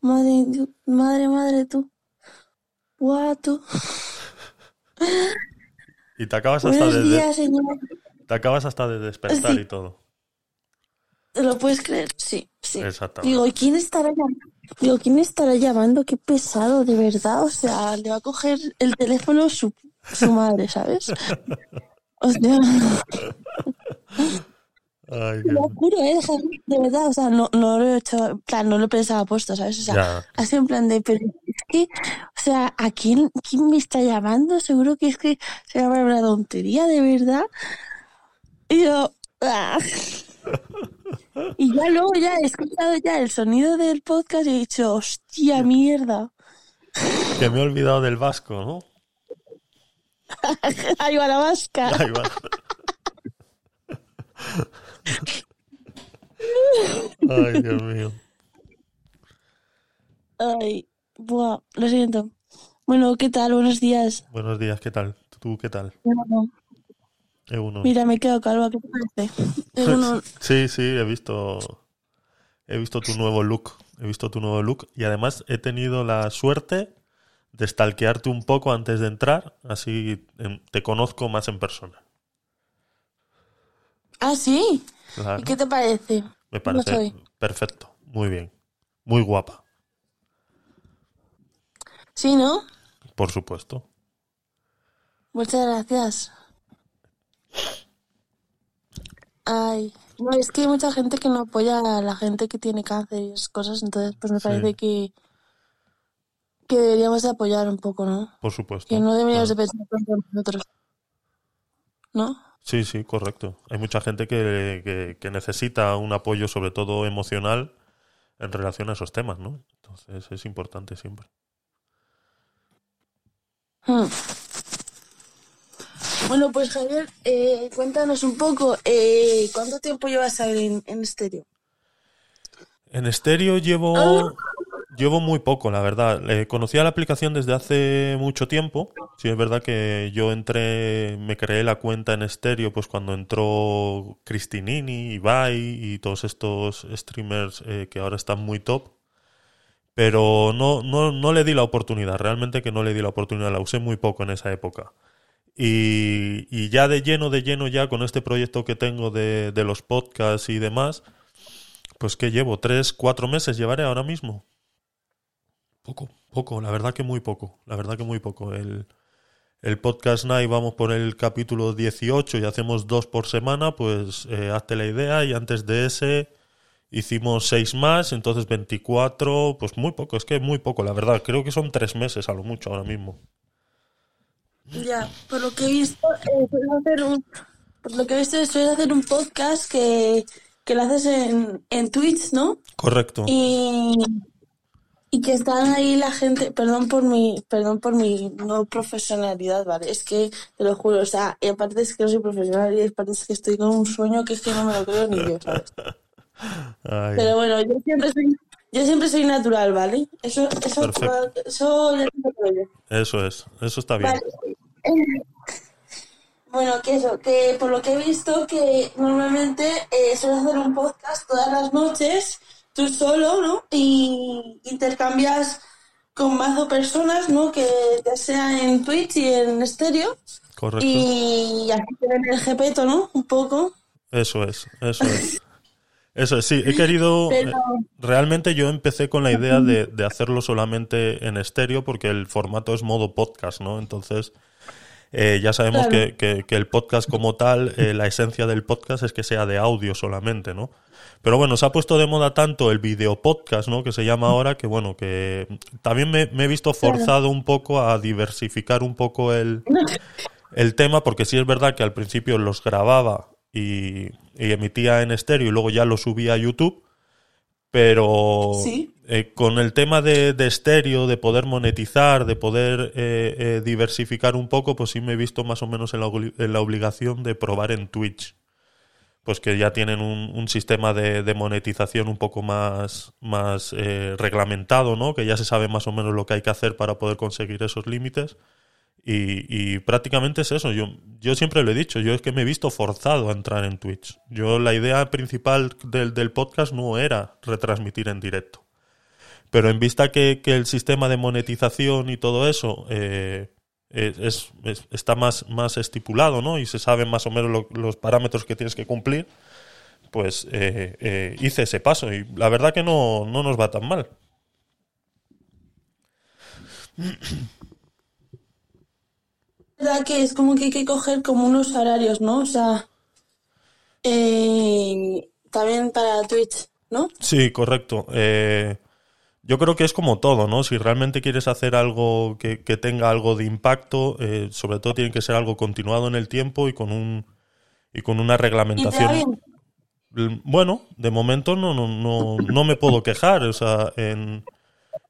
Madre, madre, madre, tú. Guato. Y te acabas hasta Buenos de, días, señor. te acabas hasta de despertar Sí. y todo. ¿Te lo puedes creer? Sí, sí. Exactamente. Digo, ¿y quién estará llamando? Digo, ¿quién estará llamando? Qué pesado, de verdad. O sea, le va a coger el teléfono su, su madre, ¿sabes? O sea, Ay, lo juro, ¿eh? De verdad, o sea, no, no lo he hecho, plan, no lo he pensado puesto, ¿sabes? O sea, Ya. ha sido en plan de, pero es que, o sea, ¿a quién, quién me está llamando? Seguro que es que se llama una tontería, de verdad. Y yo, ¡ah! Y ya luego ya he escuchado ya el sonido del podcast y he dicho, hostia, mierda. Que me he olvidado del vasco, ¿no? Ahí va la vasca. Ahí va. Ay, Dios mío. Ay, buah, lo siento. Bueno, ¿qué tal? Buenos días. Buenos días, ¿qué tal? ¿Tú qué tal? Euno. Mira, me quedo calva, ¿qué te parece? Uno- Sí, sí, he visto. He visto tu nuevo look. He visto tu nuevo look. Y además he tenido la suerte de stalkearte un poco antes de entrar. Así em, te conozco más en persona. Ah, sí. Claro. ¿Y qué te parece? Me ¿Cómo parece soy? perfecto. Muy bien. Muy guapa, Sí, ¿no? por supuesto. Muchas gracias. Ay, no, es que hay mucha gente que no apoya a la gente que tiene cáncer y esas cosas, entonces pues me Sí. parece que, que deberíamos de apoyar un poco, ¿no? Por supuesto. Que no deberíamos de pensar tanto en nosotros. ¿No? Sí, sí, correcto. Hay mucha gente que, que- que necesita un apoyo, sobre todo emocional, en relación a esos temas, ¿no? Entonces es importante siempre. Hmm. Bueno, pues Javier, eh, cuéntanos un poco, eh, ¿cuánto tiempo llevas ahí en, en estéreo? En estéreo llevo, llevo muy poco, la verdad. Eh, conocía la aplicación desde hace mucho tiempo. Sí, es verdad que yo entré, me creé la cuenta en estéreo, pues cuando entró Cristinini, Ibai y todos estos streamers eh, que ahora están muy top. Pero no, no, no le di la oportunidad, realmente que no le di la oportunidad, la usé muy poco en esa época. Y, y ya de lleno, de lleno, ya con este proyecto que tengo de, de los podcasts y demás, pues que llevo tres, cuatro meses llevaré ahora mismo. Poco, poco, la verdad que muy poco, la verdad que muy poco. El, el podcast Night vamos por el capítulo 18 y hacemos dos por semana, pues eh, hazte la idea y antes de ese hicimos seis más, entonces 24, pues muy poco, es que muy poco, la verdad. Creo que son tres meses a lo mucho ahora mismo. Ya, por lo que he visto, eh, hacer un, por lo que he visto, hacer un podcast que, que lo haces en, en Twitch, ¿no? Correcto. Y, y que están ahí la gente, perdón por mi, perdón por mi no profesionalidad, ¿vale? Es que te lo juro, o sea, y aparte es que no soy profesional y aparte es que estoy con un sueño que es que no me lo creo ni yo, ¿sabes? Ay, Pero bueno, yo siempre soy, yo siempre soy natural, ¿vale? Eso, eso, Perfecto. eso eso es, eso está bien. Vale. Bueno, que eso, que por lo que he visto, que normalmente eh, sueles hacer un podcast todas las noches, tú solo, ¿no? Y intercambias con mazo personas, ¿no? Que ya sea en Twitch y en estéreo. Correcto. Y así te ven el jepeto, ¿no? Un poco. Eso es, eso es. Eso es, sí, he querido... Pero- eh, Realmente yo empecé con la idea de, de hacerlo solamente en estéreo porque el formato es modo podcast, ¿no? Entonces, eh, ya sabemos Claro. que, que- que el podcast como tal, eh, la esencia del podcast es que sea de audio solamente, ¿no? Pero bueno, se ha puesto de moda tanto el video podcast, ¿no? Que se llama ahora, que bueno, que también me, me he visto forzado un poco a diversificar un poco el, el tema, porque sí es verdad que al principio los grababa y, y emitía en estéreo y luego ya lo subía a YouTube, pero Sí. eh, con el tema de, de estéreo, de poder monetizar, de poder eh, eh, diversificar un poco, pues sí me he visto más o menos en la, en la obligación de probar en Twitch. Pues que ya tienen un, sistema de, monetización un poco más, más eh, reglamentado, ¿no? Que ya se sabe más o menos lo que hay que hacer para poder conseguir esos límites. Y, prácticamente es eso. Yo, yo siempre lo he dicho, yo es que me he visto forzado a entrar en Twitch. Yo la idea principal del, podcast no era retransmitir en directo. Pero en vista que, que el sistema de monetización y todo eso eh, es, es- está más, más estipulado, ¿no? Y se saben más o menos lo- los parámetros que tienes que cumplir, pues eh, eh, hice ese paso y la verdad que no, no nos va tan mal. verdad que es como que hay que coger como unos horarios, ¿no? O sea, eh, también para Twitch, ¿no? Sí, correcto. Eh, yo creo que es como todo, ¿no? Si realmente quieres hacer algo que, que tenga algo de impacto, eh, sobre todo tiene que ser algo continuado en el tiempo y con un y con una reglamentación. Bueno, de momento no, no, no, no me puedo quejar. O sea, en,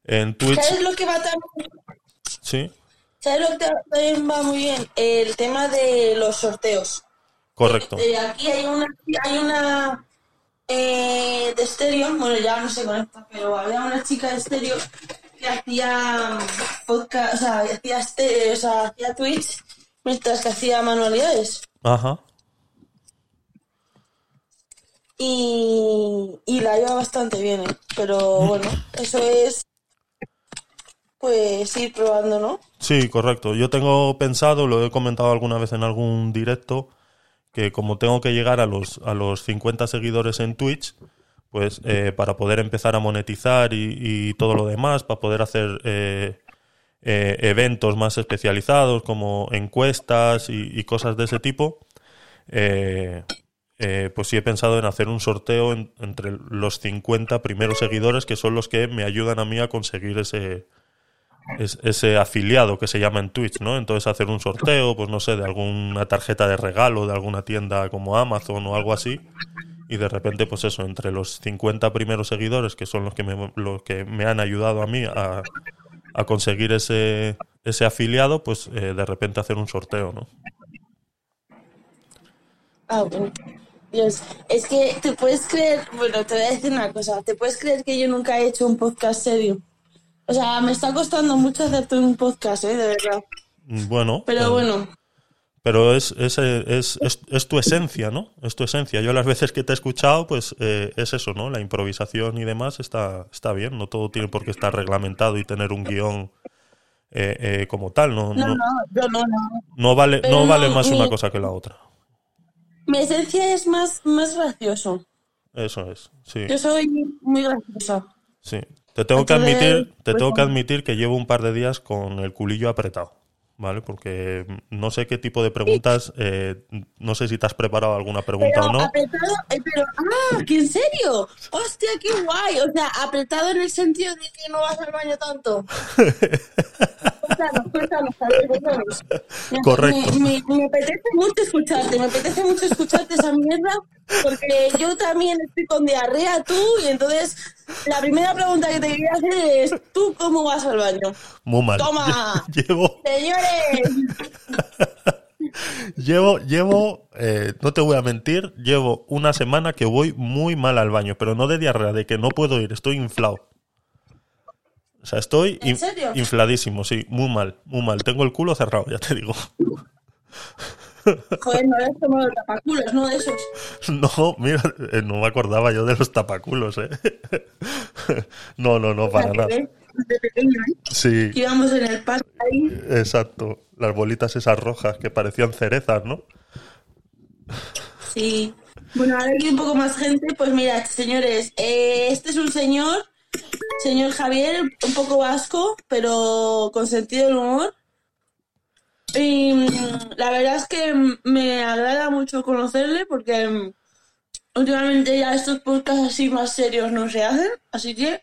en Twitch, ¿Sabes lo que va también? sí, ¿Sabes lo que también va muy bien? El tema de los sorteos. correcto. Eh, aquí hay una, hay una eh, de estéreo, bueno, ya no se conecta, pero había una chica de estéreo que hacía podcast, o sea, hacía, este, o sea, hacía Twitch mientras que hacía manualidades. Ajá. Y, y la lleva bastante bien, ¿eh? Pero bueno, eso es pues ir probando, ¿no? Sí, correcto. Yo tengo pensado, lo he comentado alguna vez en algún directo, que como tengo que llegar a los, a los 50 seguidores en Twitch, pues eh, para poder empezar a monetizar y, todo lo demás, para poder hacer eh, eh, eventos más especializados como encuestas y, cosas de ese tipo, eh, eh, pues sí he pensado en hacer un sorteo en- entre los 50 primeros seguidores, que son los que me ayudan a mí a conseguir ese, es- ese afiliado que se llama en Twitch, ¿no? Entonces hacer un sorteo, pues no sé, de alguna tarjeta de regalo de alguna tienda como Amazon o algo así. Y de repente, pues eso, entre los 50 primeros seguidores, que son los que me, los que me han ayudado a mí a, a conseguir ese, ese afiliado, pues eh, de repente hacer un sorteo, ¿no? Ah, bueno. Dios, es que te puedes creer, bueno, te voy a decir una cosa, te puedes creer que yo nunca he hecho un podcast serio. O sea, me está costando mucho hacerte un podcast, ¿eh? De verdad. Mm, Bueno, Pero eh, bueno, pero es, es, es, es, es tu esencia, ¿no? Es tu esencia. Yo las veces que te he escuchado, pues eh, es eso, ¿no? La improvisación y demás está, está bien. No todo tiene por qué estar reglamentado y tener un guion eh, eh, como tal. No, no, no, no, yo no, no. no vale, Pero no vale más una mi- cosa que la otra. Mi esencia es más, más gracioso. Eso es, sí. Yo soy muy graciosa. sí. Te tengo que admitir, te pues, tengo que admitir que llevo un par de días con el culillo apretado. ¿Vale? Porque no sé qué tipo de preguntas, eh, no sé si te has preparado alguna pregunta Pero o no. apretado, eh, pero, ah, ¿que en serio? Hostia, qué guay. O sea, apretado en el sentido de que no vas al baño tanto. Cuéntanos, cuéntanos, cuéntanos. Correcto. Me, me- me apetece mucho escucharte, me apetece mucho escucharte esa mierda, porque yo también estoy con diarrea, tú, y entonces la primera pregunta que te quería hacer es, ¿tú cómo vas al baño? Muy mal. Toma. Llevo, Señores, Llevo, llevo, eh, no te voy a mentir, llevo una semana que voy muy mal al baño, pero no de diarrea, de que no puedo ir, estoy inflado. O sea, estoy ¿En in- serio? infladísimo, sí, muy mal, muy mal. Tengo el culo cerrado, ya te digo. joder, no eres como los tapaculos, ¿no? De esos. No, mira, eh, no me acordaba yo de los tapaculos, ¿eh? No, no, no, para nada. que ves Desde pequeño, ¿eh? Sí, Que íbamos en el parque ahí. exacto. Las bolitas esas rojas que parecían cerezas, ¿no? Sí. Bueno, ahora hay un poco más gente. Pues mira, señores, eh, este es un señor, señor Javier, un poco vasco, pero con sentido del humor. Y mm, la verdad es que me agrada mucho conocerle porque mm, últimamente ya estos podcasts así más serios no se hacen, así que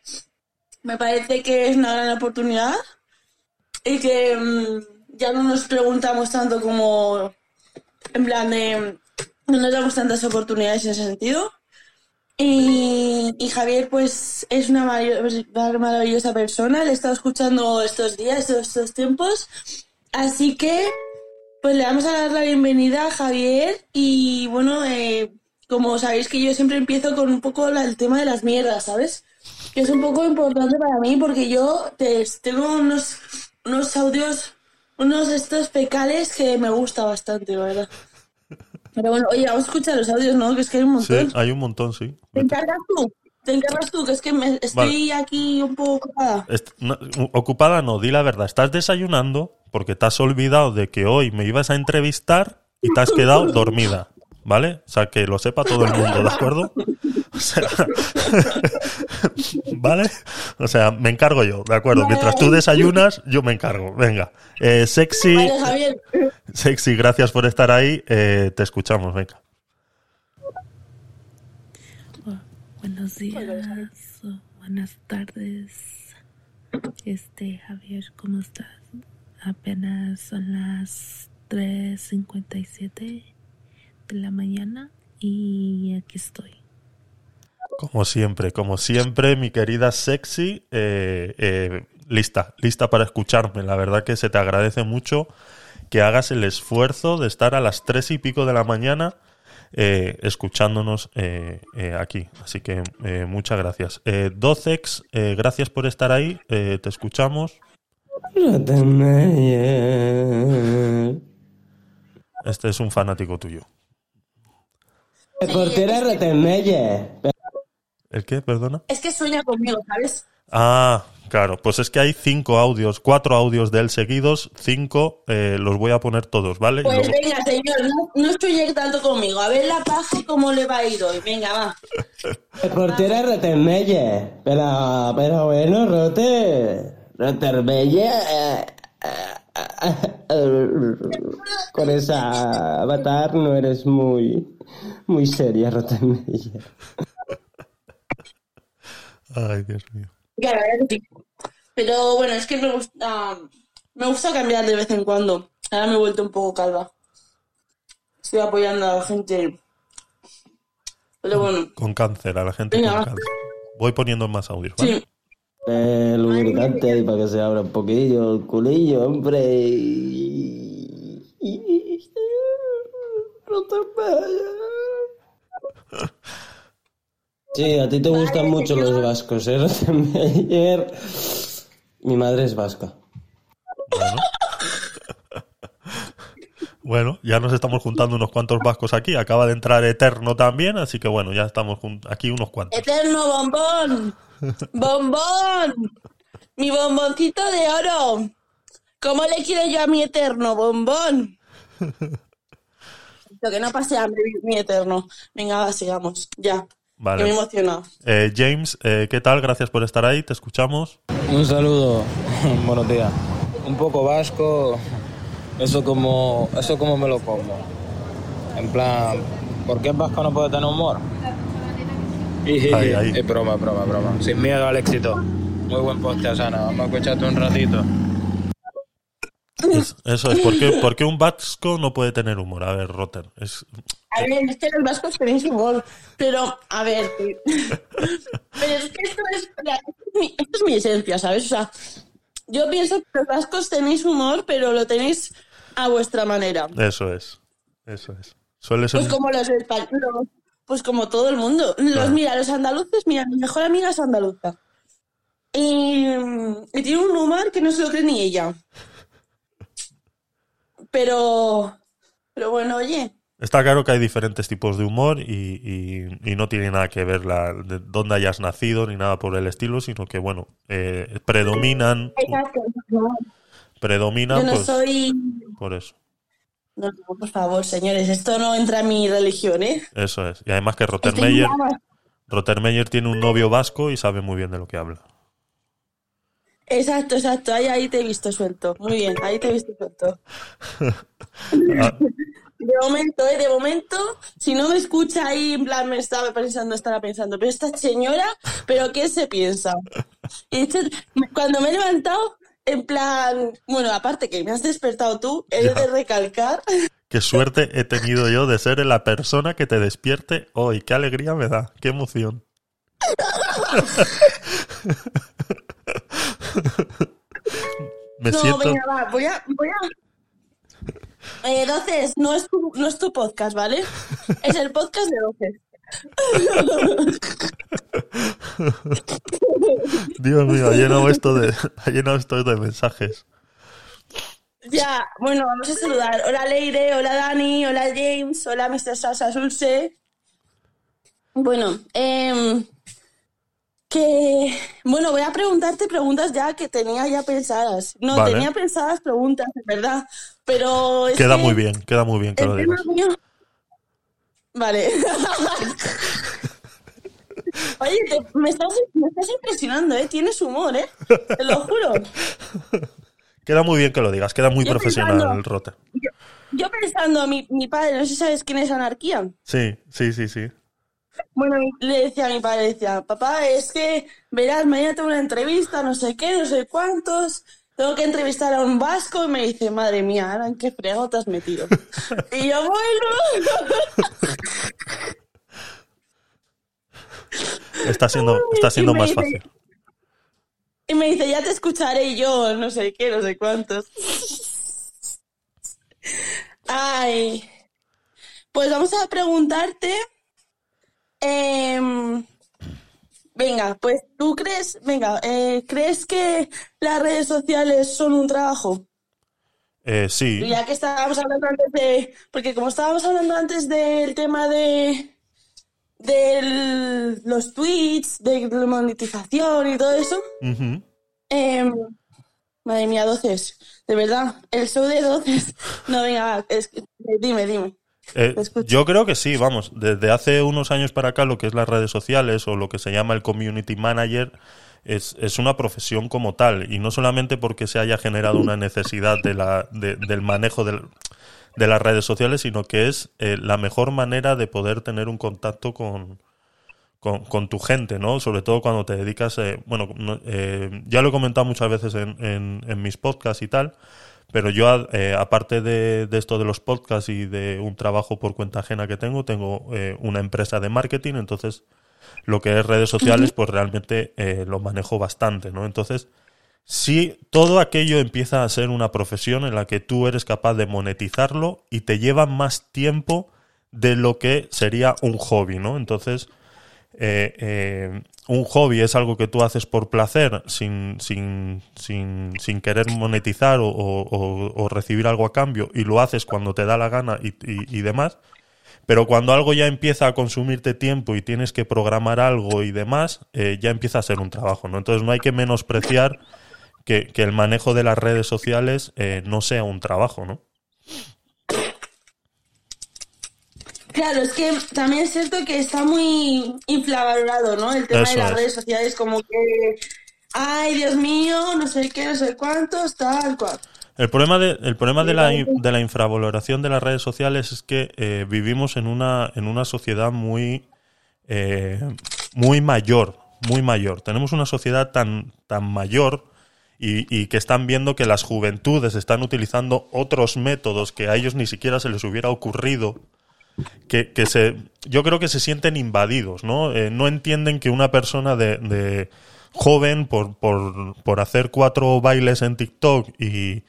me parece que es una gran oportunidad y que mm, ya no nos preguntamos tanto como en plan de no nos damos tantas oportunidades en ese sentido. Y, Javier, pues, es una marav- una maravillosa persona. Le he estado escuchando estos días, estos, tiempos. Así que, pues, le vamos a dar la bienvenida a Javier. Y bueno, eh, como sabéis que yo siempre empiezo con un poco el tema de las mierdas, ¿sabes? Que es un poco importante para mí porque yo te- tengo unos, unos audios, unos estos fecales que me gusta bastante, verdad. Pero bueno, oye, vamos a escuchar los audios, ¿no? Que es que hay un Sí, montón. hay un montón, sí. ¿Te encargas tú? te encargas tú, que es que me, estoy aquí un poco ocupada. No, ocupada no, di la verdad. Estás desayunando porque te has olvidado de que hoy me ibas a entrevistar y te has quedado dormida. ¿Vale? O sea, que lo sepa todo el mundo, ¿de acuerdo? O sea, ¿Vale? O sea, me encargo yo, ¿de acuerdo? Mientras tú desayunas, yo me encargo. Venga. Eh, sexy, sexy, gracias por estar ahí. Eh, te escuchamos, venga. Buenos días buenas tardes. Este, Javier, ¿cómo estás? Apenas son las 3.57 de la mañana y aquí estoy. Como siempre, como siempre, mi querida sexy, eh, eh, lista, lista para escucharme. La verdad que se te agradece mucho que hagas el esfuerzo de estar a las tres y pico de la mañana eh, escuchándonos eh, eh, aquí. Así que eh, muchas gracias. Eh, Docex, eh, gracias por estar ahí. eh, te escuchamos. Este es un fanático tuyo. Reportera Rottenmeier. ¿El qué? Perdona. Es que sueña conmigo, ¿sabes? Ah, claro. Pues es que hay cinco audios, cuatro audios de él seguidos. Cinco, eh, los voy a poner todos, ¿vale? Pues luego- venga, señor, no, no sueñe tanto conmigo. A ver la paja cómo le va a ir hoy. Venga, va. Reportera Rottenmeier. Pero, pero bueno, Rote. Eh, eh, eh, Con esa avatar no eres muy, muy seria, Rottenmeier. Ay, Dios mío. Pero bueno, es que me gusta, me gusta cambiar de vez en cuando. Ahora me he vuelto un poco calva. Estoy apoyando a la gente. Pero bueno, Con cáncer, a la gente Venga, con cáncer. Voy poniendo más audios, ¿vale? sí. Eh, lubricante ahí para que se abra un poquillo el culillo, hombre. Y- y- Rottenmeier. Sí, a ti te gustan mucho los vascos, ¿eh, Rottenmeier? Mi madre es vasca. Bueno. Bueno, ya nos estamos juntando unos cuantos vascos aquí. Acaba de entrar Eterno también, así que bueno, ya estamos aquí unos cuantos. Eterno bombón. Bombón. Mi bomboncito de oro. ¿Cómo le quiero yo a mi eterno bombón? Lo que no pase hambre, mi eterno. Venga, va, sigamos. Ya. Vale. Que me emocionado. Eh, James, eh, ¿qué tal? Gracias por estar ahí, te escuchamos. Un saludo, buenos días. Un poco vasco, eso como, eso como me lo como. En plan, ¿por qué el vasco no puede tener humor? Y, Ahí, ahí. Es broma, broma, broma. Sin miedo al éxito. Muy buen podcast, Ana. Vamos a escucharte un ratito. Es- eso es, ¿por qué, por qué un vasco no puede tener humor? A ver, Rotter, es, A ver, es que los vascos tenéis humor, pero, a ver, pero es que esto es, mira, esto es mi, esto es mi esencia, ¿sabes? O sea, yo pienso que los vascos tenéis humor, pero lo tenéis a vuestra manera. eso es, eso es. Suele ser... Pues como los españoles, pues como todo el mundo. Los, Claro. Mira, los andaluces, mira, mi mejor amiga es andaluza. Y, y tiene un humor que no se lo cree ni ella. Pero, pero bueno, oye, Está claro que hay diferentes tipos de humor y, y- y no tiene nada que ver la, de dónde hayas nacido ni nada por el estilo, sino que, bueno, eh, predominan, exacto, predominan yo no pues, soy... por eso. No, no, por favor, señores, esto no entra en mi religión, ¿eh? Eso es. Y además que muy- Rottermeier tiene un novio vasco y sabe muy bien de lo que habla. Exacto, exacto, ahí, ahí te he visto suelto. Muy bien, ahí te he visto suelto. Ah, De momento, ¿eh? De momento, si no me escucha ahí, en plan, me estaba pensando, estará pensando, pero esta señora, ¿pero qué se piensa? Y esto- cuando me he levantado, en plan, bueno, aparte que me has despertado tú, he Ya. de recalcar, qué suerte he tenido yo de ser la persona que te despierte hoy. Qué alegría me da, qué emoción. me no, siento... venga, va, voy a, voy a... Eh, Entonces, no es, tu, no es tu podcast, ¿vale? Es el podcast de Doces. Dios mío, ha llenado esto de, ha llenado esto de mensajes. Ya, bueno, vamos a saludar. Hola Leire, hola Dani, hola James, hola Mr. Sasa Sulse. Bueno, em, que, bueno, voy a preguntarte preguntas ya que tenía ya pensadas. No, Vale. tenía pensadas preguntas, de verdad. Pero es Queda que muy bien, queda muy bien que el lo tema digas. mío- Vale. Oye, te- me, estás, me estás impresionando, ¿eh? Tienes humor, ¿eh? Te lo juro. Queda muy bien que lo digas, queda muy Yo profesional pensando- el rote. Yo, yo pensando, mi, mi padre, no sé si sabes quién es Anarquía. Sí, sí, sí, sí. Bueno, le decía a mi padre, decía, papá, es que, verás, mañana tengo una entrevista, no sé qué, no sé cuántos, tengo que entrevistar a un vasco, y me dice, madre mía, en qué fregado te has metido. y yo, bueno, Está siendo, está siendo más dice- fácil. y me dice, ya te escucharé y yo, no sé qué, no sé cuántos. Ay, pues vamos a preguntarte, em, venga, pues tú crees, venga, eh, ¿crees que las redes sociales son un trabajo? Eh, sí, Ya que estábamos hablando antes de. Porque como estábamos hablando antes del tema de. de los tweets, de la monetización y todo eso. em, madre mía, doces. De verdad, el show de doces. No, venga, es dime, dime. Eh, yo creo que sí, vamos, desde hace unos años para acá lo que es las redes sociales o lo que se llama el community manager es, es una profesión como tal y no solamente porque se haya generado una necesidad de la, de- del manejo del- de las redes sociales, sino que es eh, la mejor manera de poder tener un contacto con, con, con tu gente, ¿no? Sobre todo cuando te dedicas, eh, bueno, no- eh, ya lo he comentado muchas veces en, en- en mis podcasts y tal, pero yo, eh, aparte de, de esto de los podcasts y de un trabajo por cuenta ajena que tengo, tengo eh, una empresa de marketing, entonces lo que es redes sociales, pues realmente eh, lo manejo bastante, ¿no? Entonces, si todo aquello empieza a ser una profesión en la que tú eres capaz de monetizarlo y te lleva más tiempo de lo que sería un hobby, ¿no? Entonces, eh, eh, un hobby es algo que tú haces por placer, sin, sin, sin, sin querer monetizar o, recibir algo a cambio, y lo haces cuando te da la gana y, y- y demás. Pero cuando algo ya empieza a consumirte tiempo y tienes que programar algo y demás, eh, ya empieza a ser un trabajo, ¿no? Entonces no hay que menospreciar que, que el manejo de las redes sociales no sea un trabajo, ¿no? Claro, es que también es cierto que está muy infravalorado, ¿no? El tema Eso de las es. redes sociales, como que. Ay, Dios mío, no sé qué, no sé cuántos, tal cual. El problema de, el problema de, la, de la infravaloración de las redes sociales es que eh, vivimos en una, en una sociedad muy, eh, muy mayor, muy mayor. Tenemos una sociedad tan, tan mayor y, y que están viendo que las juventudes están utilizando otros métodos que a ellos ni siquiera se les hubiera ocurrido. Que, que se, yo creo que se sienten invadidos, ¿no? Eh, no entienden que una persona de, de joven por, por, por hacer cuatro bailes en TikTok y,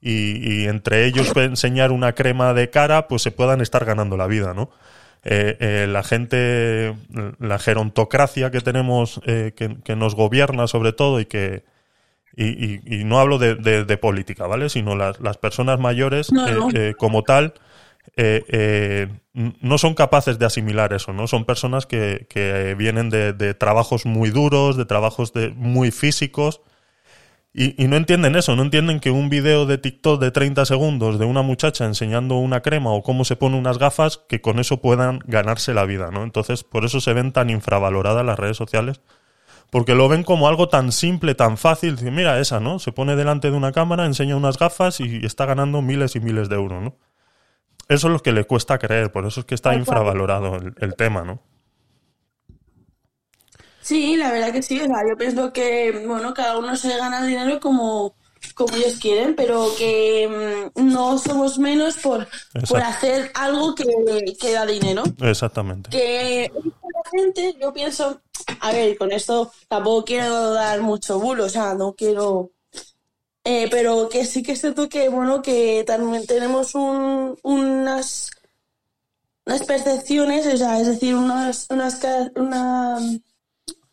y, y entre ellos enseñar una crema de cara, pues se puedan estar ganando la vida, ¿no? Eh, eh, la gente, la gerontocracia que tenemos, eh, que, que nos gobierna sobre todo y que, y, no hablo de, de- de política, ¿vale? Sino las, las personas mayores No, no. eh, como tal eh, eh, no son capaces de asimilar eso, ¿no? Son personas que, vienen de, trabajos muy duros, de trabajos de, muy físicos y, no entienden eso, no entienden que un video de TikTok de 30 segundos de una muchacha enseñando una crema o cómo se pone unas gafas, que con eso puedan ganarse la vida, ¿no? Entonces, por eso se ven tan infravaloradas las redes sociales, porque lo ven como algo tan simple, tan fácil. Mira esa, ¿no? Se pone delante de una cámara, enseña unas gafas y está ganando miles y miles de euros, ¿no? Eso es lo que le cuesta creer, por eso es que está infravalorado el, el tema, ¿no? Sí, la verdad que sí. O sea, yo pienso que, bueno, cada uno se gana el dinero como, como ellos quieren, pero que mm, no somos menos por, por hacer algo que, que da dinero. Exactamente. Que la gente, yo pienso, a ver, con esto tampoco quiero dar mucho bulo, o sea, no quiero. Eh, pero que sí que es cierto que, bueno, que también tenemos un, unas, unas percepciones, o sea, es decir, unas, unas, una, o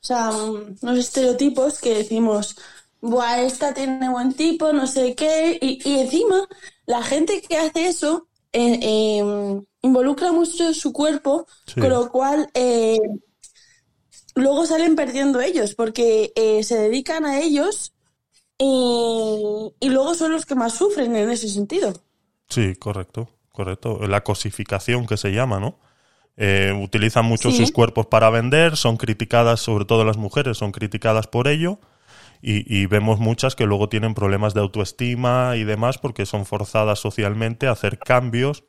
sea, un- unos estereotipos que decimos, Buah, esta tiene buen tipo, no sé qué, y, y encima la gente que hace eso eh, eh, involucra mucho su cuerpo, Sí. con lo cual eh, luego salen perdiendo ellos porque se dedican a ellos eh, y luego son los que más sufren en ese sentido. Sí, correcto, correcto. La cosificación que se llama, ¿no? Eh, utilizan mucho Sí. sus cuerpos para vender, son criticadas, sobre todo las mujeres, son criticadas por ello. Y, y vemos muchas que luego tienen problemas de autoestima y demás porque son forzadas socialmente a hacer cambios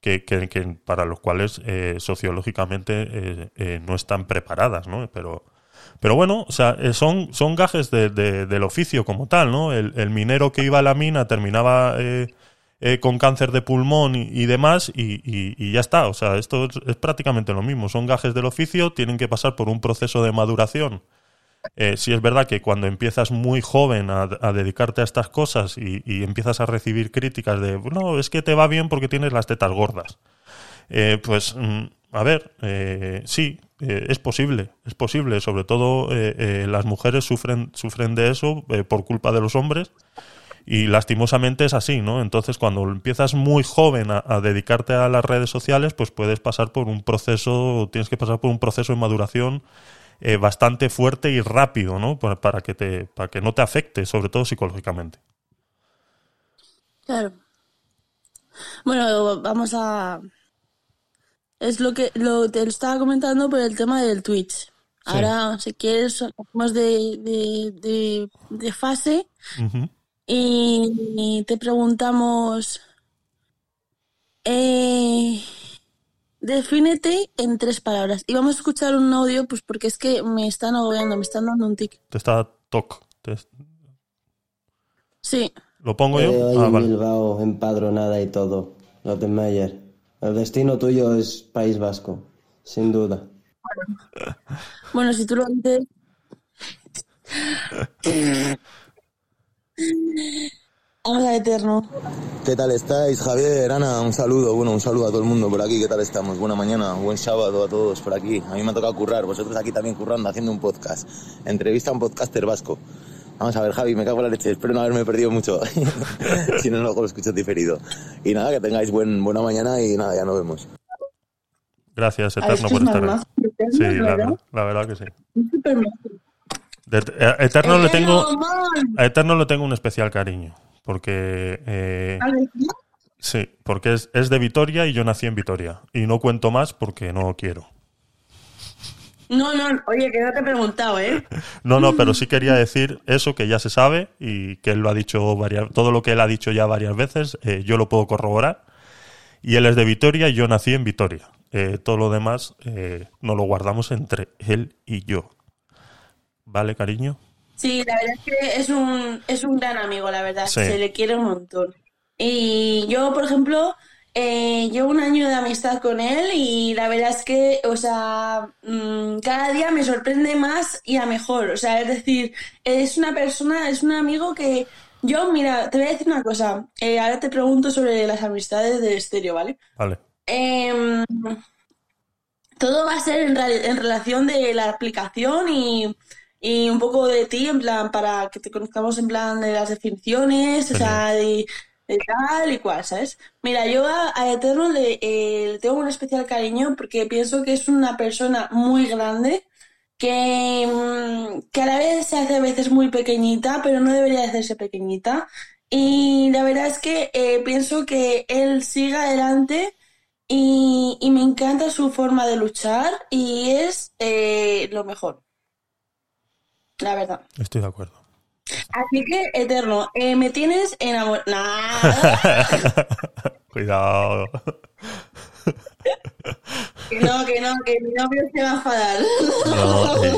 que, que- que para los cuales eh, sociológicamente eh, eh, no están preparadas, ¿no? Pero, pero bueno, o sea, eh, son, son gajes de- de- del oficio como tal, ¿no? El, minero que iba a la mina terminaba eh, eh, con cáncer de pulmón y, demás y, y- ya está. O sea, esto es, es prácticamente lo mismo. Son gajes del oficio, tienen que pasar por un proceso de maduración. Eh, sí es verdad que cuando empiezas muy joven a, dedicarte a estas cosas y, y empiezas a recibir críticas de, no, es que te va bien porque tienes las tetas gordas. Eh, pues, mm, a ver, eh, sí, eh, es posible, es posible. Sobre todo eh, eh, las mujeres sufren, sufren de eso por culpa de los hombres y lastimosamente es así, ¿no? Entonces cuando empiezas muy joven a, dedicarte a las redes sociales, pues puedes pasar por un proceso, tienes que pasar por un proceso de maduración bastante fuerte y rápido, ¿no? Para que te, para que no te afecte, sobre todo psicológicamente. Claro. Bueno, vamos a. Es lo que lo te lo estaba comentando por el tema del Twitch. Ahora, si quieres, hablamos de, de, de, de fase y te preguntamos. Eh, defínete en tres palabras. Y vamos a escuchar un audio, pues porque es que me están agobiando, me están dando un tic. Te está toc. Te- Sí. ¿Lo pongo Eh, yo? hoy Ah, en vale. Bilbao, empadronada y todo. Rottenmeier. El destino tuyo es País Vasco, sin duda. Bueno, si tú lo dices. Vamos a Eterno. ¿Qué tal estáis, Javier? Ana, un saludo, bueno, un saludo a todo el mundo por aquí, ¿qué tal estamos? Buena mañana, buen sábado a todos por aquí. A mí me ha tocado currar, vosotros aquí también currando, haciendo un podcast. Entrevista a un podcaster vasco. Vamos a ver, Javi, me cago en la leche, espero no haberme perdido mucho. si no, luego lo escucho diferido. Y nada, que tengáis buen, buena mañana y nada, ya nos vemos. Gracias, Eterno, por es estar ahí. Sí, la, la verdad que sí. Eh, Eterno le tengo, a Eterno le tengo un especial cariño. Porque eh, A. Sí, porque es, es de Vitoria y yo nací en Vitoria. Y no cuento más porque no quiero. No, no, oye, que no te he preguntado, ¿eh? No, no, pero sí quería decir eso que ya se sabe y que él lo ha dicho varias, todo lo que él ha dicho ya varias veces, eh, yo lo puedo corroborar. Y él es de Vitoria y yo nací en Vitoria. Eh, todo lo demás eh, nos lo guardamos entre él y yo. ¿Vale, cariño? Sí, la verdad es que es un, es un gran amigo, la verdad. Sí. Se le quiere un montón. Y yo, por ejemplo, eh, llevo un año de amistad con él y la verdad es que, o sea, mm, cada día me sorprende más y a mejor. O sea, es decir, es una persona, es un amigo que yo, mira, te voy a decir una cosa. Eh, ahora te pregunto sobre las amistades de estéreo, ¿vale? Vale. Em, todo va a ser en relación de la aplicación y, y un poco de ti, en plan, para que te conozcamos en plan de las definiciones, o sea, de, tal y cual, ¿sabes? Mira, yo a, Eterno le, eh, le tengo un especial cariño porque pienso que es una persona muy grande que, mm, que a la vez se hace a veces muy pequeñita, pero no debería de hacerse pequeñita. Y la verdad es que eh, pienso que él sigue adelante y, y me encanta su forma de luchar y es eh, lo mejor. La verdad. Estoy de acuerdo. Así que, Eterno, eh, me tienes enamorada. Cuidado. que no, que no, que mi novio se va a enfadar. No, eh,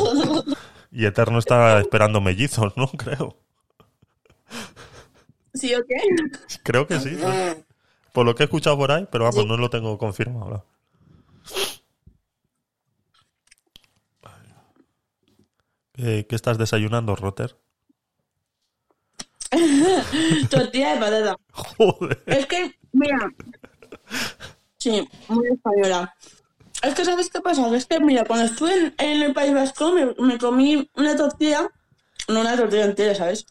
y Eterno está esperando mellizos, ¿no? Creo. ¿Sí o qué? Creo que sí. Por lo que he escuchado por ahí, pero vamos, no lo tengo confirmado. ¿no? ¿Qué, qué estás desayunando, Rotter? Tortilla de patata. Joder. Es que, mira. Sí, muy española. Es que, ¿sabes qué pasa? Que Es que, mira, cuando estuve en, en el País Vasco, me, me comí una tortilla, no una tortilla entera, ¿sabes?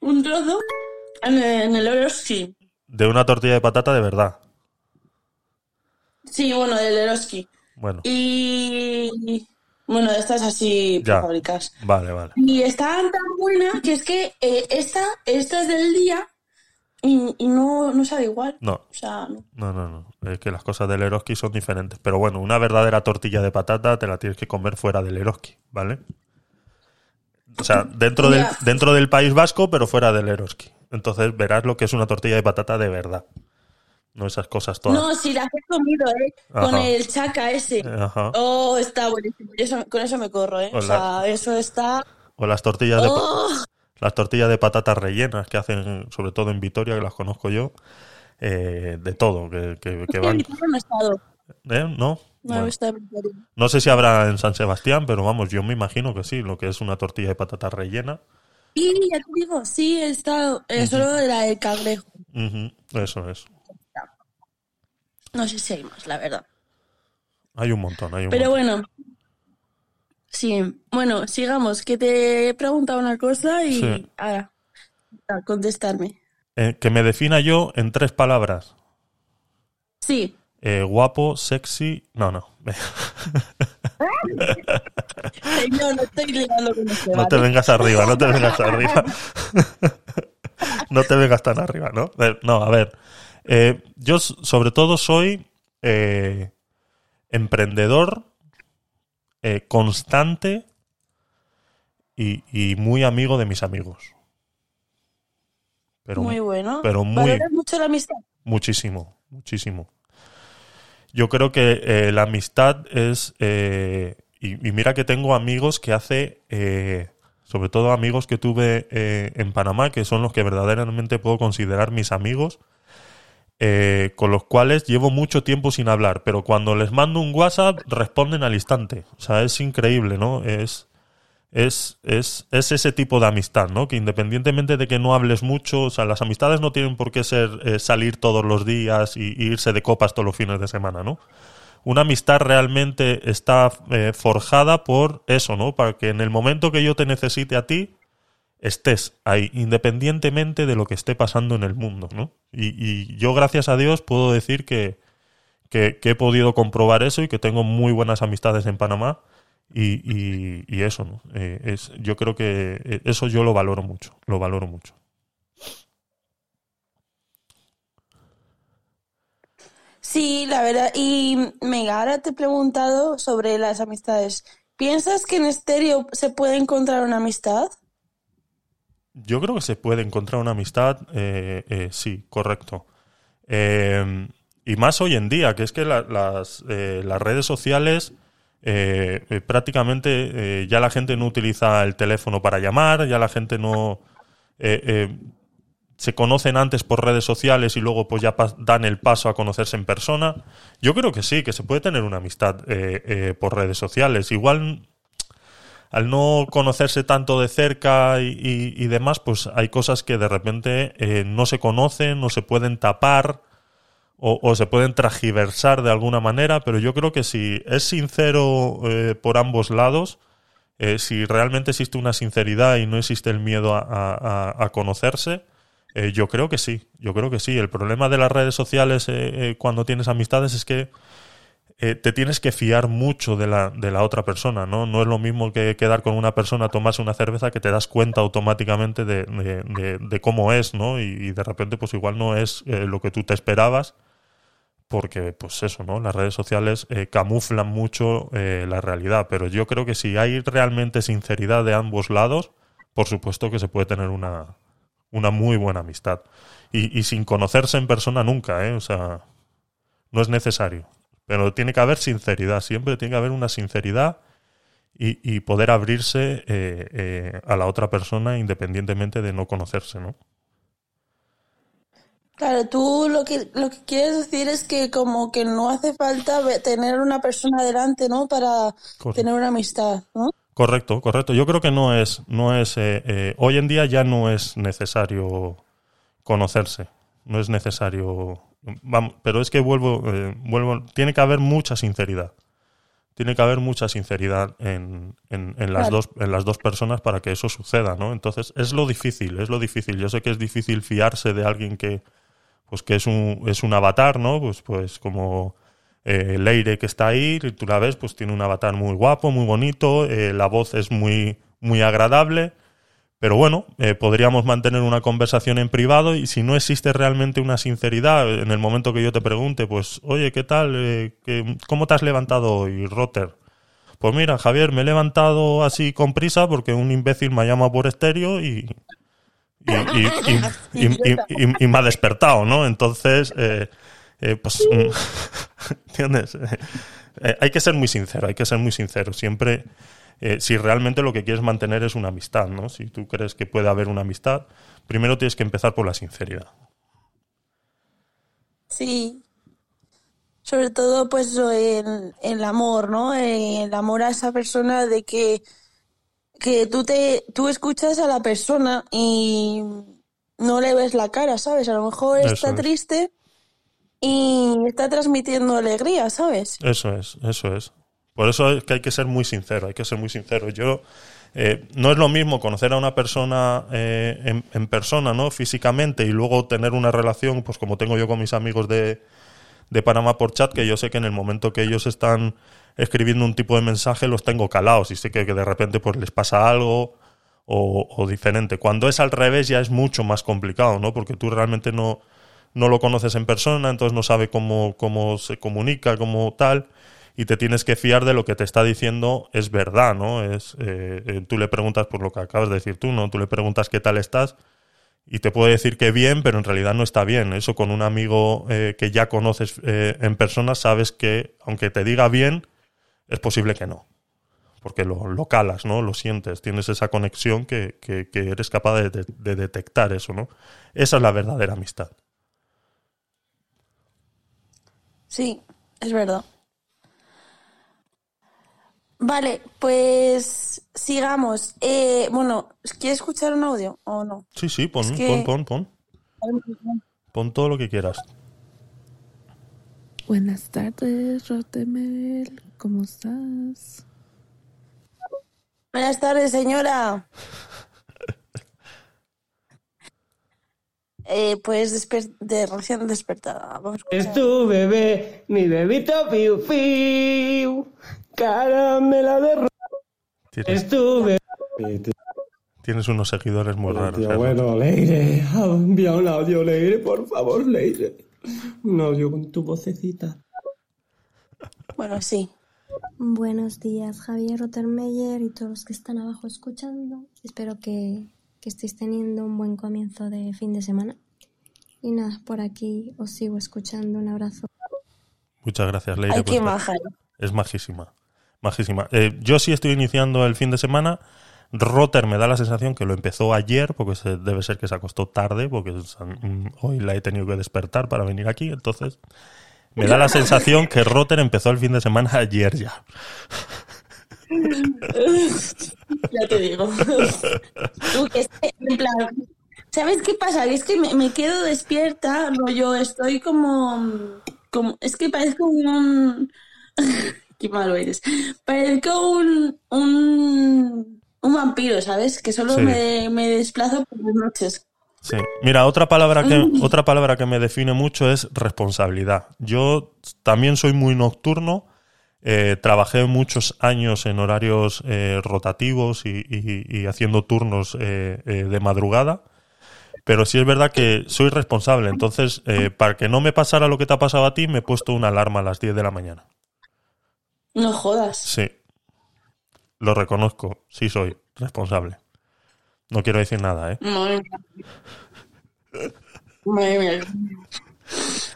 Un trozo en el, en el Eroski. De una tortilla de patata de verdad. Sí, bueno, del Eroski. Bueno, Y. Bueno, estas así Ya. fábricas. Vale, vale. Y estaban tan buenas que es que eh, esta, esta es del día y, y no, no sabe igual. No, O sea, no. no, no, no. Es que las cosas del Eroski son diferentes. Pero bueno, una verdadera tortilla de patata te la tienes que comer fuera del Eroski, ¿vale? O sea, dentro del, dentro del País Vasco, pero fuera del Eroski. Entonces verás lo que es una tortilla de patata de verdad. No esas cosas todas. No, si las he comido, ¿eh? Con el chaca ese. Ajá. Oh, está buenísimo. Eso- con eso me corro, ¿eh? O sea, eso está... O las tortillas de, Oh, las tortillas de patatas rellenas que hacen, sobre todo en Vitoria, que las conozco yo. eh, de todo, que, que- que van. No he estado. ¿Eh? ¿No? No Bueno. No sé si habrá en San Sebastián, pero vamos, yo me imagino que sí, lo que es una tortilla de patata rellena. Y ya te digo, sí he estado. eh, Solo era el cangrejo. Eso es. No sé si hay más, la verdad. Hay un montón, hay un Pero montón. bueno. Sí, bueno, sigamos, que te he preguntado una cosa y Sí. ahora, a contestarme. Eh, que me defina yo en tres palabras. Sí, Eh, guapo, sexy. No, no. no, no estoy ligando con este, No te vengas arriba, no te vengas arriba. no te vengas tan arriba, ¿no? Eh, No, a ver. Eh, yo sobre todo soy eh, emprendedor, eh, constante y, y muy amigo de mis amigos. Pero muy bueno. pero muy- ¿Valoras mucho la amistad? Muchísimo, muchísimo. Yo creo que eh, la amistad es... eh, y, y mira que tengo amigos que hace... eh, sobre todo amigos que tuve eh, en Panamá, que son los que verdaderamente puedo considerar mis amigos, eh, con los cuales llevo mucho tiempo sin hablar, pero cuando les mando un WhatsApp responden al instante. O sea, es increíble, ¿no? Es, es, es, es ese tipo de amistad, ¿no? Que independientemente de que no hables mucho, o sea, las amistades no tienen por qué ser eh, salir todos los días y, irse de copas todos los fines de semana, ¿no? Una amistad realmente está eh, forjada por eso, ¿no? Para que en el momento que yo te necesite a ti, estés ahí, independientemente de lo que esté pasando en el mundo, ¿no? Y, yo, gracias a Dios, puedo decir que, que, he podido comprobar eso y que tengo muy buenas amistades en Panamá. Y, y- eso, ¿no? Eh, es, yo creo que eh, eso yo lo valoro mucho, lo valoro mucho. Sí, la verdad. Y venga, ahora te he preguntado sobre las amistades. ¿Piensas que en estéreo se puede encontrar una amistad? Yo creo que se puede encontrar una amistad, eh, eh, sí, correcto. Eh, y más hoy en día, que es que la- las, eh, las redes sociales eh, eh, prácticamente ya la gente no utiliza el teléfono para llamar, ya la gente no... se conocen antes por redes sociales y luego pues ya dan el paso a conocerse en persona. Yo creo que sí, que se puede tener una amistad por redes sociales. Igual al no conocerse tanto de cerca y, demás, pues hay cosas que de repente eh, no se conocen, no se pueden tapar o, o se pueden tragiversar de alguna manera, pero yo creo que si es sincero eh, por ambos lados, eh, si realmente existe una sinceridad y no existe el miedo a conocerse, eh, yo creo que sí, yo creo que sí. El problema de las redes sociales eh, eh, cuando tienes amistades es que eh, te tienes que fiar mucho de la, de la otra persona, ¿no? No es lo mismo que quedar con una persona, tomarse una cerveza, que te das cuenta automáticamente de, de- de- de cómo es, ¿no? Y, de repente, pues igual no es eh, lo que tú te esperabas, porque, pues eso, ¿no? Las redes sociales eh, camuflan mucho eh, la realidad, pero yo creo que si hay realmente sinceridad de ambos lados, por supuesto que se puede tener una, una muy buena amistad. Y sin conocerse en persona nunca, ¿eh? O sea, no es necesario. Pero tiene que haber sinceridad, siempre tiene que haber una sinceridad y, y poder abrirse eh, eh, a la otra persona independientemente de no conocerse, ¿no? Claro, tú lo que, lo que quieres decir es que como que no hace falta tener una persona delante, ¿no? Para Correcto. tener una amistad, ¿no? Correcto, correcto. Yo creo que no es, no es, eh, eh, hoy en día ya no es necesario conocerse, no es necesario, vamos, pero es que vuelvo, eh, vuelvo, tiene que haber mucha sinceridad, tiene que haber mucha sinceridad en, en, en las Claro. dos, en las dos personas para que eso suceda, ¿no? Entonces es lo difícil, es lo difícil. Yo sé que es difícil fiarse de alguien que, pues que es un, es un avatar, ¿no? Pues, pues como eh, Leire que está ahí, y tú la ves, pues tiene un avatar muy guapo, muy bonito, eh, la voz es muy, muy agradable, pero bueno, eh, podríamos mantener una conversación en privado y si no existe realmente una sinceridad, en el momento que yo te pregunte, pues, oye, ¿qué tal? Eh, ¿qué- ¿Cómo te has levantado hoy, Rotter? Pues mira, Javier, me he levantado así con prisa porque un imbécil me ha llamado por estéreo y, y, y- y- me ha despertado, ¿no? Entonces, eh, pues, mm, ¿entiendes? Hay que ser muy sincero, hay que ser muy sincero. Siempre, eh, si realmente lo que quieres mantener es una amistad, ¿no? Si tú crees que puede haber una amistad, primero tienes que empezar por la sinceridad. Sí. Sobre todo, pues, el, el amor, ¿no? El amor a esa persona de que, que tú te, tú escuchas a la persona y no le ves la cara, ¿sabes? A lo mejor Eso está es. triste y está transmitiendo alegría, ¿sabes? Eso es, eso es. Por eso es que hay que ser muy sincero, hay que ser muy sincero. Yo eh, no es lo mismo conocer a una persona eh, en, persona, ¿no? Físicamente y luego tener una relación, pues como tengo yo con mis amigos de, de Panamá por chat, que yo sé que en el momento que ellos están escribiendo un tipo de mensaje los tengo calados y sé que, que de repente pues les pasa algo o, o diferente. Cuando es al revés ya es mucho más complicado, ¿no? Porque tú realmente no, no lo conoces en persona, entonces no sabe cómo, cómo se comunica, cómo tal, y te tienes que fiar de lo que te está diciendo es verdad, ¿no? Es, eh, eh, tú le preguntas por lo que acabas de decir tú, ¿no? Tú le preguntas qué tal estás y te puede decir que bien, pero en realidad no está bien. Eso con un amigo eh, que ya conoces en persona sabes que aunque te diga bien, es posible que no. Porque lo, calas, ¿no? Lo sientes, tienes esa conexión que, que- eres capaz de- de detectar eso, ¿no? Esa es la verdadera amistad. Sí, es verdad. Vale, pues sigamos. Eh, bueno, ¿quieres escuchar un audio o no? Sí, sí, pon, Es que- pon, pon, pon. Pon todo lo que quieras. Buenas tardes, Rotemel. ¿Cómo estás? Buenas tardes, señora. Eh, pues desper- de recién despertada. Vamos a Es tu bebé, mi bebito piu piu, caramela de ro- Tienes, Es tu bebé. tienes unos seguidores muy raros. Tío, bueno, Leire, envía un audio, Leire, por favor, Leire. Un audio con tu vocecita. Bueno, sí. Buenos días, Javier Rottermeyer y todos los que están abajo escuchando. Espero que, que estéis teniendo un buen comienzo de fin de semana. Y nada, por aquí os sigo escuchando. Un abrazo. Muchas gracias, estar. majar. Es majísima. Majísima. Eh, yo sí estoy iniciando el fin de semana. Rotter me da la sensación que lo empezó ayer, porque se- debe ser que se acostó tarde, porque mm, hoy la he tenido que despertar para venir aquí. Entonces, me da la sensación que Rotter empezó el fin de semana ayer ya. Ya te digo. Tú, que en plan, ¿sabes qué pasa? Que es que me, me quedo despierta, rollo, estoy como, como, es que parezco un, qué malo eres, parezco un, un, un vampiro, ¿sabes? Que solo Sí. me, me desplazo por las noches. Sí. Mira, otra palabra que otra palabra que me define mucho es responsabilidad. Yo también soy muy nocturno. Eh, trabajé muchos años en horarios eh, rotativos y, y- y haciendo turnos eh, de madrugada. Pero sí es verdad que soy responsable. Entonces, para que no me pasara lo que te ha pasado a ti, me he puesto una alarma a las 10 de la mañana. No jodas. Sí. Lo reconozco. Sí soy responsable. No quiero decir nada, ¿eh? Madre mía. Madre mía.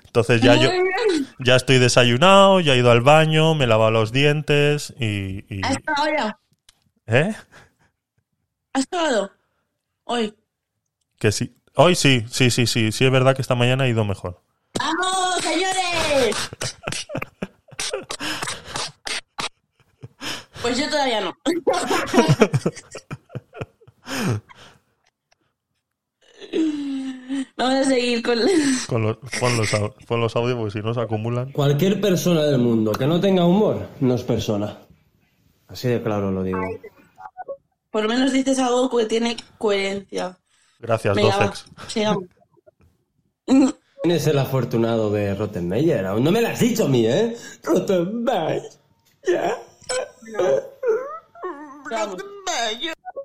Entonces ya yo, Madre mía. Ya estoy desayunado, ya he ido al baño, me he lavado los dientes y... y- ¿Hasta ahora? ¿Eh? ¿Has pagado? Hoy. Que sí. Hoy sí, sí, sí, sí. Sí es verdad que esta mañana ha ido mejor. ¡Vamos, señores! Pues yo todavía no. Vamos a seguir con... Con los, pon, los, audios porque si no se acumulan. Cualquier persona del mundo que no tenga humor no es persona. Así de claro lo digo. Por lo menos dices algo que tiene coherencia. Gracias, Docex. sigamos. ¿Quién es el afortunado de Rottenmeier? Aún no me lo has dicho a mí, ¿eh? Rottenmeier.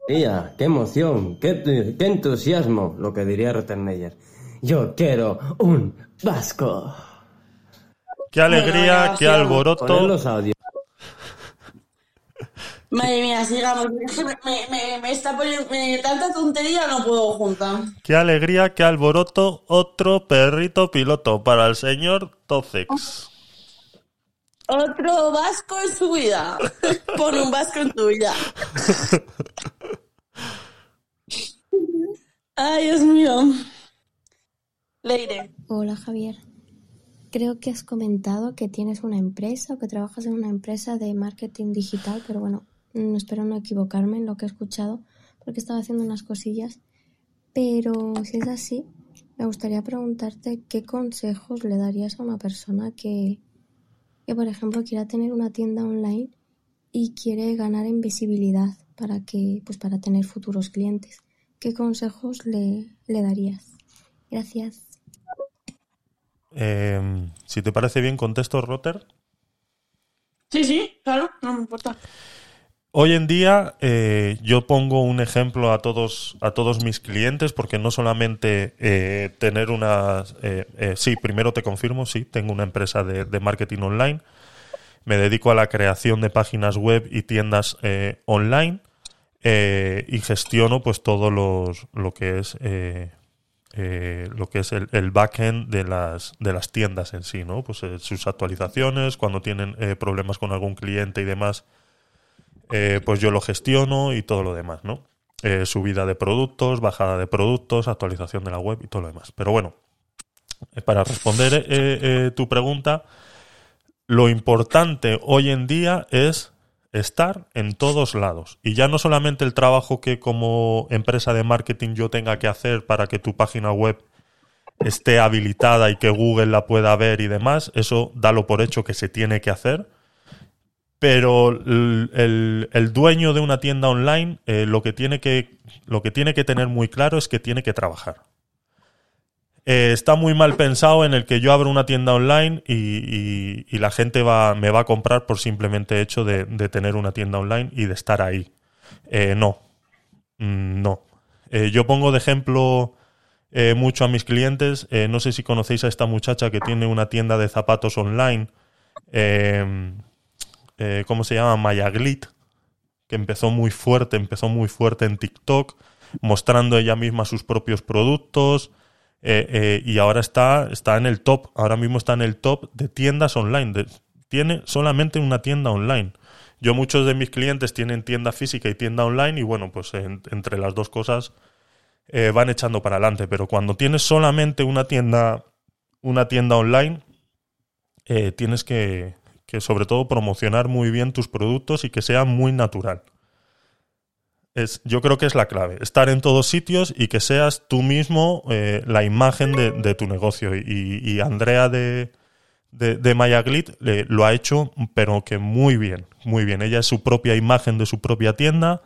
Tía, qué emoción, qué, qué entusiasmo, lo que diría Rottenmeier. Yo quiero un vasco. Qué alegría, qué Poner alboroto. los audios. Madre mía, sigamos. Me, me- me- me está poniendo. me- tanta tontería no puedo juntar. Qué alegría, qué alboroto. Otro perrito piloto para el señor Tocex. Otro vasco en su vida. Pon un vasco en tu vida. Ay, Dios mío. Leire. Hola Javier. Creo que has comentado que tienes una empresa o que trabajas en una empresa de marketing digital, pero bueno, mm, espero no equivocarme en lo que he escuchado porque estaba haciendo unas cosillas. Pero si es así, me gustaría preguntarte qué consejos le darías a una persona que, que por ejemplo, quiera tener una tienda online y quiere ganar en visibilidad para que, pues para tener futuros clientes. ¿Qué consejos le, le darías? Gracias. Eh, si te parece bien, contesto, Rotter. Sí, sí, claro, no me importa. Hoy en día eh, yo pongo un ejemplo a todos a todos mis clientes porque no solamente eh, tener una eh, eh, sí primero te confirmo sí tengo una empresa de, de marketing online me dedico a la creación de páginas web y tiendas eh, online eh, y gestiono pues todo los, lo que es eh, eh, lo que es el, el backend de las de las tiendas en sí no pues sus actualizaciones cuando tienen problemas con algún cliente y demás pues yo lo gestiono y todo lo demás, ¿no? Subida de productos, bajada de productos, actualización de la web y todo lo demás. Pero bueno, para responder tu pregunta, lo importante hoy en día es estar en todos lados. Y ya no solamente el trabajo que como empresa de marketing yo tenga que hacer para que tu página web esté habilitada y que Google la pueda ver y demás, eso dalo por hecho que se tiene que hacer pero el, el- dueño de una tienda online eh, lo, que tiene que, lo que tiene que tener muy claro es que tiene que trabajar. Eh, está muy mal pensado en el que yo abro una tienda online y, y- la gente va, me va a comprar por simplemente hecho de, de tener una tienda online y de estar ahí. Eh, no, Mm, no. Eh, yo pongo de ejemplo eh, mucho a mis clientes. no sé si conocéis a esta muchacha que tiene una tienda de zapatos online. Eh, ¿cómo se llama? Mayaglit, que empezó muy fuerte, empezó muy fuerte en TikTok, mostrando ella misma sus propios productos, eh, eh, y ahora está, está en el top, ahora mismo está en el top de tiendas online, tiene solamente una tienda online. Yo muchos de mis clientes tienen tienda física y tienda online, y bueno, pues en- entre las dos cosas eh, van echando para adelante, pero cuando tienes solamente una tienda, una tienda online, tienes que, que sobre todo promocionar muy bien tus productos y que sea muy natural. Es, yo creo que es la clave, estar en todos sitios y que seas tú mismo eh, la imagen de, de tu negocio. Y, y Andrea de, de, de Mayaglit le- lo ha hecho, pero que muy bien, muy bien. Ella es su propia imagen de su propia tienda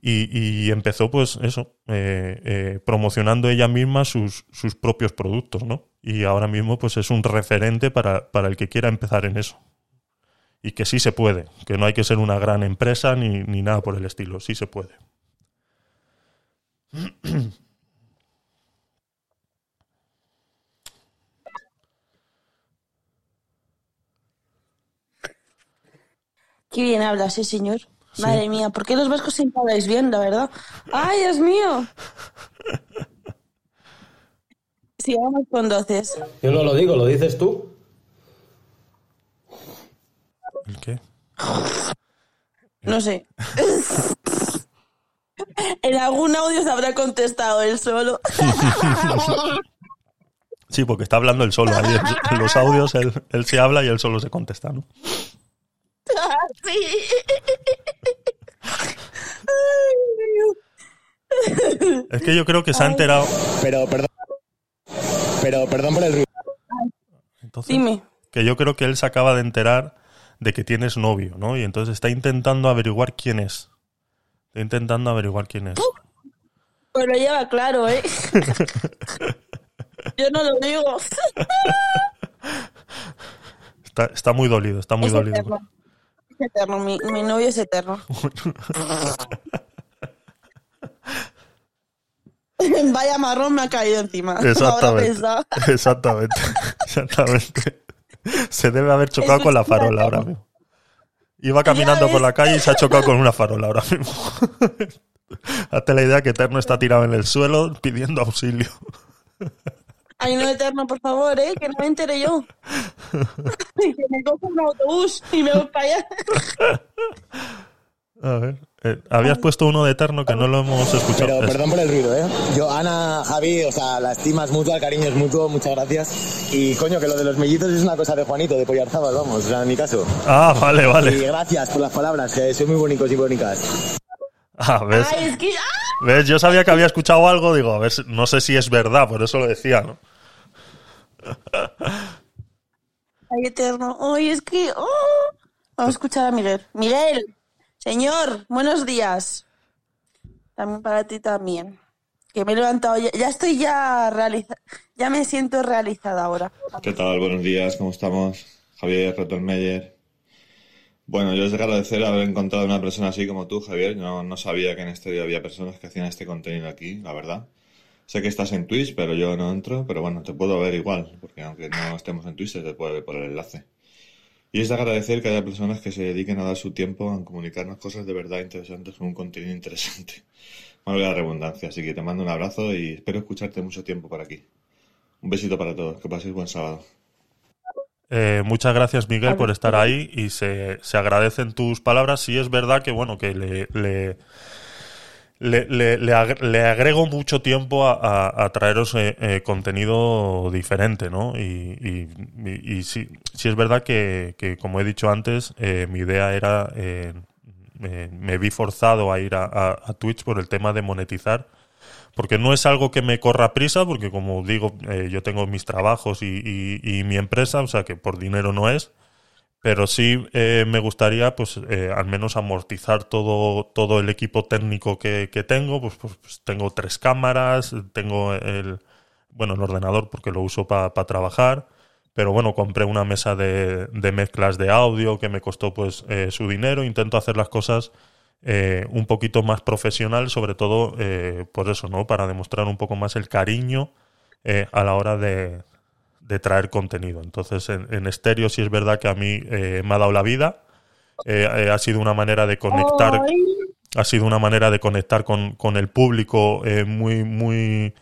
y, y empezó pues eso, eh, eh, promocionando ella misma sus, sus propios productos, ¿no? Y ahora mismo pues es un referente para, para el que quiera empezar en eso y que sí se puede, que no hay que ser una gran empresa ni, ni nada por el estilo, sí se puede. Qué bien habla, sí, señor. Madre mía, ¿por qué los vascos siempre habláis bien, la verdad? ¡Ay, Dios mío! Sigamos con doces. Yo no lo digo, lo dices tú. ¿El qué? No sé. en algún audio se habrá contestado él solo. Sí, porque está hablando él solo. Ahí en- los audios él, él se habla y él solo se contesta, ¿no? sí. Es que yo creo que se ha enterado. Pero, perdón. Pero, perdón por el ruido. Entonces, Dime. que yo creo que él se acaba de enterar de que tienes novio, ¿no? Y entonces está intentando averiguar quién es. Está intentando averiguar quién es. Pues lo lleva claro, ¿eh? Yo no lo digo. Está, está muy dolido, está muy Es dolido. eterno. Es eterno, mi, mi novio es eterno. Vaya marrón me ha caído encima. Exactamente. Exactamente. Exactamente. Se debe haber chocado con la farola ahora mismo. Iba caminando por la calle y se ha chocado con una farola ahora mismo. Hazte la idea que Eterno está tirado en el suelo pidiendo auxilio. Ay, no, eterno, por favor, ¿eh? Que no me entere yo. que me cojo un autobús y me voy para allá. A ver. Eh, habías puesto uno de Eterno que no lo hemos escuchado. Pero perdón por el ruido, ¿eh? Yo, Ana, Javi, o sea, la estima es mutua, el cariño es mutuo, muchas gracias. Y coño, que lo de los mellitos es una cosa de Juanito, de Pollarzábal, vamos, o sea, en mi caso. Ah, vale, Y vale. gracias por las palabras, que soy muy bonitos y bónicas. Ah, ¿ves? Ay, es que. ¡ah! ¿Ves? Yo sabía que había escuchado algo, digo, a ver, no sé si es verdad, por eso lo decía, ¿no? Ay, eterno. Ay, es que. oh. Vamos a escuchar a Miguel. Miguel, señor, buenos días. También para ti también. Que me he levantado. Ya, ya estoy ya realizada. Ya me siento realizada ahora. ¿Qué tal? Buenos días, ¿cómo estamos? Javier Rottenmeier. Bueno, yo os quiero agradecer haber encontrado una persona así como tú, Javier. No, no sabía que en este día había personas que hacían este contenido aquí, la verdad. Sé que estás en Twitch, pero yo no entro, pero bueno, te puedo ver igual, porque aunque no estemos en Twitch, se te puede ver por el enlace. Y es de agradecer que haya personas que se dediquen a dar su tiempo a comunicarnos cosas de verdad interesantes con un contenido interesante. Valga la redundancia, así que te mando un abrazo y espero escucharte mucho tiempo por aquí. Un besito para todos, que paséis buen sábado. Eh, muchas gracias, Miguel, por estar ahí y se, se agradecen tus palabras. Sí es verdad que, bueno, que le, le, le, le- le ag- le agrego mucho tiempo a, a- traeros eh, eh, contenido diferente, ¿no? Y, y, y- sí, sí es verdad que, que, como he dicho antes, eh, mi idea era, eh, me, me vi forzado a ir a, a- Twitch por el tema de monetizar porque no es algo que me corra prisa, porque como digo, yo tengo mis trabajos y mi empresa, o sea que por dinero no es, pero sí eh, me gustaría pues eh, al menos amortizar todo, todo el equipo técnico que, que tengo, pues, pues, pues tengo tres cámaras, tengo el, bueno, el ordenador porque lo uso para trabajar, pero bueno, compré una mesa de, de mezclas de audio que me costó pues eh, su dinero, intento hacer las cosas eh, un poquito más profesional, sobre todo eh, por eso, ¿no? Para demostrar un poco más el cariño eh, a la hora de, de traer contenido. Entonces, en, en estéreo sí es verdad que a mí eh, me ha dado la vida. Eh, eh, ha sido una manera de conectar, Ay, ha sido una manera de conectar con, con el público eh, muy, muy,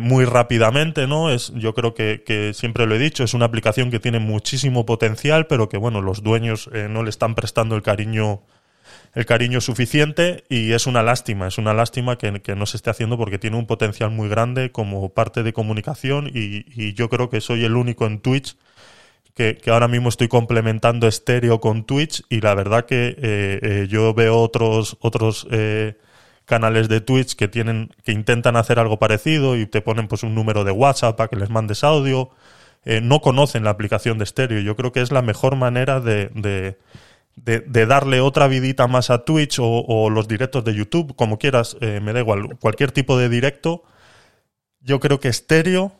muy rápidamente, ¿no? Es, yo creo que, que siempre lo he dicho, es una aplicación que tiene muchísimo potencial, pero que bueno, los dueños no le están prestando el cariño el cariño suficiente y es una lástima, es una lástima que, que no se esté haciendo porque tiene un potencial muy grande como parte de comunicación y, y yo creo que soy el único en Twitch que, que ahora mismo estoy complementando estéreo con Twitch y la verdad que eh, eh, yo veo otros otros eh, canales de Twitch que tienen que intentan hacer algo parecido y te ponen pues un número de WhatsApp para que les mandes audio. Eh, no conocen la aplicación de estéreo. Yo creo que es la mejor manera de, de de, darle otra vidita más a Twitch o, los directos de YouTube, como quieras, eh, me da igual, cualquier tipo de directo, yo creo que estéreo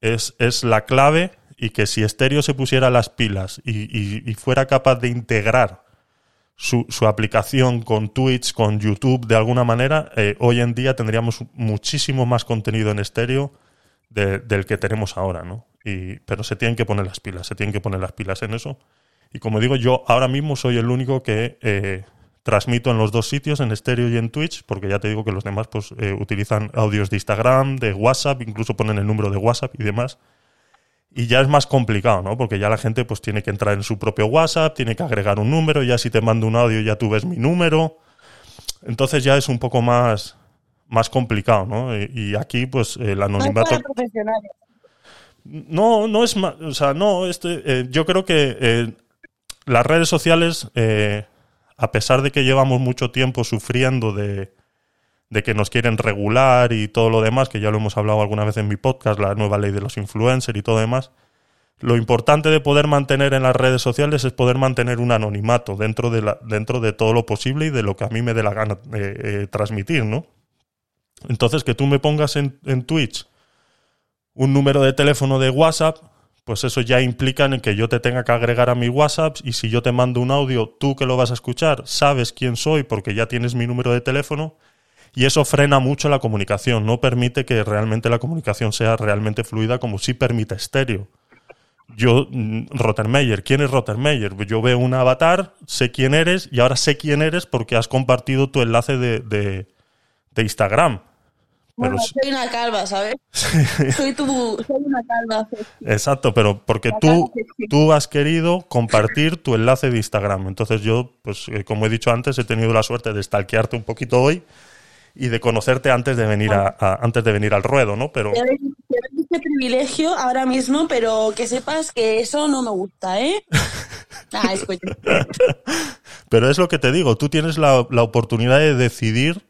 es, es la clave y que si estéreo se pusiera las pilas y, fuera capaz de integrar su, su aplicación con Twitch, con YouTube, de alguna manera, eh, hoy en día tendríamos muchísimo más contenido en estéreo de- del que tenemos ahora, ¿no? Y, pero se tienen que poner las pilas, se tienen que poner las pilas en eso. Y como digo, yo ahora mismo soy el único que eh, transmito en los dos sitios, en estéreo y en Twitch, porque ya te digo que los demás pues eh, utilizan audios de Instagram, de WhatsApp, incluso ponen el número de WhatsApp y demás. Y ya es más complicado, ¿no? Porque ya la gente pues tiene que entrar en su propio WhatsApp, tiene que agregar un número, ya si te mando un audio ya tú ves mi número. Entonces ya es un poco más, más complicado, ¿no? Y, y aquí pues el no es anonimato... para profesionales. No, no es más. O sea, no, este, eh, yo creo que eh, las redes sociales, eh, a pesar de que llevamos mucho tiempo sufriendo de, de que nos quieren regular y todo lo demás, que ya lo hemos hablado alguna vez en mi podcast, la nueva ley de los influencers y todo demás, lo importante de poder mantener en las redes sociales es poder mantener un anonimato dentro de, la, dentro de todo lo posible y de lo que a mí me dé la gana eh, eh, transmitir, ¿no? Entonces, que tú me pongas en, en Twitch un número de teléfono de WhatsApp, pues eso ya implica en que yo te tenga que agregar a mi WhatsApp y si yo te mando un audio, tú que lo vas a escuchar, sabes quién soy porque ya tienes mi número de teléfono y eso frena mucho la comunicación, no permite que realmente la comunicación sea realmente fluida como sí permite estéreo. Yo, mm, Rottermeier, ¿quién es Rottermeier? Yo veo un avatar, sé quién eres y ahora sé quién eres porque has compartido tu enlace de, de, de Instagram. Pero Bueno, soy una calva, ¿sabes? soy, tu, soy una calva. Exacto, pero porque tú, tú has querido compartir tu enlace de Instagram. Entonces yo, pues eh, como he dicho antes, he tenido la suerte de stalkearte un poquito hoy y de conocerte antes de venir a, a- antes de venir al ruedo, ¿no? Pero este privilegio ahora mismo, pero que sepas que eso no me gusta, ¿eh? Ah, escucha. Pero es lo que te digo, tú tienes la, la oportunidad de decidir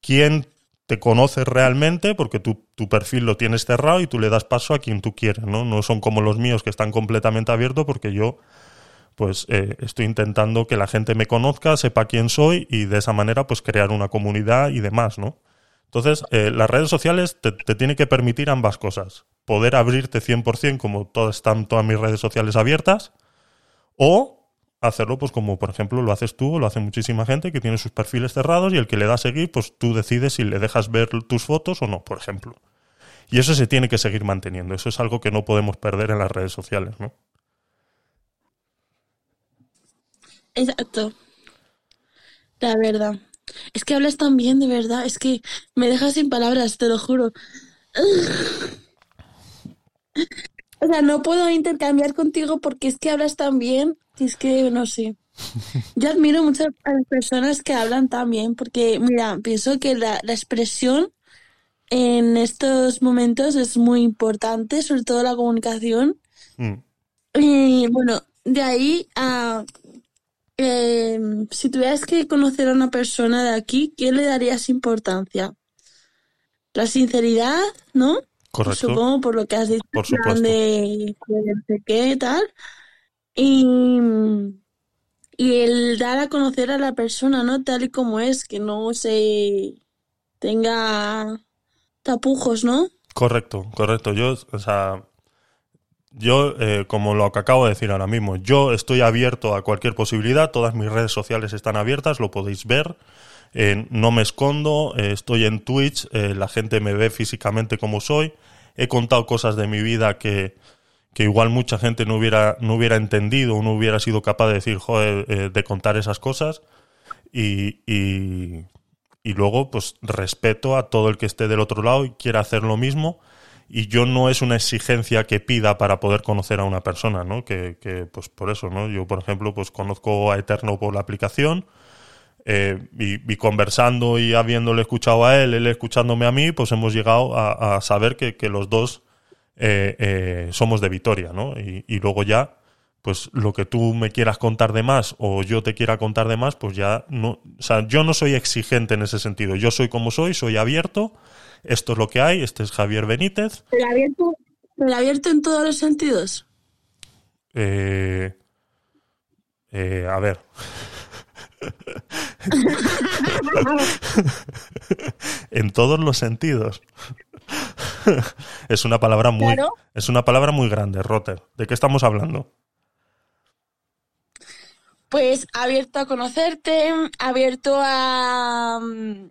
quién te conoce realmente, porque tu, tu perfil lo tienes cerrado y tú le das paso a quien tú quieres, ¿no? No son como los míos que están completamente abiertos, porque yo, pues, eh, estoy intentando que la gente me conozca, sepa quién soy y de esa manera, pues, crear una comunidad y demás, ¿no? Entonces, eh, las redes sociales te, te tienen que permitir ambas cosas. Poder abrirte 100% como todas, están todas mis redes sociales abiertas, o hacerlo pues como por ejemplo lo haces tú o lo hace muchísima gente que tiene sus perfiles cerrados y el que le da a seguir pues tú decides si le dejas ver tus fotos o no, por ejemplo. Y eso se tiene que seguir manteniendo, eso es algo que no podemos perder en las redes sociales, ¿no? Exacto. La verdad. Es que hablas tan bien, de verdad. Es que me dejas sin palabras, te lo juro. O sea, no puedo intercambiar contigo porque es que hablas tan bien que es que no sé. Yo admiro mucho a las personas que hablan tan bien porque, mira, pienso que la, la expresión en estos momentos es muy importante, sobre todo la comunicación. Mm. Y bueno, de ahí a eh, si tuvieras que conocer a una persona de aquí, ¿qué le darías importancia? La sinceridad, ¿no? Correcto. Supongo por lo que has dicho, Por supuesto. de, de qué tal. Y, y el dar a conocer a la persona, ¿no? Tal y como es, que no se tenga tapujos, ¿no? Correcto, correcto. Yo, o sea, yo, eh, como lo que acabo de decir ahora mismo, yo estoy abierto a cualquier posibilidad, todas mis redes sociales están abiertas, lo podéis ver. Eh, no me escondo, eh, estoy en Twitch, eh, la gente me ve físicamente como soy. He contado cosas de mi vida que, que igual mucha gente no hubiera, no hubiera entendido no hubiera sido capaz de decir, joder, de contar esas cosas. Y, y, y luego, pues respeto a todo el que esté del otro lado y quiera hacer lo mismo. Y yo no es una exigencia que pida para poder conocer a una persona, ¿no? Que, que, pues por eso, ¿no? Yo, por ejemplo, pues conozco a Eterno por la aplicación eh, y, y conversando y habiéndole escuchado a él, él escuchándome a mí, pues hemos llegado a, a saber que, que los dos eh, eh, somos de Vitoria, ¿no? Y, y luego ya, pues lo que tú me quieras contar de más o yo te quiera contar de más, pues ya no, o sea, yo no soy exigente en ese sentido. Yo soy como soy, soy abierto. Esto es lo que hay. Este es Javier Benítez. Pero abierto, pero abierto en todos los sentidos. Eh, eh, a ver. En todos los sentidos. es una palabra muy Claro. es una palabra muy grande, Rotter. ¿De qué estamos hablando? Pues abierto a conocerte, abierto a...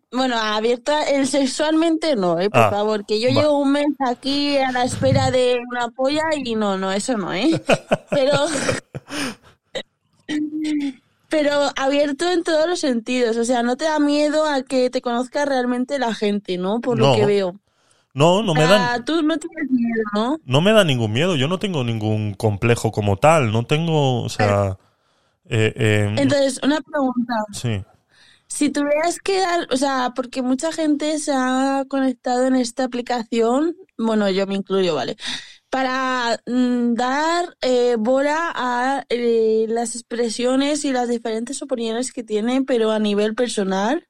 Bueno, abierto a... El sexualmente no, eh, por Ah, favor, que yo va. llevo un mes aquí a la espera de una polla y no, no, eso no, ¿eh? Pero... Pero abierto en todos los sentidos, o sea, no te da miedo a que te conozca realmente la gente, ¿no? Por lo que veo. No, no me Ah, dan tú no tienes miedo, ¿no? no me da ningún miedo. Yo no tengo ningún complejo como tal. No tengo, o sea, eh, eh, Entonces, una pregunta. sí. Si tuvieras que dar, o sea, porque mucha gente se ha conectado en esta aplicación, bueno, yo me incluyo, ¿vale? Para mm, dar eh, bola a eh, las expresiones y las diferentes opiniones que tienen, pero a nivel personal.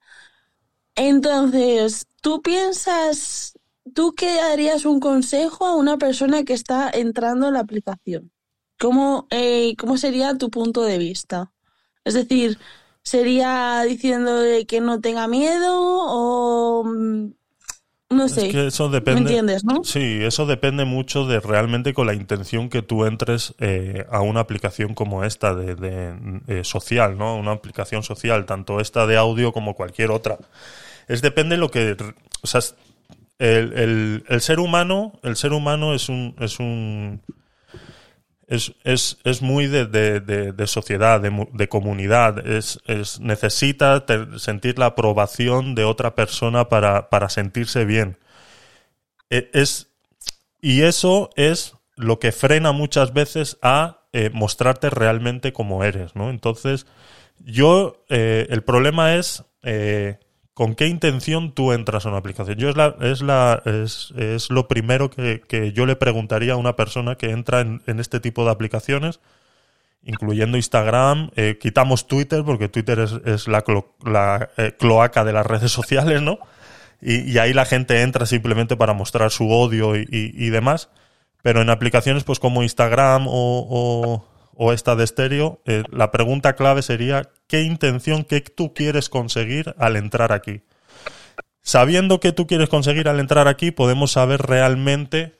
Entonces, ¿tú piensas, tú qué darías un consejo a una persona que está entrando en la aplicación? ¿Cómo, eh, cómo sería tu punto de vista? Es decir, ¿sería diciendo que no tenga miedo o, mm, No sé. Es que eso depende. ¿Me entiendes, no? Sí, eso depende mucho de realmente con la intención que tú entres eh, a una aplicación como esta de, de, eh, social, ¿no? Una aplicación social, tanto esta de audio como cualquier otra. Es depende lo que, o sea, el, el- el ser humano, el ser humano es un, es un, es, es, es muy de, de- de- sociedad, de, mu- de comunidad. Es, es- necesita sentir la aprobación de otra persona para, para sentirse bien. E- Es, y eso es lo que frena muchas veces a eh, mostrarte realmente como eres, ¿no? Entonces, yo, eh, el problema es eh, con qué intención tú entras a una aplicación. Yo es, la, es, la, es, es lo primero que, que yo le preguntaría a una persona que entra en, en este tipo de aplicaciones, incluyendo Instagram. eh, quitamos Twitter porque Twitter es, la, clo- la eh, cloaca de las redes sociales, ¿no? Y, y ahí la gente entra simplemente para mostrar su odio y, y- y demás. Pero en aplicaciones pues como Instagram o- o esta de estéreo, eh, la pregunta clave sería ¿qué intención, qué tú quieres conseguir al entrar aquí? Sabiendo qué tú quieres conseguir al entrar aquí, podemos saber realmente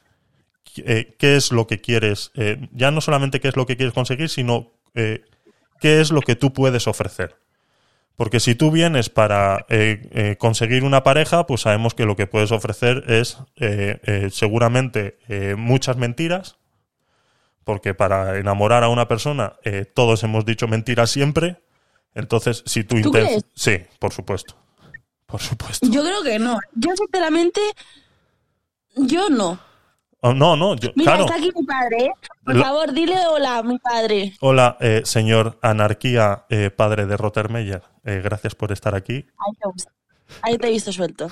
eh, qué es lo que quieres. eh, ya no solamente qué es lo que quieres conseguir, sino qué es lo que tú puedes ofrecer. Porque si tú vienes para conseguir una pareja, pues sabemos que lo que puedes ofrecer es seguramente muchas mentiras, porque para enamorar a una persona eh, todos hemos dicho mentiras siempre. Entonces, si ¿Tú crees? Sí, por supuesto. Por supuesto. Yo creo que no. Yo, sinceramente, yo no. Oh, no, no, yo, Mira, claro. está aquí mi padre, ¿eh? Por favor, dile hola mi padre. Hola, eh, señor Anarquía, eh, padre de Rottermeyer. Eh, gracias por estar aquí. Ahí te. Ahí te he visto suelto.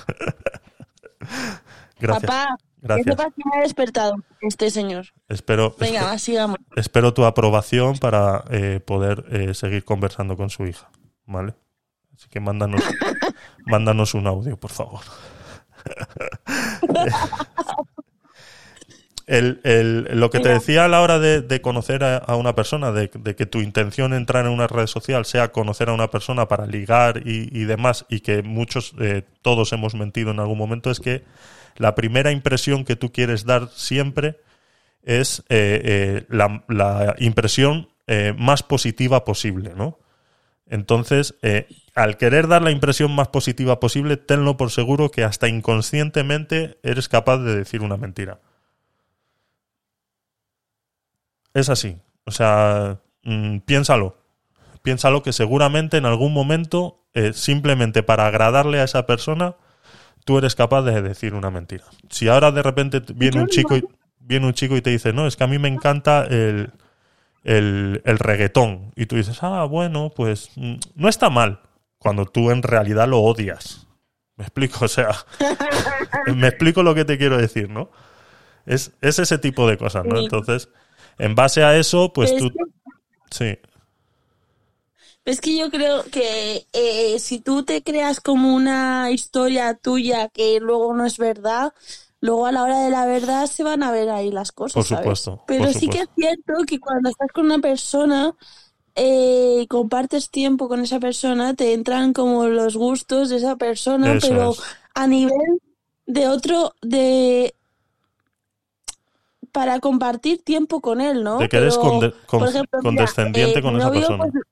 Gracias. Papá, Gracias. que me ha despertado este señor. Espero, Venga, va, sigamos. espero tu aprobación para eh, poder eh, seguir conversando con su hija. ¿Vale? Así que mándanos, mándanos un audio, por favor. El, el- lo que te decía a la hora de, de conocer a, a una persona, de, de que tu intención entrar en una red social sea conocer a una persona para ligar y, y demás, y que muchos, eh, todos hemos mentido en algún momento, es que la primera impresión que tú quieres dar siempre es eh, eh, la, impresión eh, más positiva posible, ¿no? Entonces, al querer dar la impresión más positiva posible, tenlo por seguro que hasta inconscientemente eres capaz de decir una mentira. Es así. O sea, mm, piénsalo. Piénsalo que seguramente en algún momento, simplemente para agradarle a esa persona, tú eres capaz de decir una mentira. Si ahora de repente viene un chico y, viene un chico y te dice, no, es que a mí me encanta el, el, el reggaetón. Y tú dices, ah, bueno, pues mm, no está mal. Cuando tú en realidad lo odias. Me explico, o sea, me explico lo que te quiero decir, ¿no? Es, es ese tipo de cosas, ¿no? Entonces, en base a eso, pues tú... Sí, Es que yo creo que eh, si tú te creas como una historia tuya que luego no es verdad, luego a la hora de la verdad se van a ver ahí las cosas. Por ¿sabes? supuesto, Pero por sí que es cierto que cuando estás con una persona eh, y compartes tiempo con esa persona, te entran como los gustos de esa persona, Eso pero es. a nivel de otro, de para compartir tiempo con él, ¿no? de que eres Pero, conde- con- por ejemplo, mira, condescendiente eh, con mi esa novio, persona. pues,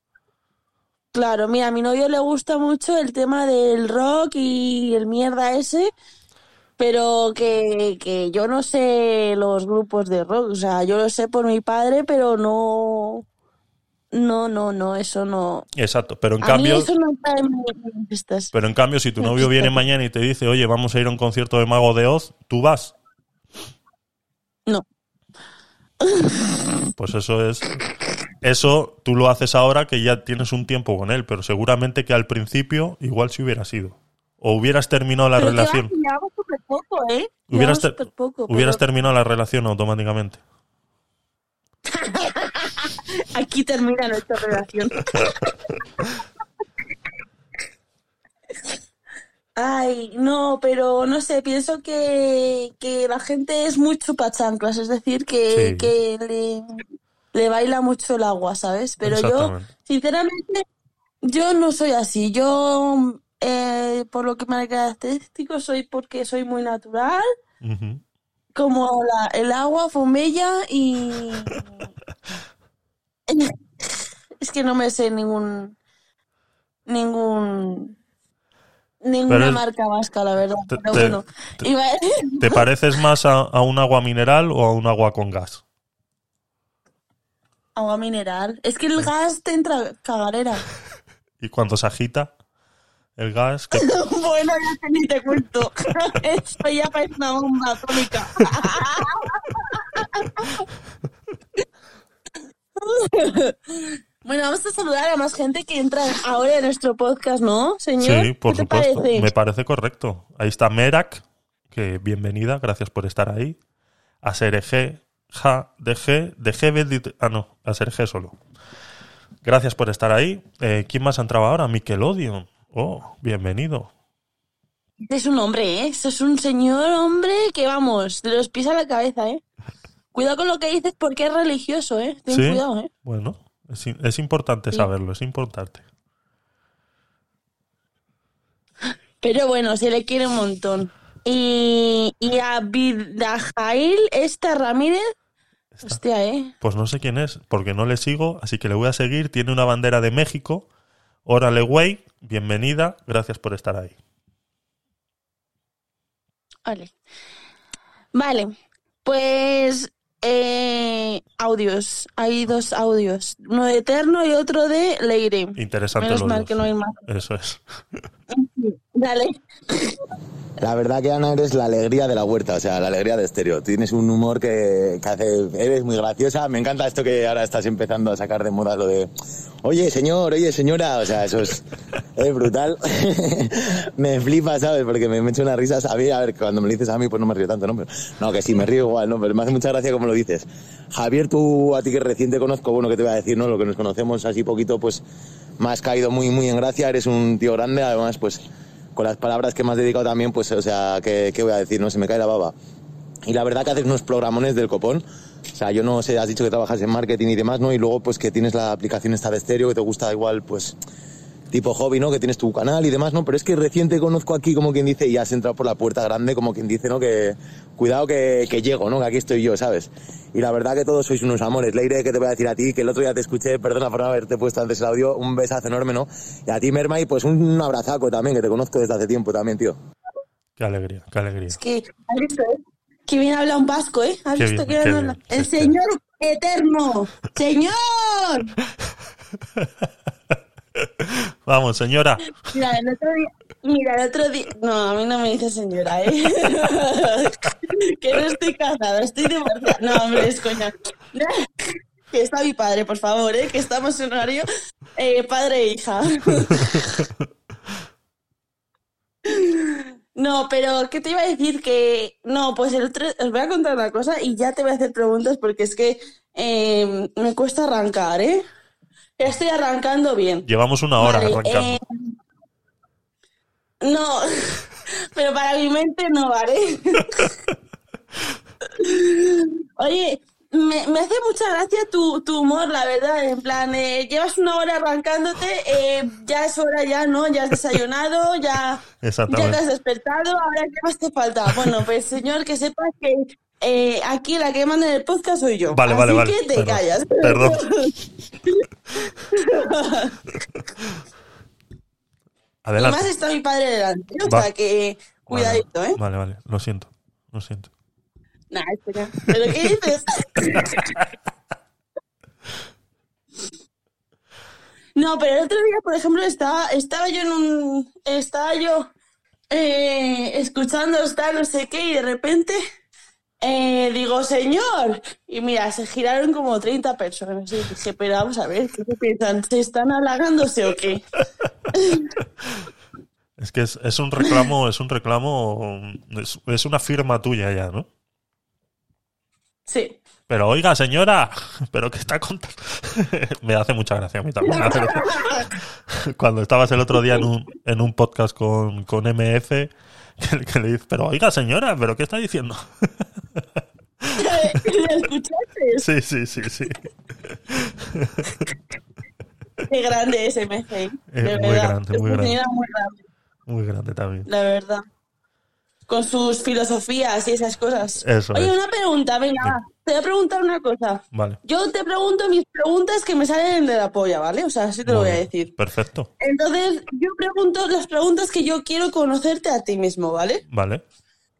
Claro, mira, a mi novio le gusta mucho el tema del rock y el mierda ese, pero que, que yo no sé los grupos de rock, o sea, yo lo sé por mi padre, pero no, no, no, no, eso no. Exacto, pero en a cambio... mí eso no está en mis. Pero en cambio, si tu novio viene mañana y te dice, oye, vamos a ir a un concierto de Mago de Oz, ¿tú vas? No. Pues eso es. Eso tú lo haces ahora que ya tienes un tiempo con él, pero seguramente que al principio igual si hubiera sido. O hubieras terminado la Pero relación. poco, ¿eh? Hubieras, ter- terminado la relación automáticamente. aquí termina nuestra relación. Ay, no, pero no sé, pienso que, que la gente es muy chupachanclas, es decir, que, Sí. que le, le baila mucho el agua, ¿sabes? Pero yo, sinceramente, yo no soy así. Yo eh, por lo que me característico soy porque soy muy natural, como la- el agua, fomella y... es que no me sé ningún... Ningún... Ninguna es- marca vasca, la verdad. Te- Pero bueno, te- iba a- ¿Te pareces más a, a un agua mineral o a un agua con gas? Agua mineral. Es que el gas te entra cagarera. Y cuando se agita el gas, que bueno, ya te ni te cuento. Esto ya parece una bomba atómica. bueno, vamos a saludar a más gente que entra ahora en nuestro podcast, ¿no, señor? Sí, por ¿Qué te supuesto. parece? Me parece correcto. Ahí está Merak, que bienvenida, gracias por estar ahí. A Serg, Ja, DG, DG, Bedit- ah no, a Serg solo. Gracias por estar ahí. Eh, ¿Quién más ha entrado ahora? Nickelodeon. Oh, bienvenido. Este es un hombre, ¿eh? Este es un señor hombre que, vamos, te los pisa la cabeza, ¿eh? Cuidado con lo que dices porque es religioso, ¿eh? Ten ¿Sí? cuidado, ¿eh? Bueno, es, es importante Sí. saberlo, es importante. Pero bueno, se le quiere un montón. Y, y a Vidajail, esta Ramírez, hostia, ¿eh? Pues no sé quién es, porque no le sigo, así que le voy a seguir. Tiene una bandera de México. Órale, güey, bienvenida, gracias por estar ahí. Vale. Vale, pues eh, audios. Hay dos audios. Uno de Eterno y otro de Leire. Interesante Menos los mal dos. que no hay más. Eso es. Dale. La verdad que Ana eres la alegría de la huerta, o sea, la alegría de estéreo. Tienes un humor que, que hace, eres muy graciosa. Me encanta esto que ahora estás empezando a sacar de moda lo de, oye señor, oye señora, o sea, eso es, es brutal. me flipa, ¿sabes? Porque me, me echo unas risas. A mí, a ver, cuando me lo dices a mí, pues no me río tanto, ¿no? Pero, no, que sí, me río igual, ¿no? Pero me hace mucha gracia como lo dices. Javier, tú, a ti que recién te conozco, bueno, que te voy a decir, ¿no? Lo que nos conocemos así poquito, pues me has caído muy, muy en gracia. Eres un tío grande, además, pues con las palabras que me has dedicado también, pues, o sea, ¿qué, qué voy a decir? No se me cae la baba. Y la verdad que haces unos programones del copón. O sea, yo no sé, has dicho que trabajas en marketing y demás, ¿no? Y luego, pues, que tienes la aplicación esta de estéreo, que te gusta igual, pues, tipo hobby, ¿no? Que tienes tu canal y demás, ¿no? Pero es que recién te conozco aquí, como quien dice, y has entrado por la puerta grande, como quien dice, ¿no? Que cuidado que, que llego, ¿no? Que aquí estoy yo, ¿sabes? Y la verdad que todos sois unos amores. Leire, que te voy a decir a ti, que el otro día te escuché, perdona por no haberte puesto antes el audio, un besazo enorme, ¿no? Y a ti, Merma, y pues un abrazaco también, que te conozco desde hace tiempo también, tío. Qué alegría, qué alegría. Que, ¿has visto, eh? Que bien habla un vasco, ¿eh? ¿Has Qué visto bien, que. El señor eterno. ¡Señor! Vamos, señora. Mira, el otro día. Mira, el otro día. No, a mí no me dice señora, ¿eh? que no estoy casada, estoy divorciada. No, hombre, es coña. Que está mi padre, por favor, ¿eh? Que estamos en horario eh, padre e hija. No, pero ¿qué te iba a decir? Que no, pues el otro, os voy a contar una cosa y ya te voy a hacer preguntas porque es que eh, me cuesta arrancar, ¿eh? Estoy arrancando bien. Llevamos una hora Vale, arrancando. eh, no, pero para mi mente no, ¿vale? Oye, me, me hace mucha gracia tu, tu humor, la verdad. En plan, eh, llevas una hora arrancándote, eh, ya es hora, ya, ¿no? Ya has desayunado, ya, ya te has despertado, ahora ¿qué más te falta? Bueno, pues señor, que sepas que eh, aquí la que manda en el podcast soy yo. Vale, Así vale, vale. que te Perdón, callas. perdón. Adelante. más está mi padre delante, o Va. sea que cuidadito, vale, ¿eh? Vale, vale, lo siento, lo siento. Nah, espera. ¿Pero qué dices? No, pero el otro día, por ejemplo, estaba, estaba yo en un. Estaba yo eh, escuchando tal, no sé qué, y de repente eh, digo, señor. Y mira, se giraron como 30 personas. Y dije, pero vamos a ver, ¿qué piensan? ¿Se están halagándose o qué? Es que es, es un reclamo, es un reclamo, es, es una firma tuya ya, ¿no? Sí. Pero oiga, señora, pero que está contando. Me hace mucha gracia a mí también. Cuando estabas el otro día en un, en un podcast con, con MF, que, que le dices, pero oiga, señora, pero ¿qué está diciendo? ¿Lo escuchaste? Sí, sí, sí, sí. Qué grande es MC. De muy verdad. grande, Es muy una grande. señora muy grande. Muy grande también. la verdad. Con sus filosofías y esas cosas. Eso Oye, es. una pregunta, venga, va. te voy a preguntar una cosa. Vale. Yo te pregunto mis preguntas que me salen de la polla, ¿vale? O sea, así te lo voy a decir. Perfecto. Entonces, yo pregunto las preguntas que yo quiero conocerte a ti mismo, ¿vale? Vale.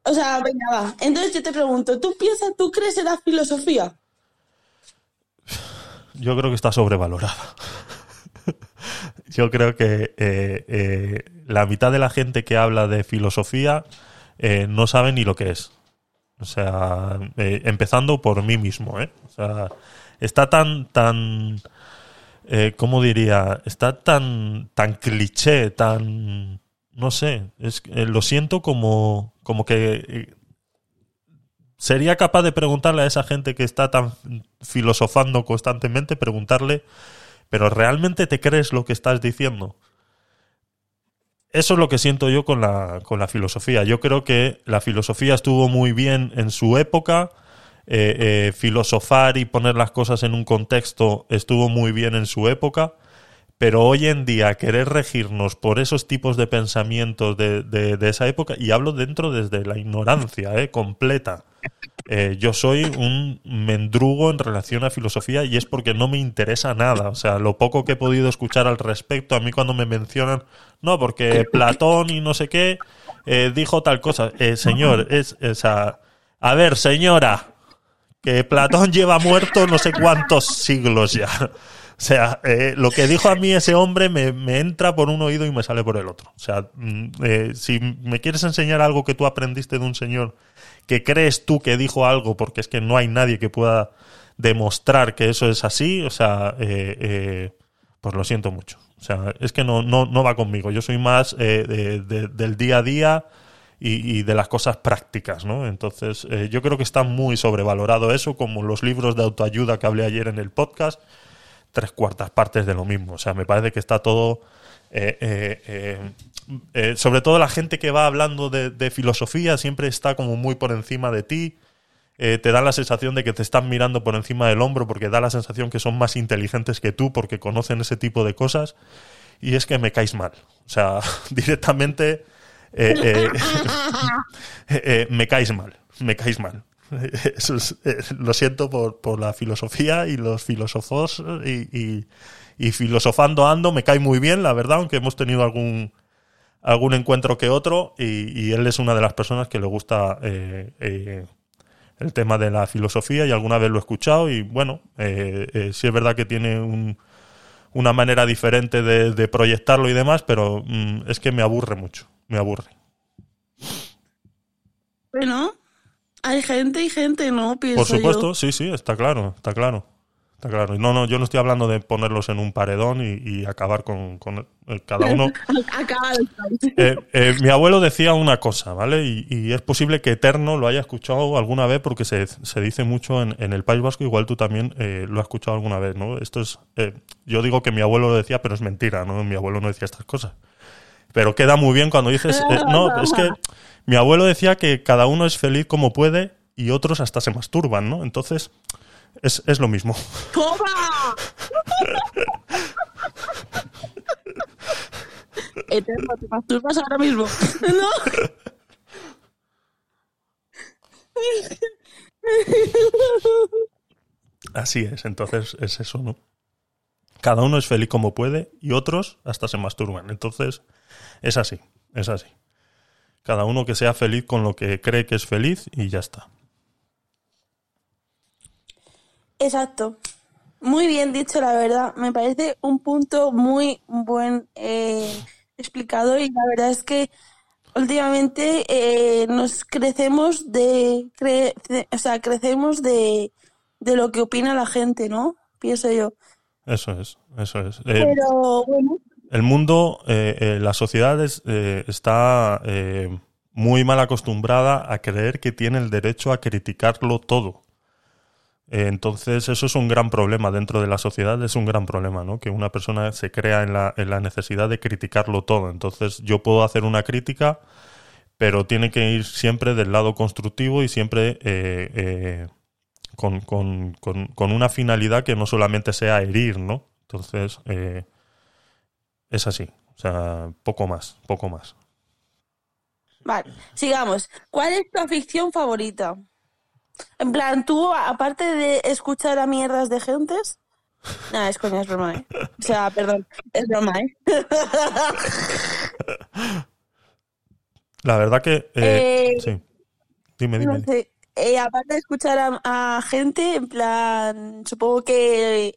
O sea, venga, va. Entonces yo te pregunto, ¿tú piensas, tú crees en la filosofía? Yo creo que está sobrevalorada. Yo creo que eh, eh, la mitad de la gente que habla de filosofía eh, no sabe ni lo que es. O sea, eh, empezando por mí mismo, ¿eh? O sea, está tan, tan, eh, ¿cómo diría? Está tan, tan cliché, tan, no sé, es, lo siento como, como que sería capaz de preguntarle a esa gente que está tan filosofando constantemente, preguntarle, pero ¿realmente te crees lo que estás diciendo? Eso es lo que siento yo con la, con la filosofía. Yo creo que la filosofía estuvo muy bien en su época. eh, eh, filosofar y poner las cosas en un contexto estuvo muy bien en su época. Pero hoy en día querer regirnos por esos tipos de pensamientos de, de- de esa época, y hablo dentro desde la ignorancia eh, completa. Eh, yo soy un mendrugo en relación a filosofía y es porque no me interesa nada. O sea, lo poco que he podido escuchar al respecto, a mí cuando me mencionan, no, porque Platón y no sé qué eh, dijo tal cosa. Eh, señor, es, o sea, a ver, señora, que Platón lleva muerto no sé cuántos siglos ya. O sea, eh, lo que dijo a mí ese hombre me, me entra por un oído y me sale por el otro. O sea, mm, eh, si me quieres enseñar algo que tú aprendiste de un señor que crees tú que dijo algo, porque es que no hay nadie que pueda demostrar que eso es así, o sea, eh, eh, pues lo siento mucho. O sea, es que no, no, no va conmigo. Yo soy más eh, de- de- del día a día y, y de las cosas prácticas, ¿no? Entonces, eh, yo creo que está muy sobrevalorado eso, como los libros de autoayuda que hablé ayer en el podcast, tres cuartas partes de lo mismo. O sea, me parece que está todo... eh, sobre todo la gente que va hablando de, filosofía siempre está como muy por encima de ti. Eh, te da la sensación de que te están mirando por encima del hombro porque da la sensación que son más inteligentes que tú porque conocen ese tipo de cosas. Y es que me caes mal. O sea, directamente eh, me caes mal. Me caes mal. Lo siento por, por la filosofía y los filósofos y- y filosofando ando me cae muy bien, la verdad, aunque hemos tenido algún algún encuentro que otro y, y él es una de las personas que le gusta eh, eh, el tema de la filosofía y alguna vez lo he escuchado y bueno, eh, eh, sí es verdad que tiene un- una manera diferente de, de proyectarlo y demás, pero mm, es que me aburre mucho, me aburre. Bueno, hay gente y gente, ¿no? Pienso Por supuesto, yo. sí, sí, está claro, está claro. Está claro. No, no, yo no estoy hablando de ponerlos en un paredón y, y acabar con, cada uno. Eh, eh, mi abuelo decía una cosa, ¿vale? Y, y es posible que Eterno lo haya escuchado alguna vez porque se, se dice mucho en, en el País Vasco, igual tú también eh, lo has escuchado alguna vez, ¿no? Esto es, eh, yo digo que mi abuelo lo decía, pero es mentira, ¿no? Mi abuelo no decía estas cosas. Pero queda muy bien cuando dices, eh, no, es que mi abuelo decía que cada uno es feliz como puede y otros hasta se masturban, ¿no? Entonces, es, es lo mismo. ¡Toma! Eterno, te masturbas ahora mismo. ¿No? Así es, entonces es eso, ¿no? Cada uno es feliz como puede y otros hasta se masturban. Entonces, es así, es así. Cada uno que sea feliz con lo que cree que es feliz y ya está. Exacto. Muy bien dicho, la verdad. Me parece un punto muy buen eh, explicado y la verdad es que últimamente eh, nos crecemos de, cre- o sea, crecemos de, de lo que opina la gente, ¿no? Pienso yo. Eso es, eso es. Eh, Pero bueno, el mundo, eh, la sociedad es, eh, está eh, muy mal acostumbrada a creer que tiene el derecho a criticarlo todo. Entonces, eso es un gran problema dentro de la sociedad, es un gran problema, ¿no? Que una persona se crea en la, en la necesidad de criticarlo todo. Entonces, yo puedo hacer una crítica, pero tiene que ir siempre del lado constructivo y siempre eh, eh, con, con- con- con una finalidad que no solamente sea herir, ¿no? Entonces, eh, es así. O sea, poco más, poco más. Vale, sigamos. ¿Cuál es tu afición favorita? En plan, tú, aparte de escuchar a mierdas de gentes. Nada, es coña, es broma, ¿eh? O sea, perdón, es broma, ¿eh? La verdad que... eh, Eh, sí. Dime, dime. No sé, eh, aparte de escuchar a, a gente, en plan, supongo que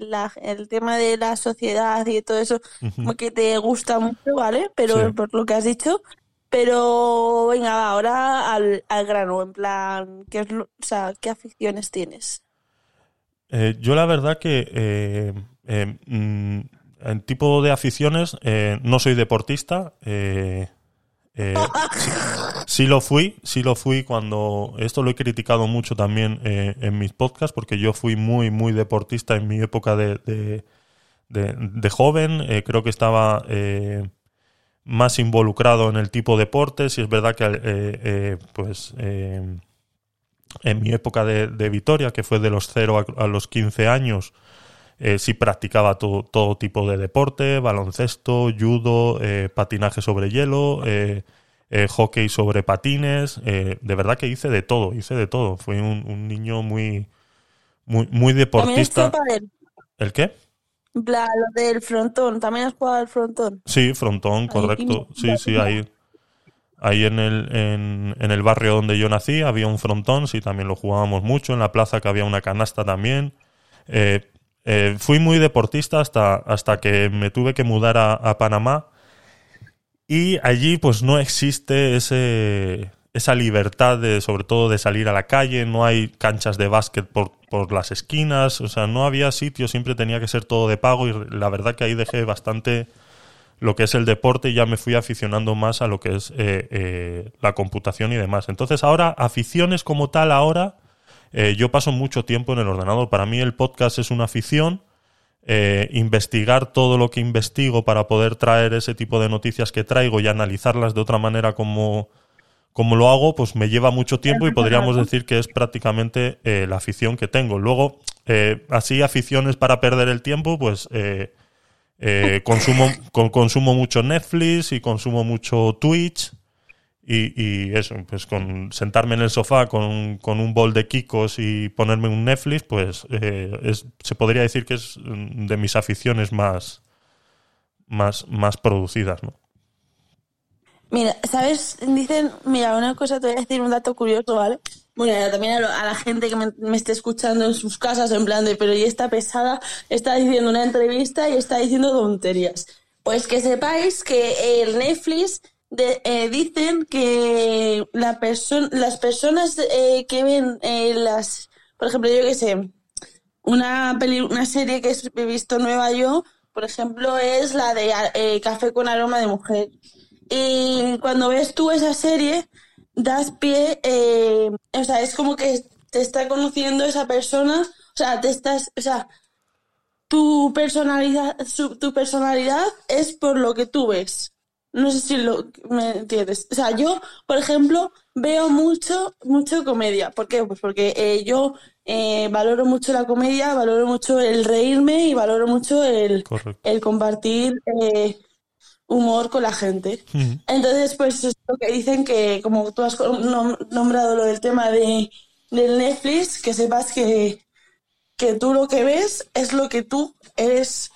la- el tema de la sociedad y todo eso, como que te gusta mucho, ¿vale? Pero Sí. por lo que has dicho. Pero venga, ahora al, al grano, en plan, ¿qué es lo- o sea, ¿qué aficiones tienes? Eh, yo la verdad que eh, eh, mm, en tipo de aficiones eh, no soy deportista. sí, lo fui, sí lo fui cuando... Esto lo he criticado mucho también en mis podcasts porque yo fui muy, muy deportista en mi época de, de, de- joven. creo que estaba más involucrado en el tipo de deportes y es verdad que eh, eh, pues... eh, en mi época de, de Vitoria, que fue de los 0 a, a los 15 años, eh, sí practicaba to- todo tipo de deporte, baloncesto, judo, patinaje sobre hielo, hockey sobre patines. de verdad que hice de todo, hice de todo. Fui un, un niño muy, muy, muy deportista. ¿El qué? Plan, lo del frontón, también has jugado al frontón. Sí, frontón, correcto. Sí, sí, ahí, ahí en el, en, en el barrio donde yo nací había un frontón, sí, también lo jugábamos mucho. En la plaza que había una canasta también. Eh, eh, fui muy deportista hasta, hasta que me tuve que mudar a, a Panamá. Y allí, pues no existe ese, esa libertad de, sobre todo, de salir a la calle. No hay canchas de básquet por, por las esquinas. O sea, no había sitio, siempre tenía que ser todo de pago. Y la verdad que ahí dejé bastante lo que es el deporte y ya me fui aficionando más a lo que es eh, eh, la computación y demás. Entonces ahora, aficiones como tal ahora, eh, yo paso mucho tiempo en el ordenador. Para mí el podcast es una afición. Investigar todo lo que investigo para poder traer ese tipo de noticias que traigo y analizarlas de otra manera como, como lo hago, pues me lleva mucho tiempo y podríamos decir que es prácticamente eh, la afición que tengo. Luego, eh, así aficiones para perder el tiempo, pues eh, consumo, con- consumo mucho Netflix y consumo mucho Twitch. Y, y eso, pues con sentarme en el sofá con, con un bol de Kikos y ponerme un Netflix, pues eh, es, se podría decir que es mm, de mis aficiones más, más, más producidas, ¿no? Mira, ¿sabes? Dicen, mira, una cosa, te voy a decir un dato curioso, ¿vale? Bueno, también a, lo- a la gente que me, me esté escuchando en sus casas, en plan de, pero y esta pesada está diciendo una entrevista y está diciendo tonterías. Pues que sepáis que el Netflix de- eh, dicen que la perso- las personas eh, que ven eh, las, por ejemplo, yo qué sé, una peli, una serie que he visto nueva yo, por ejemplo, es la de eh, Café con aroma de mujer. Y cuando ves tú esa serie, das pie, eh, o sea, es como que te está conociendo esa persona, o sea, te estás, o sea, tu personalidad, su- tu personalidad es por lo que tú ves. No sé si lo me entiendes. O sea, yo, por ejemplo, veo mucho, mucho comedia. ¿Por qué? Pues porque eh, yo eh, valoro mucho la comedia, valoro mucho el reírme y valoro mucho el, Correcto. el compartir eh, humor con la gente. Ujú. Entonces, pues es lo que dicen que, como tú has nom- nombrado lo del tema de, del Netflix, que sepas que, que tú lo que ves es lo que tú eres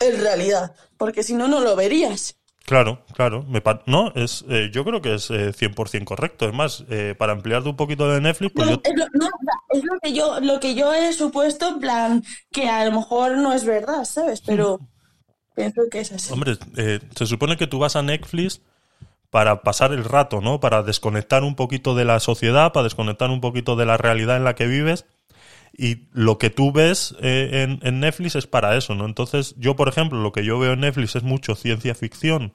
en realidad. Porque si no, no lo verías. Claro, claro. Me no, es, eh, yo creo que es eh, 100% correcto. Es más, eh, para ampliarte un poquito de Netflix, pues No, yo... es, lo, no, es lo que yo, lo que yo he supuesto, en plan, que a lo mejor no es verdad, ¿sabes? Pero pienso que es así. Hombre, eh, se supone que tú vas a Netflix para pasar el rato, ¿no? Para desconectar un poquito de la sociedad, para desconectar un poquito de la realidad en la que vives. Y lo que tú ves eh, en, Netflix es para eso, ¿no? Entonces, yo, por ejemplo, lo que yo veo en Netflix es mucho ciencia ficción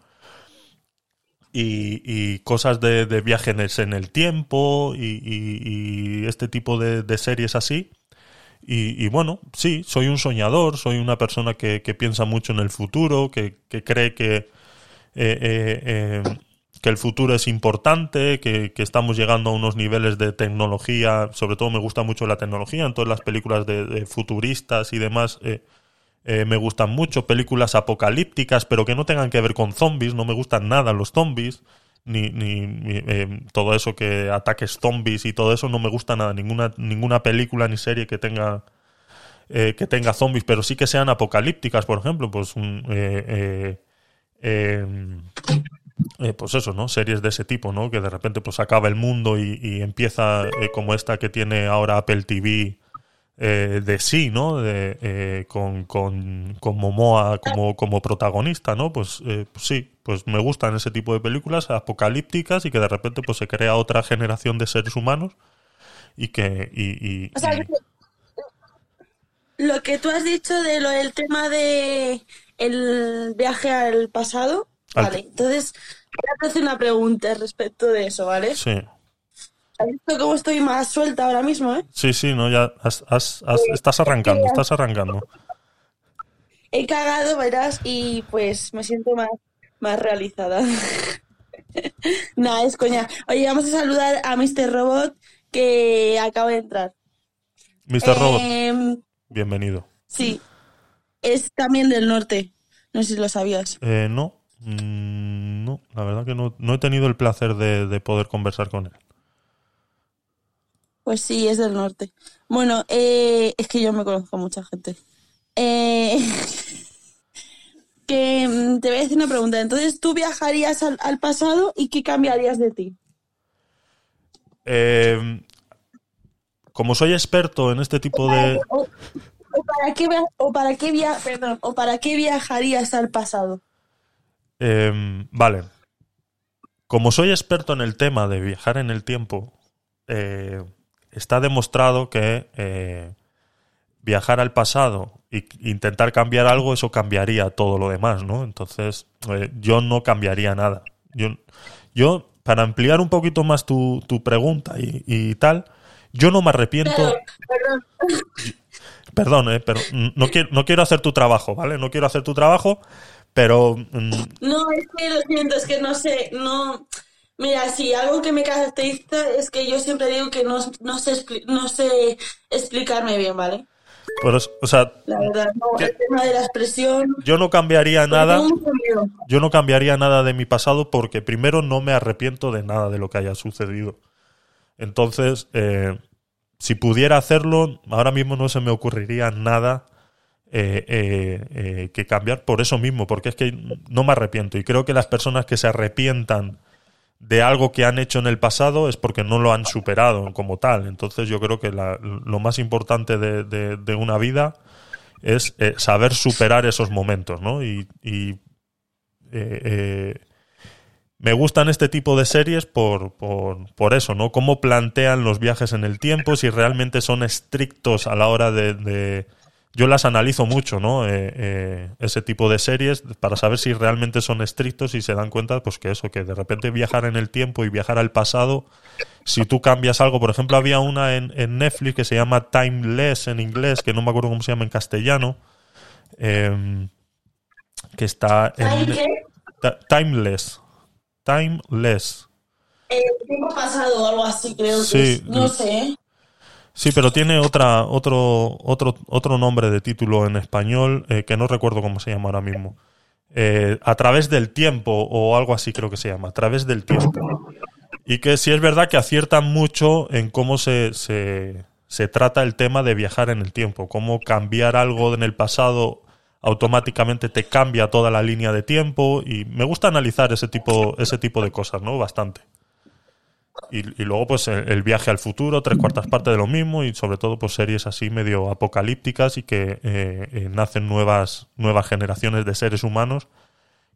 y, cosas de, viajes en el tiempo y, este tipo de series así. Y, y bueno, sí, soy un soñador, soy una persona que, que piensa mucho en el futuro, que, que cree que, eh, eh, eh, que el futuro es importante, que, que estamos llegando a unos niveles de tecnología, sobre todo me gusta mucho la tecnología, en todas las películas de, futuristas y demás eh, eh, me gustan mucho, películas apocalípticas, pero que no tengan que ver con zombies, no me gustan nada los zombies, ni, ni, eh, todo eso que ataques zombies y todo eso no me gusta nada. Ninguna, ninguna película ni serie que tenga eh, que tenga zombies, pero sí que sean apocalípticas, por ejemplo, pues un, eh, eh, eh, pues eso, ¿no? Series de ese tipo, ¿no? Que de repente pues acaba el mundo y, empieza como esta que tiene ahora Apple TV eh, de sí, ¿no? De, eh, con, con, con Momoa como, como protagonista, ¿no? Pues, eh, pues sí, pues me gustan ese tipo de películas apocalípticas y que de repente pues se crea otra generación de seres humanos y que y, y- O sea, y- lo que tú has dicho de lo del tema de el viaje al pasado, Al- vale. Entonces, voy a hacer una pregunta respecto de eso, ¿vale? sí. ¿Has visto cómo estoy más suelta ahora mismo, eh? Sí, sí, no, ya has- has- has- estás arrancando, estás arrancando. He cagado, verás, y pues me siento más, más realizada. Nada, es coña. Oye, vamos a saludar a Mr. Robot que acaba de entrar. Mr. Robot, Em, bienvenido. sí, es también del norte. No sé si lo sabías. Eh, no, mm, no, la verdad que no, no he tenido el placer de, de poder conversar con él. Pues sí, es del norte. Bueno, eh, es que yo me conozco mucha gente. Eh, que mm, te voy a decir una pregunta. Entonces, ¿tú viajarías al, al pasado y qué cambiarías de ti? Eh, como soy experto en este tipo de... O, o para qué o para qué via- perdón, o para qué viajarías al pasado? eh, vale. Como soy experto en el tema de viajar en el tiempo, eh, está demostrado que eh, viajar al pasado e intentar cambiar algo, eso cambiaría todo lo demás, ¿no? Entonces, eh, yo no cambiaría nada. Yo, yo para ampliar un poquito más tu, tu pregunta y, y tal, yo no me arrepiento. Perdón. Perdón, eh, pero no quiero, no quiero hacer tu trabajo, ¿vale? No quiero hacer tu trabajo, pero mm, No, es que lo siento, es que no sé, no... Mira, sí, algo que me caracteriza es que yo siempre digo que no, no, sé, no sé explicarme bien, ¿vale? pero o sea, La verdad, no, el tema de la expresión... yo no cambiaría nada. Yo no cambiaría nada de mi pasado porque primero no me arrepiento de nada de lo que haya sucedido. Entonces, eh, si pudiera hacerlo, ahora mismo no se me ocurriría nada eh, eh, eh, que cambiar por eso mismo, porque es que no me arrepiento. Y creo que las personas que se arrepientan de algo que han hecho en el pasado es porque no lo han superado como tal. Entonces yo creo que lo más importante de, una vida es eh, saber superar esos momentos, ¿no? Y, y, eh, eh, me gustan este tipo de series por, por, por eso, ¿no? Cómo plantean los viajes en el tiempo, si realmente son estrictos a la hora de- yo las analizo mucho, ¿no? Eh, eh, ese tipo de series para saber si realmente son estrictos y se dan cuenta, pues que eso, que de repente viajar en el tiempo y viajar al pasado, si tú cambias algo, por ejemplo, había una en, en Netflix que se llama Timeless en inglés, que no me acuerdo cómo se llama en castellano, em, que está en... Timeless. Timeless. Eh, tiempo pasado o algo así, creo Sí, que es. No sé. Sí, pero tiene otra, otro, otro, otro nombre de título en español eh, que no recuerdo cómo se llama ahora mismo. Eh, a través del tiempo o algo así creo que se llama. A través del tiempo. Y que sí es verdad que aciertan mucho en cómo se, se, se trata el tema de viajar en el tiempo. Cómo cambiar algo en el pasado automáticamente te cambia toda la línea de tiempo. Y me gusta analizar ese tipo, ese tipo de cosas, ¿no? Bastante. Y, luego, pues, el, viaje al futuro, tres cuartas partes de lo mismo, y sobre todo, pues, series así medio apocalípticas y que eh, eh, nacen nuevas, nuevas generaciones de seres humanos.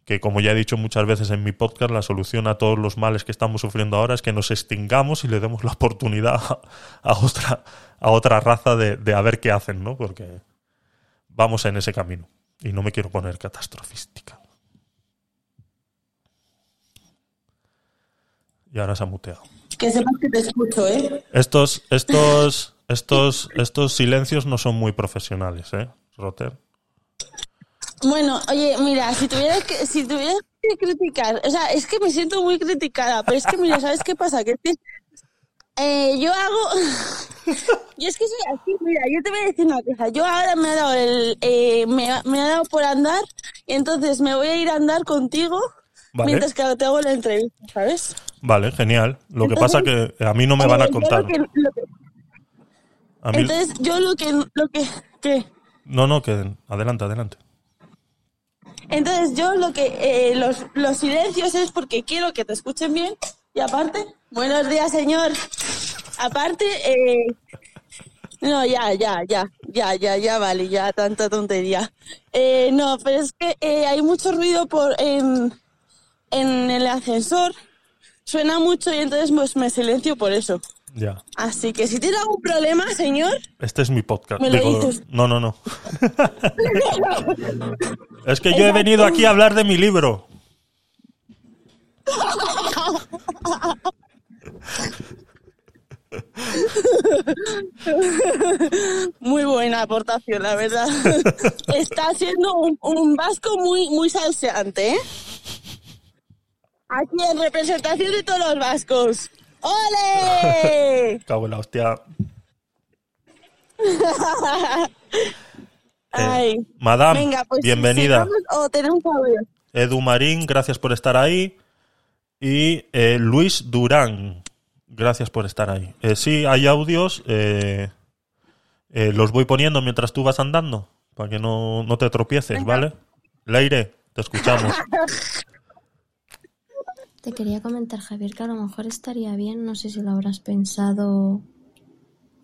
Que, como ya he dicho muchas veces en mi podcast, la solución a todos los males que estamos sufriendo ahora es que nos extingamos y le demos la oportunidad a, a otra, a otra raza de, de a ver qué hacen, ¿no? Porque vamos en ese camino. Y no me quiero poner catastrofística. Y ahora se ha muteado. Que sepas que te escucho, ¿eh? Estos, estos, estos, estos silencios no son muy profesionales, ¿eh, Roter? Bueno, oye, mira, si tuvieras que, si tuvieras que criticar, o sea, es que me siento muy criticada, pero es que, mira, ¿sabes qué pasa? Que eh, yo hago, yo es que soy así, mira, yo te voy a decir una cosa, yo ahora me ha dado el, eh, me, ha- me ha dado por andar, y entonces me voy a ir a andar contigo Vale. mientras que te hago la entrevista, ¿sabes? Vale, genial. Lo que pasa que a mí no me van a Eh, contar. lo que- lo que- A mí- Entonces, yo lo que, lo que, que- No, no, que adelante, adelante. entonces yo lo que, eh, los, los silencios es porque quiero que te escuchen bien y aparte, buenos días, señor. Aparte, eh, no, ya, ya, ya, ya, ya, ya, vale, ya, tanta tontería. Eh, no, pero es que eh, hay mucho ruido por en, en el ascensor, suena mucho y entonces pues me silencio por eso. Ya. Así que si tiene algún problema, señor, Este es mi podcast. Me lo Digo, dices. no, no, no. es que yo he venido aquí a hablar de mi libro. Muy buena aportación, la verdad. Está siendo un, un vasco muy, muy salseante, ¿eh? Aquí en representación de todos los vascos. ¡Ole! Cago en la hostia. Ay. Madame, Venga, pues bienvenida. o tenemos audio. Edu Marín, gracias por estar ahí. Y eh, Luis Durán, gracias por estar ahí. Eh, sí, hay audios. eh, eh, los voy poniendo mientras tú vas andando, para que no, no te tropieces, ¿vale? Leire, te escuchamos. Te quería comentar, Javier, que a lo mejor estaría bien, no sé si lo habrás pensado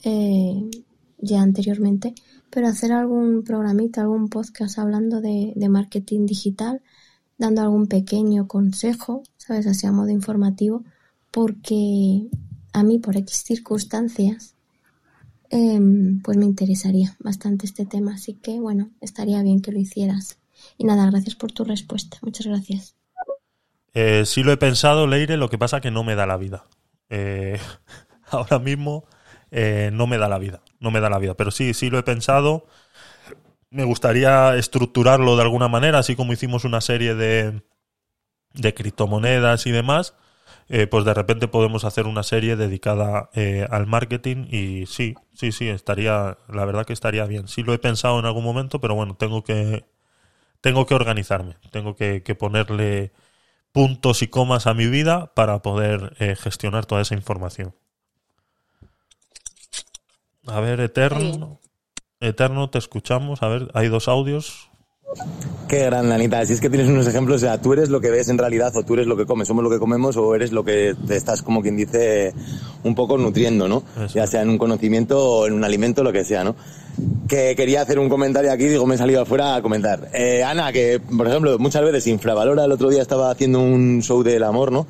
eh, ya anteriormente, pero hacer algún programita, algún podcast hablando de, marketing digital, dando algún pequeño consejo, ¿sabes? Así a modo informativo, porque a mí, por X circunstancias, em, pues me interesaría bastante este tema, así que bueno, estaría bien que lo hicieras. Y nada, gracias por tu respuesta, muchas gracias. Eh, sí lo he pensado, Leire, lo que pasa que no me da la vida. Eh, ahora mismo eh, no me da la vida, no me da la vida, pero sí, sí lo he pensado. Me gustaría estructurarlo de alguna manera, así como hicimos una serie de, de criptomonedas y demás, eh, pues de repente podemos hacer una serie dedicada al marketing y sí, sí, sí, estaría, la verdad que estaría bien. Sí lo he pensado en algún momento, pero bueno, tengo que, tengo que organizarme, tengo que ponerle puntos y comas a mi vida para poder eh, gestionar toda esa información. A ver, Eterno. Eterno, te escuchamos. A ver, hay dos audios. Qué grande, Anita. Si es que tienes unos ejemplos, o sea, tú eres lo que ves en realidad o tú eres lo que comes. Somos lo que comemos o eres lo que te estás, como quien dice, un poco nutriendo, ¿no? Eso. Ya sea en un conocimiento o en un alimento, lo que sea, ¿no? Que quería hacer un comentario aquí, digo, me he salido afuera a comentar. Eh, Ana, que, por ejemplo, muchas veces infravalora, el otro día estaba haciendo un show del amor, ¿no?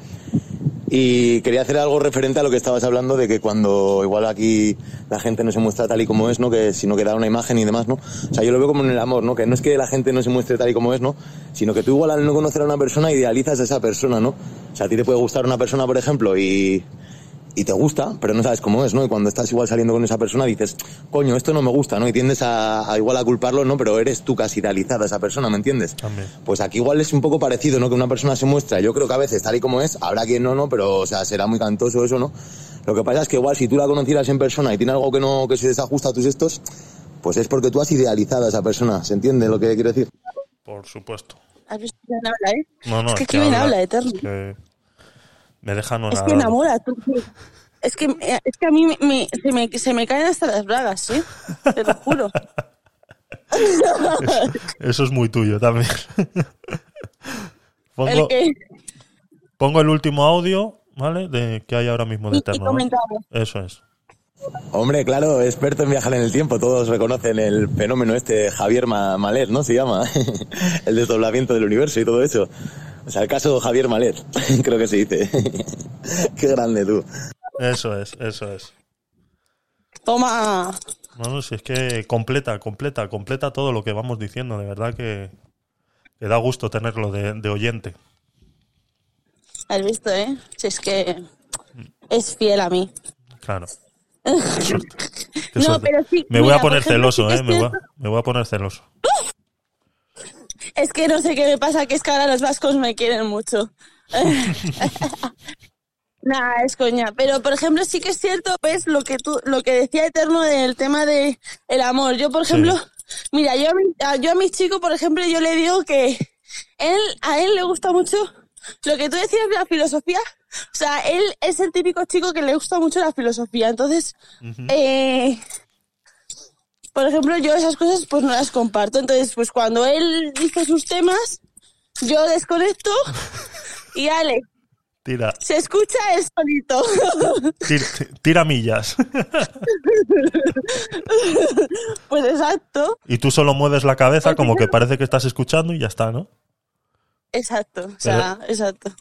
Y quería hacer algo referente a lo que estabas hablando de que cuando igual aquí la gente no se muestra tal y como es, ¿no? Que sino que da una imagen y demás, ¿no? O sea, yo lo veo como en el amor, ¿no? Que no es que la gente no se muestre tal y como es, ¿no? Sino que tú igual al no conocer a una persona idealizas a esa persona, ¿no? O sea, a ti te puede gustar una persona, por ejemplo, y y te gusta, pero no sabes cómo es, ¿no? Y cuando estás igual saliendo con esa persona dices, coño, esto no me gusta, ¿no? Y tiendes a, a igual a culparlo, ¿no? Pero eres tú casi idealizada esa persona, ¿me entiendes? También. Pues aquí igual es un poco parecido, ¿no? Que una persona se muestra, yo creo que a veces tal y como es, habrá quien no, ¿no? Pero, o sea, será muy cantoso eso, ¿no? Lo que pasa es que igual si tú la conocieras en persona y tiene algo que no, que se desajusta a tus estos, pues es porque tú has idealizado a esa persona, ¿se entiende lo que quiero decir? Por supuesto. ¿Has visto quién habla, eh? No, no, es que es qué bien habla, Eterno. es que me deja Es que enamora. Es que, eh, es que a mí me, me- se, me, se me caen hasta las bragas, ¿sí? Te lo juro. Eso es muy tuyo también. pongo, El pongo el último audio, ¿vale? De que hay ahora mismo de Y- y Eterno. Eso es. Hombre, claro, experto en viajar en el tiempo, todos reconocen el fenómeno este Javier Ma- Malet, ¿no? Se llama, el desdoblamiento del universo y todo eso. O sea, el caso Javier Malet, creo que se dice. Qué grande tú. Eso es, eso es. Toma. No, no, si es que completa, completa, completa todo lo que vamos diciendo. De verdad que, que da gusto tenerlo de, de oyente. Has visto, ¿eh? Si es que es fiel a mí. Claro. Qué suerte. Qué No, pero sí, Me voy mira, a poner ejemplo, celoso, ¿eh? Me voy a, me voy a poner celoso. Es que no sé qué me pasa, que es que ahora los vascos me quieren mucho. Nada, es coña. Pero, por ejemplo, sí que es cierto, ves, lo que tú, lo que decía Eterno del tema de el amor. Yo, por Sí. ejemplo, mira, yo a, mi, a- yo a mi chico, por ejemplo, yo le digo que él, a él le gusta mucho lo que tú decías de la filosofía, o sea, él es el típico chico que le gusta mucho la filosofía. Entonces, eh, por ejemplo, yo esas cosas pues no las comparto. Entonces, pues cuando él dice sus temas, yo desconecto y Ale, Tira, se escucha el solito. tira, tira millas. pues exacto, y tú solo mueves la cabeza como que parece que estás escuchando y ya está, ¿no? exacto, o sea, exacto.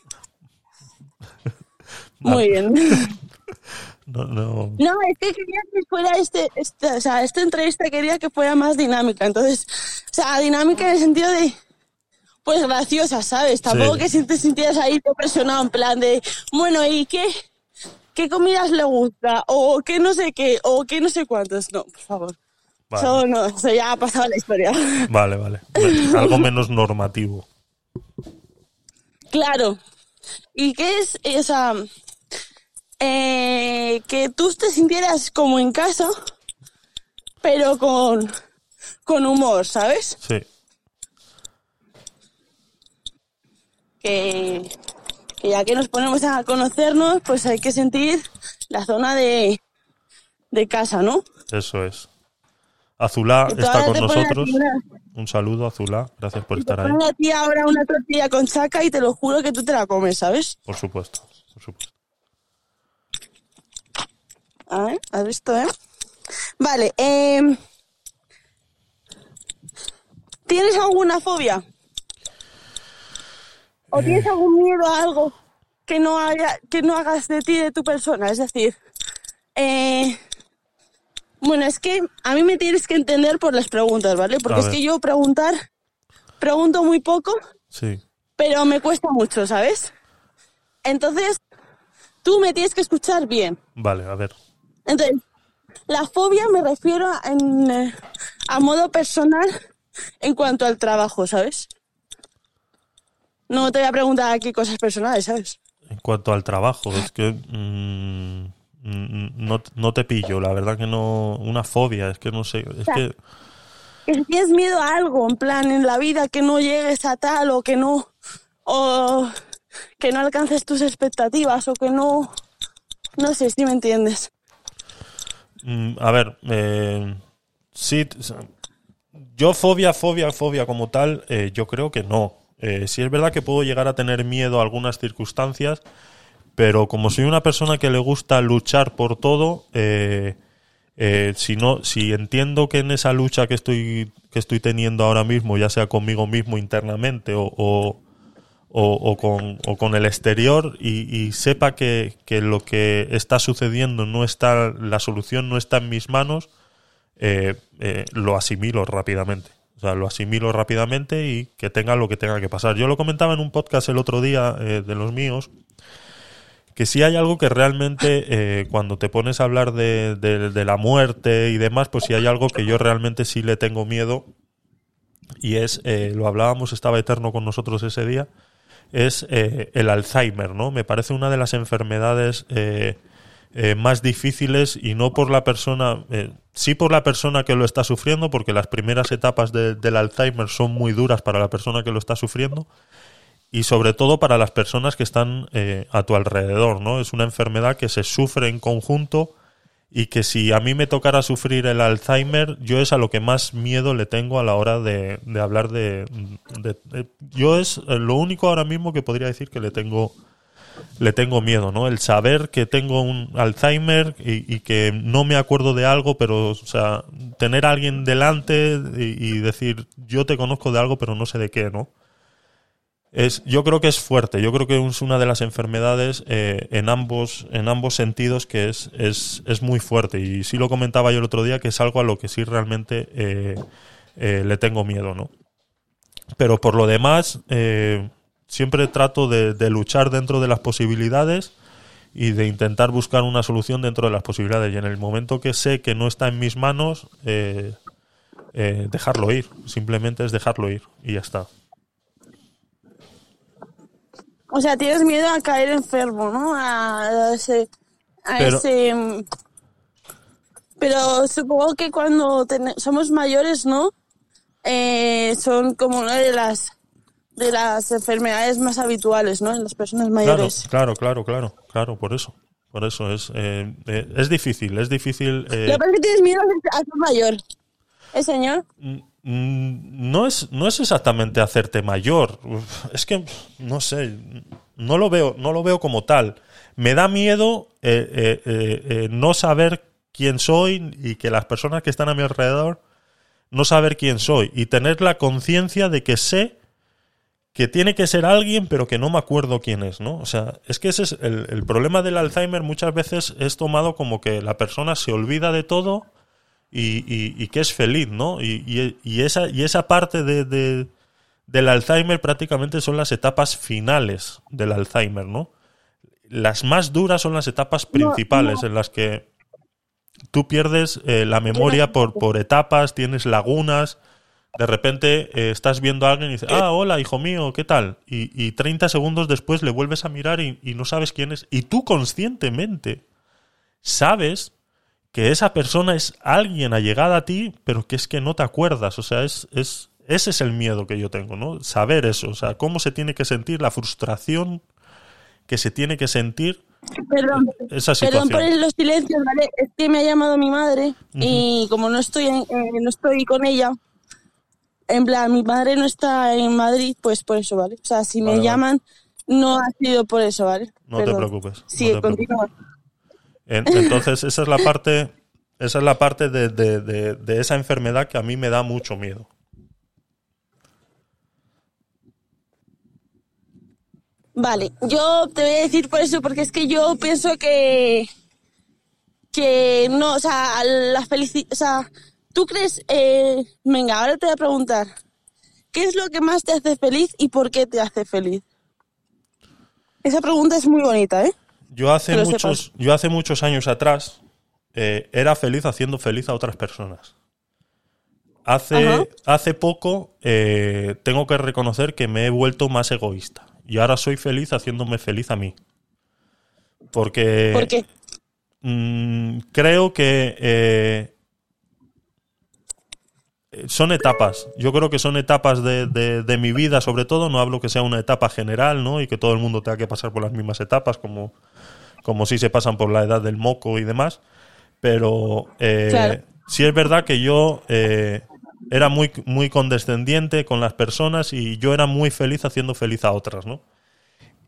Muy bien. No, no. No, es que quería que fuera este, este, o sea, esta entrevista quería que fuera más dinámica. Entonces, o sea, dinámica en el sentido de, pues graciosa, ¿sabes? Tampoco Sí. que si te sintieras ahí presionado en plan de, bueno, ¿y qué? ¿Qué comidas le gusta? O qué no sé qué, o qué no sé cuántos. No, por favor. Vale. Eso no, eso ya ha pasado la historia. Vale, vale. Algo menos normativo. Claro. ¿Y qué es esa... Eh, que tú te sintieras como en casa, pero con, con humor, ¿sabes? Sí. Que, que ya que nos ponemos a conocernos, pues hay que sentir la zona de, de casa, ¿no? Eso es. Azulá está con te nosotros. Un saludo, Azulá. Gracias por te estar ahí. ponen a ti ahora una tortilla con chaca y te lo juro que tú te la comes, ¿sabes? Por supuesto. Por supuesto. A ver, ¿has visto, eh? Vale, eh, ¿tienes alguna fobia? ¿O tienes algún miedo a algo que no haya, que no hagas de ti, de tu persona? Es decir, eh, bueno, es que a mí me tienes que entender por las preguntas, ¿vale? Porque es que yo preguntar, pregunto muy poco, Sí. pero me cuesta mucho, ¿sabes? Entonces, tú me tienes que escuchar bien. Vale, a ver. Entonces, la fobia me refiero a, en, eh, a modo personal en cuanto al trabajo, ¿sabes? No te voy a preguntar aquí cosas personales, ¿sabes? En cuanto al trabajo, es que mm, mm, no, no te pillo, la verdad que no. Una fobia, es que no sé. Es que. Que si tienes miedo a algo, en plan, en la vida, que no llegues a tal o que no... O que no alcances tus expectativas o que no... No sé si me entiendes. Mm, a ver, eh, sí. Yo, fobia, fobia, fobia como tal, eh, yo creo que no. Eh, sí es verdad que puedo llegar a tener miedo a algunas circunstancias, pero como soy una persona que le gusta luchar por todo, eh, eh, si no, si entiendo que en esa lucha que estoy que estoy teniendo ahora mismo, ya sea conmigo mismo internamente o, o- con, o con el exterior y, y sepa que, que lo que está sucediendo no está, la solución no está en mis manos, eh, eh, lo asimilo rápidamente. O sea, lo asimilo rápidamente y que tenga lo que tenga que pasar. Yo lo comentaba en un podcast el otro día eh, de los míos, que si hay algo que realmente eh, cuando te pones a hablar de, de- de la muerte y demás, pues si hay algo que yo realmente sí le tengo miedo y es, eh, lo hablábamos, estaba Eterno con nosotros ese día, es eh, el Alzheimer, ¿no? Me parece una de las enfermedades eh, eh, más difíciles y no por la persona, eh, sí por la persona que lo está sufriendo, porque las primeras etapas de- del Alzheimer son muy duras para la persona que lo está sufriendo, y sobre todo para las personas que están a tu alrededor, ¿no? Es una enfermedad que se sufre en conjunto y que si a mí me tocara sufrir el Alzheimer, yo es a lo que más miedo le tengo a la hora de, de hablar de, Yo es eh, lo único ahora mismo que podría decir que le tengo le tengo miedo, ¿no? El saber que tengo un Alzheimer y, que no me acuerdo de algo, pero, o sea, tener a alguien delante y decir, yo te conozco de algo, pero no sé de qué, ¿no? Es, yo creo que es fuerte, yo creo que es una de las enfermedades eh, en, ambos, en ambos sentidos que es, es, es muy fuerte. Y sí lo comentaba yo el otro día, que es algo a lo que sí realmente eh, eh, le tengo miedo, ¿no? Pero por lo demás, siempre trato de, de luchar dentro de las posibilidades y de intentar buscar una solución dentro de las posibilidades. Y en el momento que sé que no está en mis manos, dejarlo ir. Simplemente es dejarlo ir y ya está. O sea, tienes miedo a caer enfermo, ¿no? A, ese... A Pero- ese mm, pero supongo que cuando somos mayores, ¿no? Eh, son como una de las de las enfermedades más habituales, ¿no? En las personas mayores. claro, claro, claro, claro, por eso. Por eso es, eh, eh, es difícil, es difícil. eh, Lo que pasa es que tienes miedo a ser mayor. ¿Eh, señor? Mm, no es, no es exactamente hacerte mayor. Es que, no sé, no lo veo, no lo veo como tal. Me da miedo eh, eh, eh, eh, no saber quién soy y que las personas que están a mi alrededor no saber quién soy y tener la conciencia de que sé que tiene que ser alguien, pero que no me acuerdo quién es, ¿no? O sea, es que ese es el, el problema del Alzheimer. Muchas veces es tomado como que la persona se olvida de todo y, y- y que es feliz, ¿no? Y, y- esa, y esa parte de, de- del Alzheimer prácticamente son las etapas finales del Alzheimer, ¿no? Las más duras son las etapas principales en las que tú pierdes eh, la memoria por, por etapas, tienes lagunas, de repente eh, estás viendo a alguien y dices, ah, hola, hijo mío, ¿qué tal? Y, y 30 segundos después le vuelves a mirar y, y no sabes quién es. Y tú conscientemente sabes que esa persona es alguien allegada a ti, pero que es que no te acuerdas. O sea, es, es, ese es el miedo que yo tengo, ¿no? Saber eso, o sea, cómo se tiene que sentir, la frustración que se tiene que sentir Perdón. esa Perdón por los silencios, ¿vale? Es que me ha llamado mi madre y como no estoy, en- eh, no estoy con ella, en plan, mi madre no está en Madrid, pues por eso, ¿vale? O sea, si me Vale, vale. llaman, no ha sido por eso, ¿vale? No te preocupes, no Sí, te continúa. Entonces, esa es la parte, esa es la parte de, de- de- esa enfermedad que a mí me da mucho miedo. Vale, yo te voy a decir por eso, porque es que yo pienso que. que no, o sea, la felicidad. O sea, tú crees. eh, venga, ahora te voy a preguntar. ¿Qué es lo que más te hace feliz y por qué te hace feliz? Esa pregunta es muy bonita, ¿eh? Yo hace muchos, yo hace muchos años atrás eh, era feliz haciendo feliz a otras personas. Hace, Ajá. hace poco eh, tengo que reconocer que me he vuelto más egoísta. Y ahora soy feliz haciéndome feliz a mí. Porque ¿Por qué? Mm, creo que eh, son etapas. Yo creo que son etapas de, de- de mi vida, sobre todo. No hablo que sea una etapa general, ¿no? Y que todo el mundo tenga que pasar por las mismas etapas, como, como si se pasan por la edad del moco y demás. Pero eh, Claro. sí es verdad que yo eh, era muy, muy condescendiente con las personas y yo era muy feliz haciendo feliz a otras, ¿no?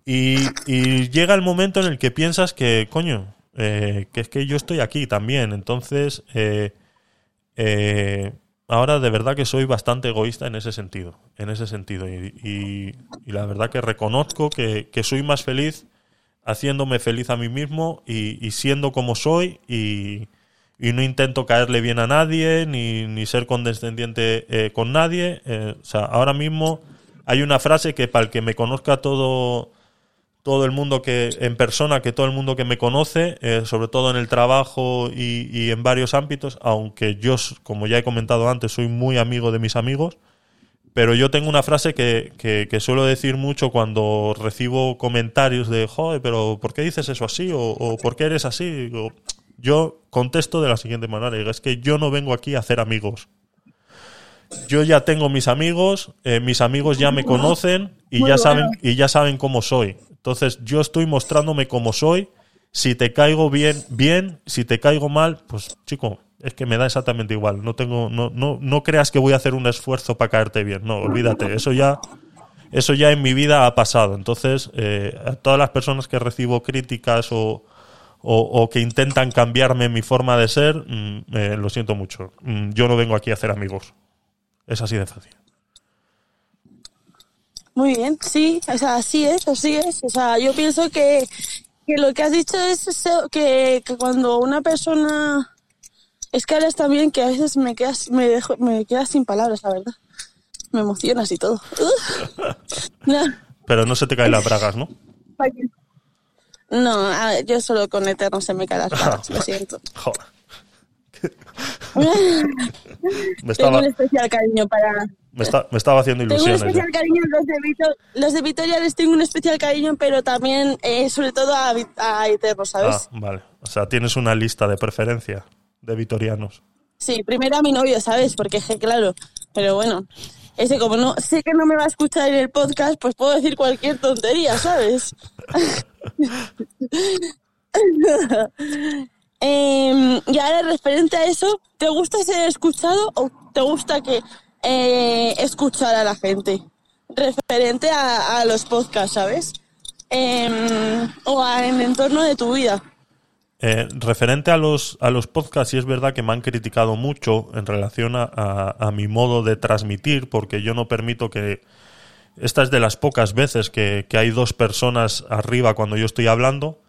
Y, y llega el momento en el que piensas que, coño, eh, que es que yo estoy aquí también. Entonces, eh, ahora de verdad que soy bastante egoísta en ese sentido. En ese sentido. Y, y- y la verdad que reconozco que, que soy más feliz haciéndome feliz a mí mismo y, siendo como soy y, no intento caerle bien a nadie ni, ser condescendiente eh, con nadie. Eh, ahora mismo hay una frase que para el que me conozca todo todo el mundo que en persona, que todo el mundo que me conoce, eh, sobre todo en el trabajo y, en varios ámbitos, aunque yo, como ya he comentado antes, soy muy amigo de mis amigos, pero yo tengo una frase que, que- que suelo decir mucho cuando recibo comentarios de, joder, pero ¿por qué dices eso así? ¿O, o por qué eres así? Digo, yo contesto de la siguiente manera, digo, es que yo no vengo aquí a hacer amigos. Yo ya tengo mis amigos, eh, mis amigos ya me conocen y Muy ya bueno. saben y ya saben cómo soy. Entonces yo estoy mostrándome como soy. Si te caigo bien, bien. Si te caigo mal, pues chico, es que me da exactamente igual. No tengo, no, no, no creas que voy a hacer un esfuerzo para caerte bien. No, olvídate. Eso ya, eso ya en mi vida ha pasado. Entonces, eh, a todas las personas que recibo críticas o, o, que intentan cambiarme mi forma de ser, mm, eh, lo siento mucho. Mm, yo no vengo aquí a hacer amigos. Es así de fácil. Muy bien, sí, o sea, así es, así es. O sea, yo pienso que, que lo que has dicho es que, que cuando una persona... Es que hablas también que a veces me quedas, me dejo, me quedas sin palabras, la verdad. Me emocionas y todo. No, Pero no se te caen las bragas, ¿no? no, a ver, yo solo con Eterno se me caen las palabras, lo siento. Joder. Me Tengo estaba, un especial cariño para... me, esta- me estaba haciendo Tengo un ilusiones. especial cariño, los de, Vito- los de Vitoria les tengo un especial cariño, pero también, eh, sobre todo a, a Eterno, ¿sabes? Ah, vale. O sea, tienes una lista de preferencia de vitorianos. Sí, primero a mi novio, ¿sabes? Porque, claro, pero bueno. Ese como no sé que no me va a escuchar en el podcast, pues puedo decir cualquier tontería, ¿sabes? Em, y ahora referente a eso, ¿te gusta ser escuchado o te gusta que eh, escuchar a la gente? Referente a, los podcasts, ¿sabes? Em, o a- en entorno de tu vida. Eh, referente a los, a los podcasts, sí es verdad que me han criticado mucho en relación a, a- a mi modo de transmitir, porque yo no permito que. Esta es de las pocas veces que, que hay dos personas arriba cuando yo estoy hablando.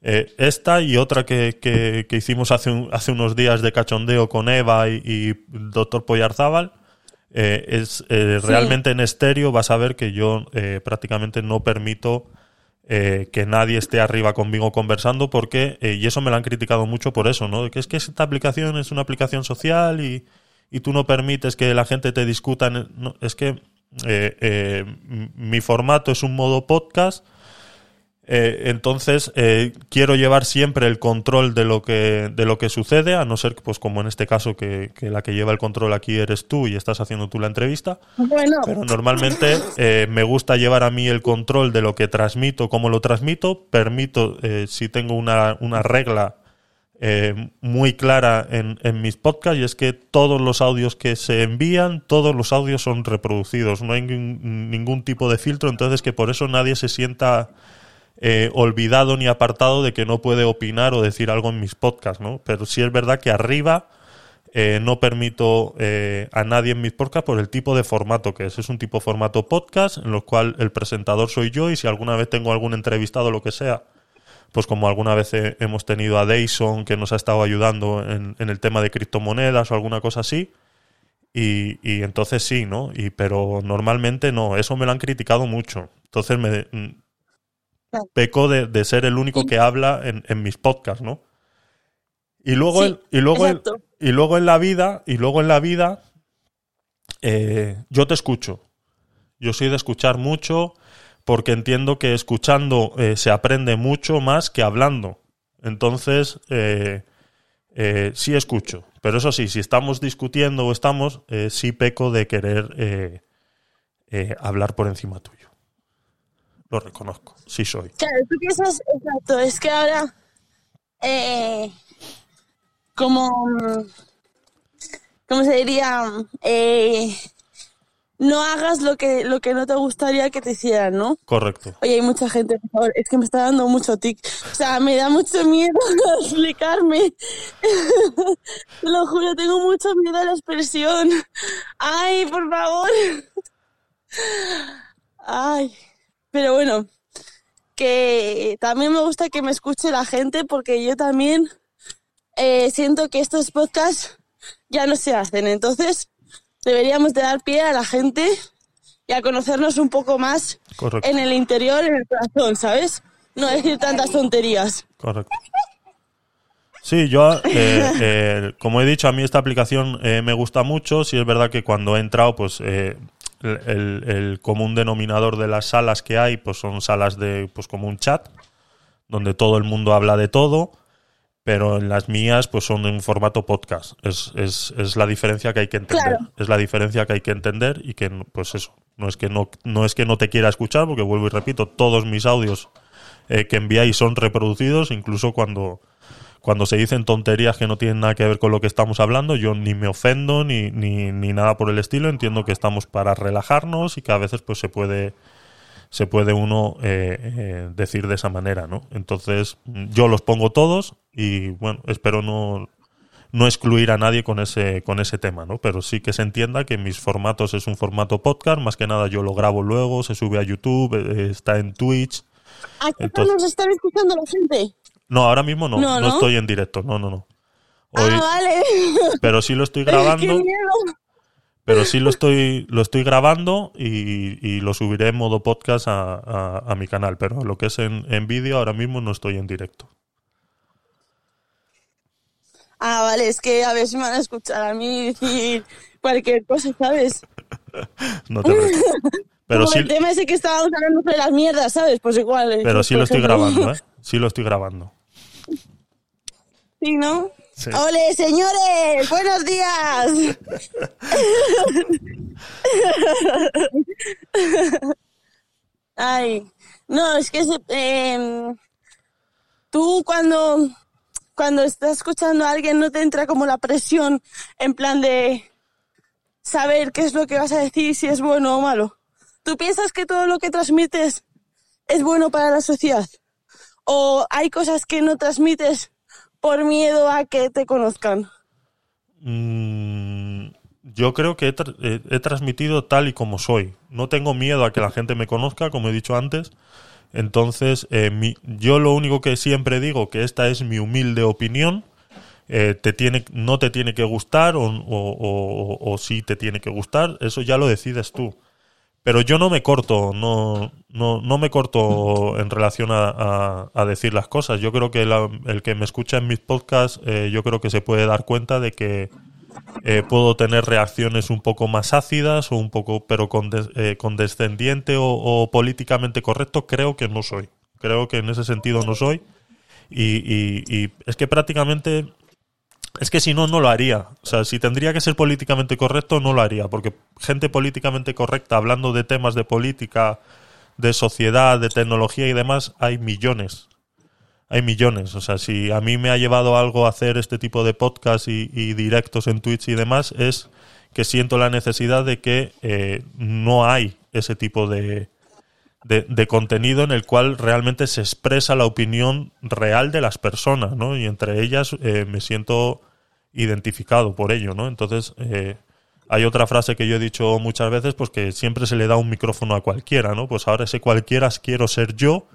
Eh, esta y otra que, que- que hicimos hace, un- hace unos días de cachondeo con Eva y, y Doctor Poyarzábal. eh, es eh, Sí. realmente en estéreo vas a ver que yo prácticamente no permito eh, que nadie esté arriba conmigo conversando porque, eh, y eso me lo han criticado mucho por eso, ¿no? Que es que esta aplicación es una aplicación social y, y tú no permites que la gente te discuta. no, es que eh, eh, mi formato es un modo podcast. Eh, entonces eh, quiero llevar siempre el control de lo que de lo que sucede a no ser pues como en este caso que, que la que lleva el control aquí eres tú y estás haciendo tú la entrevista Bueno, pero normalmente eh, me gusta llevar a mí el control de lo que transmito, cómo lo transmito. Permito, eh, si tengo una, una regla eh, muy clara en, en mis podcasts, y es que todos los audios que se envían, todos los audios son reproducidos. No hay ningún tipo de filtro, entonces que por eso nadie se sienta eh, olvidado ni apartado de que no puede opinar o decir algo en mis podcasts, ¿no? Pero sí es verdad que arriba eh, no permito eh, a nadie en mis podcasts por el tipo de formato que es. Es un tipo de formato podcast en lo cual el presentador soy yo y si alguna vez tengo algún entrevistado o lo que sea, pues como alguna vez eh, hemos tenido a Dayson que nos ha estado ayudando en, el tema de criptomonedas o alguna cosa así. Y, y entonces sí, ¿no? Y, pero normalmente no, eso me lo han criticado mucho. Entonces me peco de, de ser el único que habla en, en mis podcasts, ¿no? Y luego, Sí, el- y luego, y luego en la vida, y luego en la vida, eh, yo te escucho. Yo soy de escuchar mucho porque entiendo que escuchando eh, se aprende mucho más que hablando. Entonces, eh, sí escucho. Pero eso sí, si estamos discutiendo o estamos, sí peco de querer hablar por encima tuyo. Lo reconozco, sí soy. Claro, tú piensas, exacto, es que ahora, eh, como, ¿cómo se diría? Eh, no hagas lo que, lo que no te gustaría que te hicieran, ¿no? Correcto. Oye, hay mucha gente, por favor, es que me está dando mucho tic. O sea, me da mucho miedo explicarme. Te lo juro, tengo mucho miedo a la expresión. Ay, por favor. Ay. Pero bueno, que también me gusta que me escuche la gente porque yo también eh, siento que estos podcasts ya no se hacen. Entonces, deberíamos de dar pie a la gente y a conocernos un poco más Correcto. en el interior, en el corazón, ¿sabes? No decir tantas tonterías. Correcto. Sí, yo, eh, eh, como he dicho, a mí esta aplicación eh, me gusta mucho. Sí es verdad que cuando he entrado, pues el, común denominador de las salas que hay, pues son salas de, pues como un chat, donde todo el mundo habla de todo, pero en las mías, pues son en formato podcast. Es, es, es la diferencia que hay que entender. Claro. Es la diferencia que hay que entender y que, pues eso, no es que no, no es que no te quiera escuchar, porque vuelvo y repito, todos mis audios eh, que enviáis son reproducidos, incluso cuando, cuando se dicen tonterías que no tienen nada que ver con lo que estamos hablando, yo ni me ofendo ni, ni, ni nada por el estilo, entiendo que estamos para relajarnos y que a veces pues se puede se puede uno eh, eh, decir de esa manera, ¿no? Entonces, yo los pongo todos y bueno, espero no, no excluir a nadie con ese, con ese tema, ¿no? Pero sí que se entienda que mis formatos es un formato podcast, más que nada yo lo grabo luego, se sube a YouTube, eh, está en Twitch. ¿A qué Entonces- nos están escuchando la gente? No, ahora mismo no, No, no, ¿no? estoy en directo, no, no, no. Hoy, Ah, vale. pero sí lo estoy ¡Qué grabando, miedo! pero sí lo estoy, lo estoy grabando y, y lo subiré en modo podcast a, a- a mi canal, pero lo que es en, en vídeo ahora mismo no estoy en directo. Ah, vale, es que a ver si me van a escuchar a mí decir cualquier cosa, ¿sabes? No te preocupes. Pero Como sí, el tema ese que estábamos hablando de las mierdas, ¿sabes? Pues igual. pero sí lo estoy ejemplo. grabando, ¿eh? Sí lo estoy grabando. Sí, ¿no? Sí. ¡Ole, señores! ¡Buenos días! Ay, no, es que em, tú cuando, cuando estás escuchando a alguien no te entra como la presión en plan de saber qué es lo que vas a decir, si es bueno o malo. ¿Tú piensas que todo lo que transmites es bueno para la sociedad? ¿O hay cosas que no transmites por miedo a que te conozcan? Mm, yo creo que he, tra- he- he transmitido tal y como soy. No tengo miedo a que la gente me conozca, como he dicho antes. Entonces, eh, yo lo único que siempre digo, que esta es mi humilde opinión, eh, te tiene, no te tiene que gustar o, o, o, o sí te tiene que gustar, eso ya lo decides tú. Pero yo no me corto, no, no, no me corto en relación a, a- decir las cosas. Yo creo que la- el que me escucha en mis podcasts, eh, yo creo que se puede dar cuenta de que eh, puedo tener reacciones un poco más ácidas o un poco, pero condes- eh, condescendiente o, políticamente correcto, creo que no soy. Creo que en ese sentido no soy. Y- y es que prácticamente es que si no, no lo haría. O sea, si tendría que ser políticamente correcto, no lo haría. Porque gente políticamente correcta, hablando de temas de política, de sociedad, de tecnología y demás, hay millones. Hay millones. O sea, si a mí me ha llevado algo a hacer este tipo de podcast y, y directos en Twitch y demás, es que siento la necesidad de que eh, no hay ese tipo de, de, contenido en el cual realmente se expresa la opinión real de las personas, ¿no? Y entre ellas eh, me siento identificado por ello, ¿no? Entonces, eh, hay otra frase que yo he dicho muchas veces, pues que siempre se le da un micrófono a cualquiera, ¿no? Pues ahora ese cualquiera quiero ser yo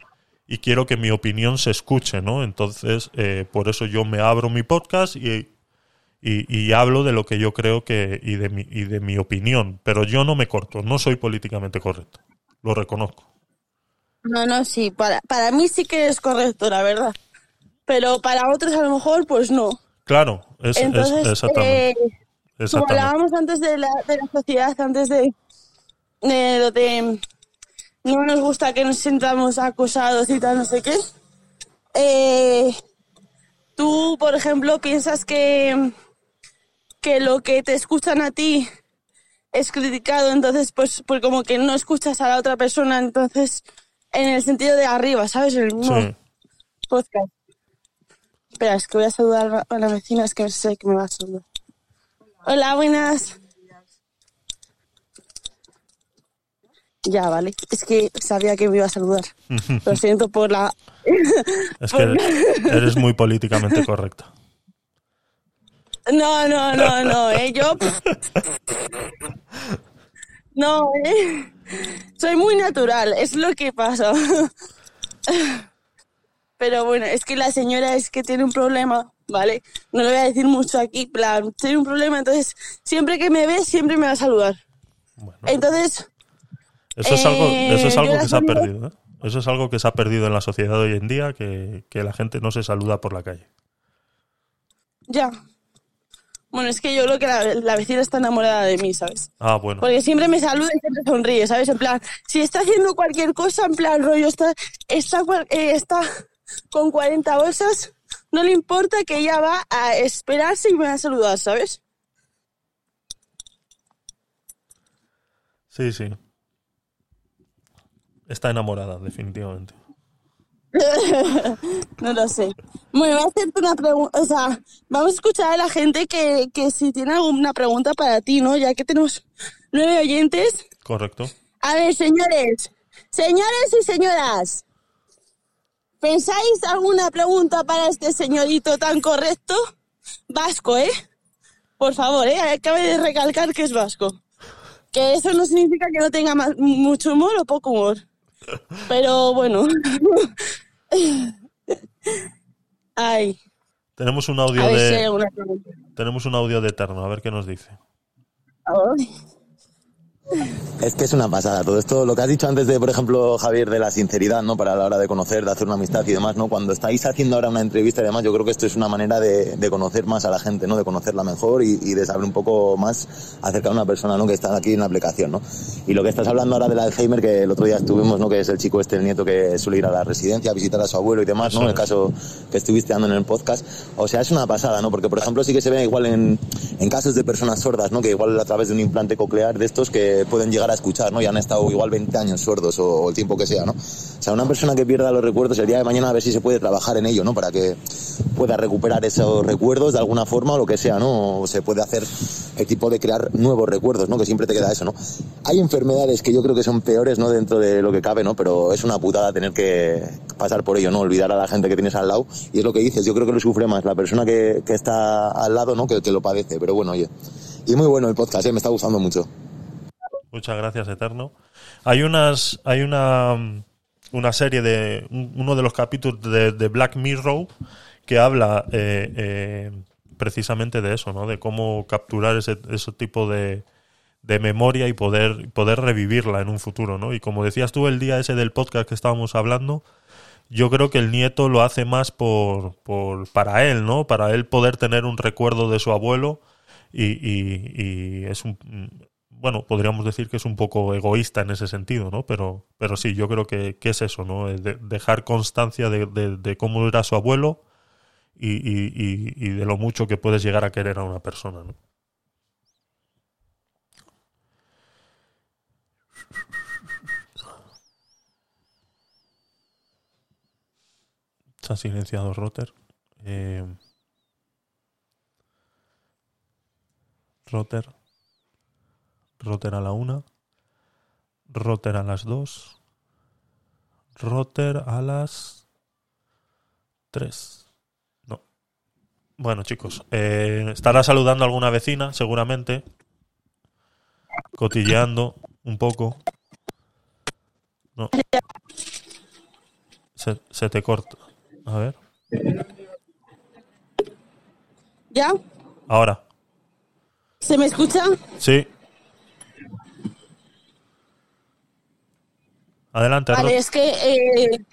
y quiero que mi opinión se escuche, ¿no? Entonces, eh, por eso yo me abro mi podcast y, y, y hablo de lo que yo creo que y de, mi, y de mi opinión, pero yo no me corto, no soy políticamente correcto, lo reconozco. No, no, sí, para, para mí sí que es correcto, la verdad. Pero para otros a lo mejor, pues no. Claro, es, es- Entonces, exactamente. eh, como hablábamos antes de la, de la sociedad, antes de, de lo de no nos gusta que nos sintamos acosados y tal, no sé qué. Eh, tú, por ejemplo, piensas que, que lo que te escuchan a ti es criticado, entonces, pues, pues como que no escuchas a la otra persona, entonces, en el sentido de arriba, ¿sabes? El mismo Sí. podcast. Espera, es que voy a saludar a la vecina, es que sé que me va a saludar. Hola, buenas. Ya, vale. Es que sabía que me iba a saludar. Lo siento por la... Es que eres muy políticamente correcta. No, no, no, no, ¿eh? Yo... No, ¿eh? Soy muy natural, es lo que pasa. Pero bueno, es que la señora es que tiene un problema, ¿vale? No le voy a decir mucho aquí, plan, tiene un problema, entonces siempre que me ve, siempre me va a saludar. Entonces, Eso es algo, Eh, eso es algo que se ha perdido. ¿eh? Eso es algo que se ha perdido en la sociedad hoy en día, que, que la gente no se saluda por la calle. ya. Bueno, es que yo creo que la, la vecina está enamorada de mí, ¿sabes? Ah, bueno. Porque siempre me saluda y siempre sonríe, ¿sabes? En plan, si está haciendo cualquier cosa, en plan, rollo, está, está, eh, está con 40 bolsas, no le importa que ella va a esperarse y me va a saludar, ¿sabes? Sí, sí. Está enamorada, definitivamente. No lo sé. Bueno, voy a hacerte una pregunta, o sea, vamos a escuchar a la gente que, que si tiene alguna pregunta para ti, ¿no? Ya que tenemos nueve oyentes. Correcto. A ver, señores, señores y señoras, ¿pensáis alguna pregunta para este señorito tan correcto? Vasco, ¿eh? Por favor, ¿eh? Acabe de recalcar que es vasco. Que eso no significa que no tenga mucho humor o poco humor. Pero bueno. Ay, Tenemos un audio si de tenemos un audio de Eterno, a ver qué nos dice. Ay. Es que es una pasada. Todo esto, lo que has dicho antes de, por ejemplo, Javier, de la sinceridad, ¿no? Para la hora de conocer, de hacer una amistad y demás, ¿no? Cuando estáis haciendo ahora una entrevista y demás, yo creo que esto es una manera de, de conocer más a la gente, ¿no? De conocerla mejor y, y de saber un poco más acerca de una persona, ¿no? Que está aquí en la aplicación, ¿no? Y lo que estás hablando ahora del Alzheimer, que el otro día estuvimos, ¿no? Que es el chico este, el nieto que suele ir a la residencia a visitar a su abuelo y demás, ¿no? El caso que estuviste dando en el podcast. O sea, es una pasada, ¿no? Porque, por ejemplo, sí que se ve igual en, en casos de personas sordas, ¿no? Que igual a través de un implante coclear de estos que pueden llegar a escuchar, ¿no? Y han estado igual 20 años sordos o, o el tiempo que sea, ¿no? O sea, una persona que pierda los recuerdos el día de mañana a ver si se puede trabajar en ello, ¿no? Para que pueda recuperar esos recuerdos de alguna forma o lo que sea, ¿no? O se puede hacer el tipo de crear nuevos recuerdos, ¿no? Que siempre te queda eso, ¿no? Hay enfermedades que yo creo que son peores, ¿no? Dentro de lo que cabe, ¿no? Pero es una putada tener que pasar por ello, ¿no? Olvidar a la gente que tienes al lado. Y es lo que dices, yo creo que lo sufre más la persona que, que está al lado, ¿no? Que que lo padece. Pero bueno, oye. Y muy bueno el podcast, ¿eh? Me está gustando mucho. Muchas gracias, Eterno. Hay unas, hay una, una serie de, un- uno de los capítulos de, de Black Mirror que habla eh, eh, precisamente de eso, ¿no? De cómo capturar ese, ese tipo de, de memoria y poder, poder revivirla en un futuro, ¿no? Y como decías tú el día ese del podcast que estábamos hablando, yo creo que el nieto lo hace más por, por para él, ¿no? Para él poder tener un recuerdo de su abuelo y, y- y es un bueno, podríamos decir que es un poco egoísta en ese sentido, ¿no? Pero, pero sí, yo creo que, es eso, ¿no? Dejar constancia de, cómo era su abuelo y de lo mucho que puedes llegar a querer a una persona, ¿no? Se ha silenciado Rotter. Eh, Rotter. Rotter a la una. Rotter a las dos. Rotter a las tres. No. Bueno, chicos, eh, estará saludando a alguna vecina, seguramente. Cotilleando un poco. No. Se, se te corta. A ver. ¿Ya? Ahora. ¿Se me escucha? Sí. Adelante, Vale, es que... eh,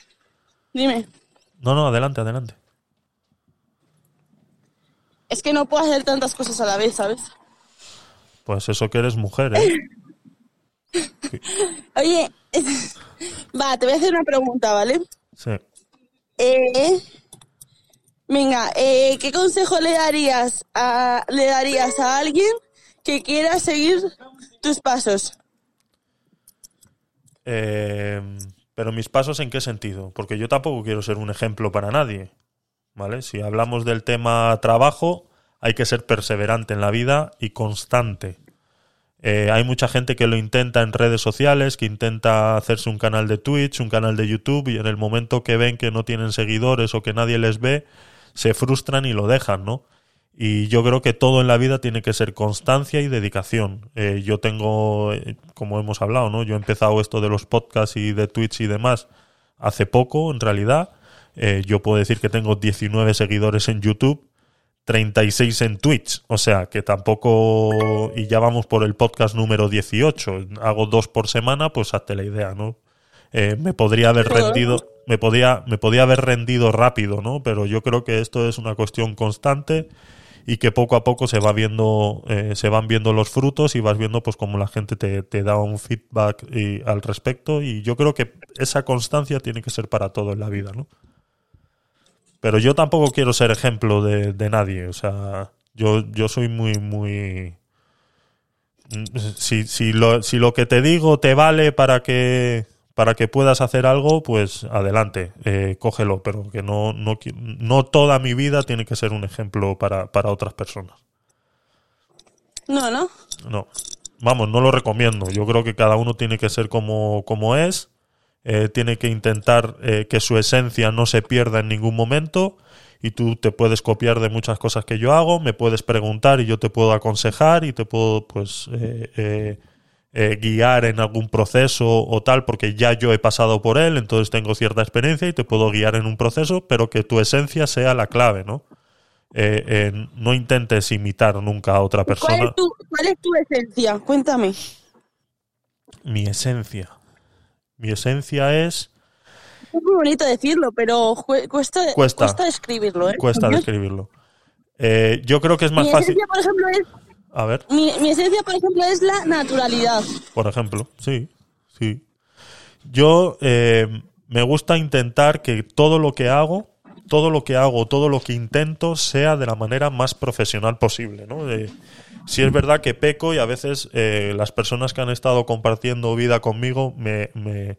dime. No, no, adelante, adelante. Es que no puedo hacer tantas cosas a la vez, ¿sabes? Pues eso que eres mujer, ¿eh? Oye, va, te voy a hacer una pregunta, ¿vale? Sí. Eh, venga, eh, ¿qué consejo le darías a le darías a alguien que quiera seguir tus pasos? Eh, pero mis pasos en qué sentido? Porque yo tampoco quiero ser un ejemplo para nadie. ¿Vale? Si hablamos del tema trabajo, hay que ser perseverante en la vida y constante. Eh, hay mucha gente que lo intenta en redes sociales, que intenta hacerse un canal de Twitch, un canal de YouTube, y en el momento que ven que no tienen seguidores o que nadie les ve, se frustran y lo dejan, ¿no? Y yo creo que todo en la vida tiene que ser constancia y dedicación. Eh, yo tengo, eh, como hemos hablado, ¿no? Yo he empezado esto de los podcasts y de Twitch y demás hace poco, en realidad. Eh, yo puedo decir que tengo 19 seguidores en YouTube, 36 en Twitch. O sea, que tampoco... Y ya vamos por el podcast número 18. Hago dos por semana, pues hazte la idea, ¿no? Eh, me podría haber rendido... Me podía, me podía haber rendido rápido, ¿no? Pero yo creo que esto es una cuestión constante y que poco a poco se va viendo eh, se van viendo los frutos y vas viendo pues cómo la gente te, te da un feedback y- al respecto. Y yo creo que esa constancia tiene que ser para todo en la vida no pero yo tampoco quiero ser ejemplo de, de nadie. O sea yo yo soy muy muy si, si, lo, si lo que te digo te vale para que para que puedas hacer algo, pues adelante, eh, cógelo, pero que no, no, no toda mi vida tiene que ser un ejemplo para, para otras personas. No, ¿no? No. Vamos, no lo recomiendo. Yo creo que cada uno tiene que ser como, como es. eh, tiene que intentar eh, que su esencia no se pierda en ningún momento. Y tú te puedes copiar de muchas cosas que yo hago, me puedes preguntar y yo te puedo aconsejar y te puedo, pues, eh, guiar en algún proceso o tal, porque ya yo he pasado por él, entonces tengo cierta experiencia y te puedo guiar en un proceso, pero que tu esencia sea la clave, ¿no? Eh, eh, no intentes imitar nunca a otra ¿Cuál persona. es, tu, ¿Cuál es tu esencia? Cuéntame. Mi esencia. Mi esencia es... Es muy bonito decirlo, pero cuesta, Cuesta. cuesta escribirlo, ¿eh? Cuesta describirlo. Eh, yo creo que es más mi fácil... esencia, por ejemplo, es, A ver, mi, mi esencia, por ejemplo, es la naturalidad. por ejemplo, sí, sí. Yo eh, me gusta intentar que todo lo que hago, todo lo que hago, todo lo que intento sea de la manera más profesional posible, ¿no? De- si es verdad que peco y a veces eh, las personas que han estado compartiendo vida conmigo me, me,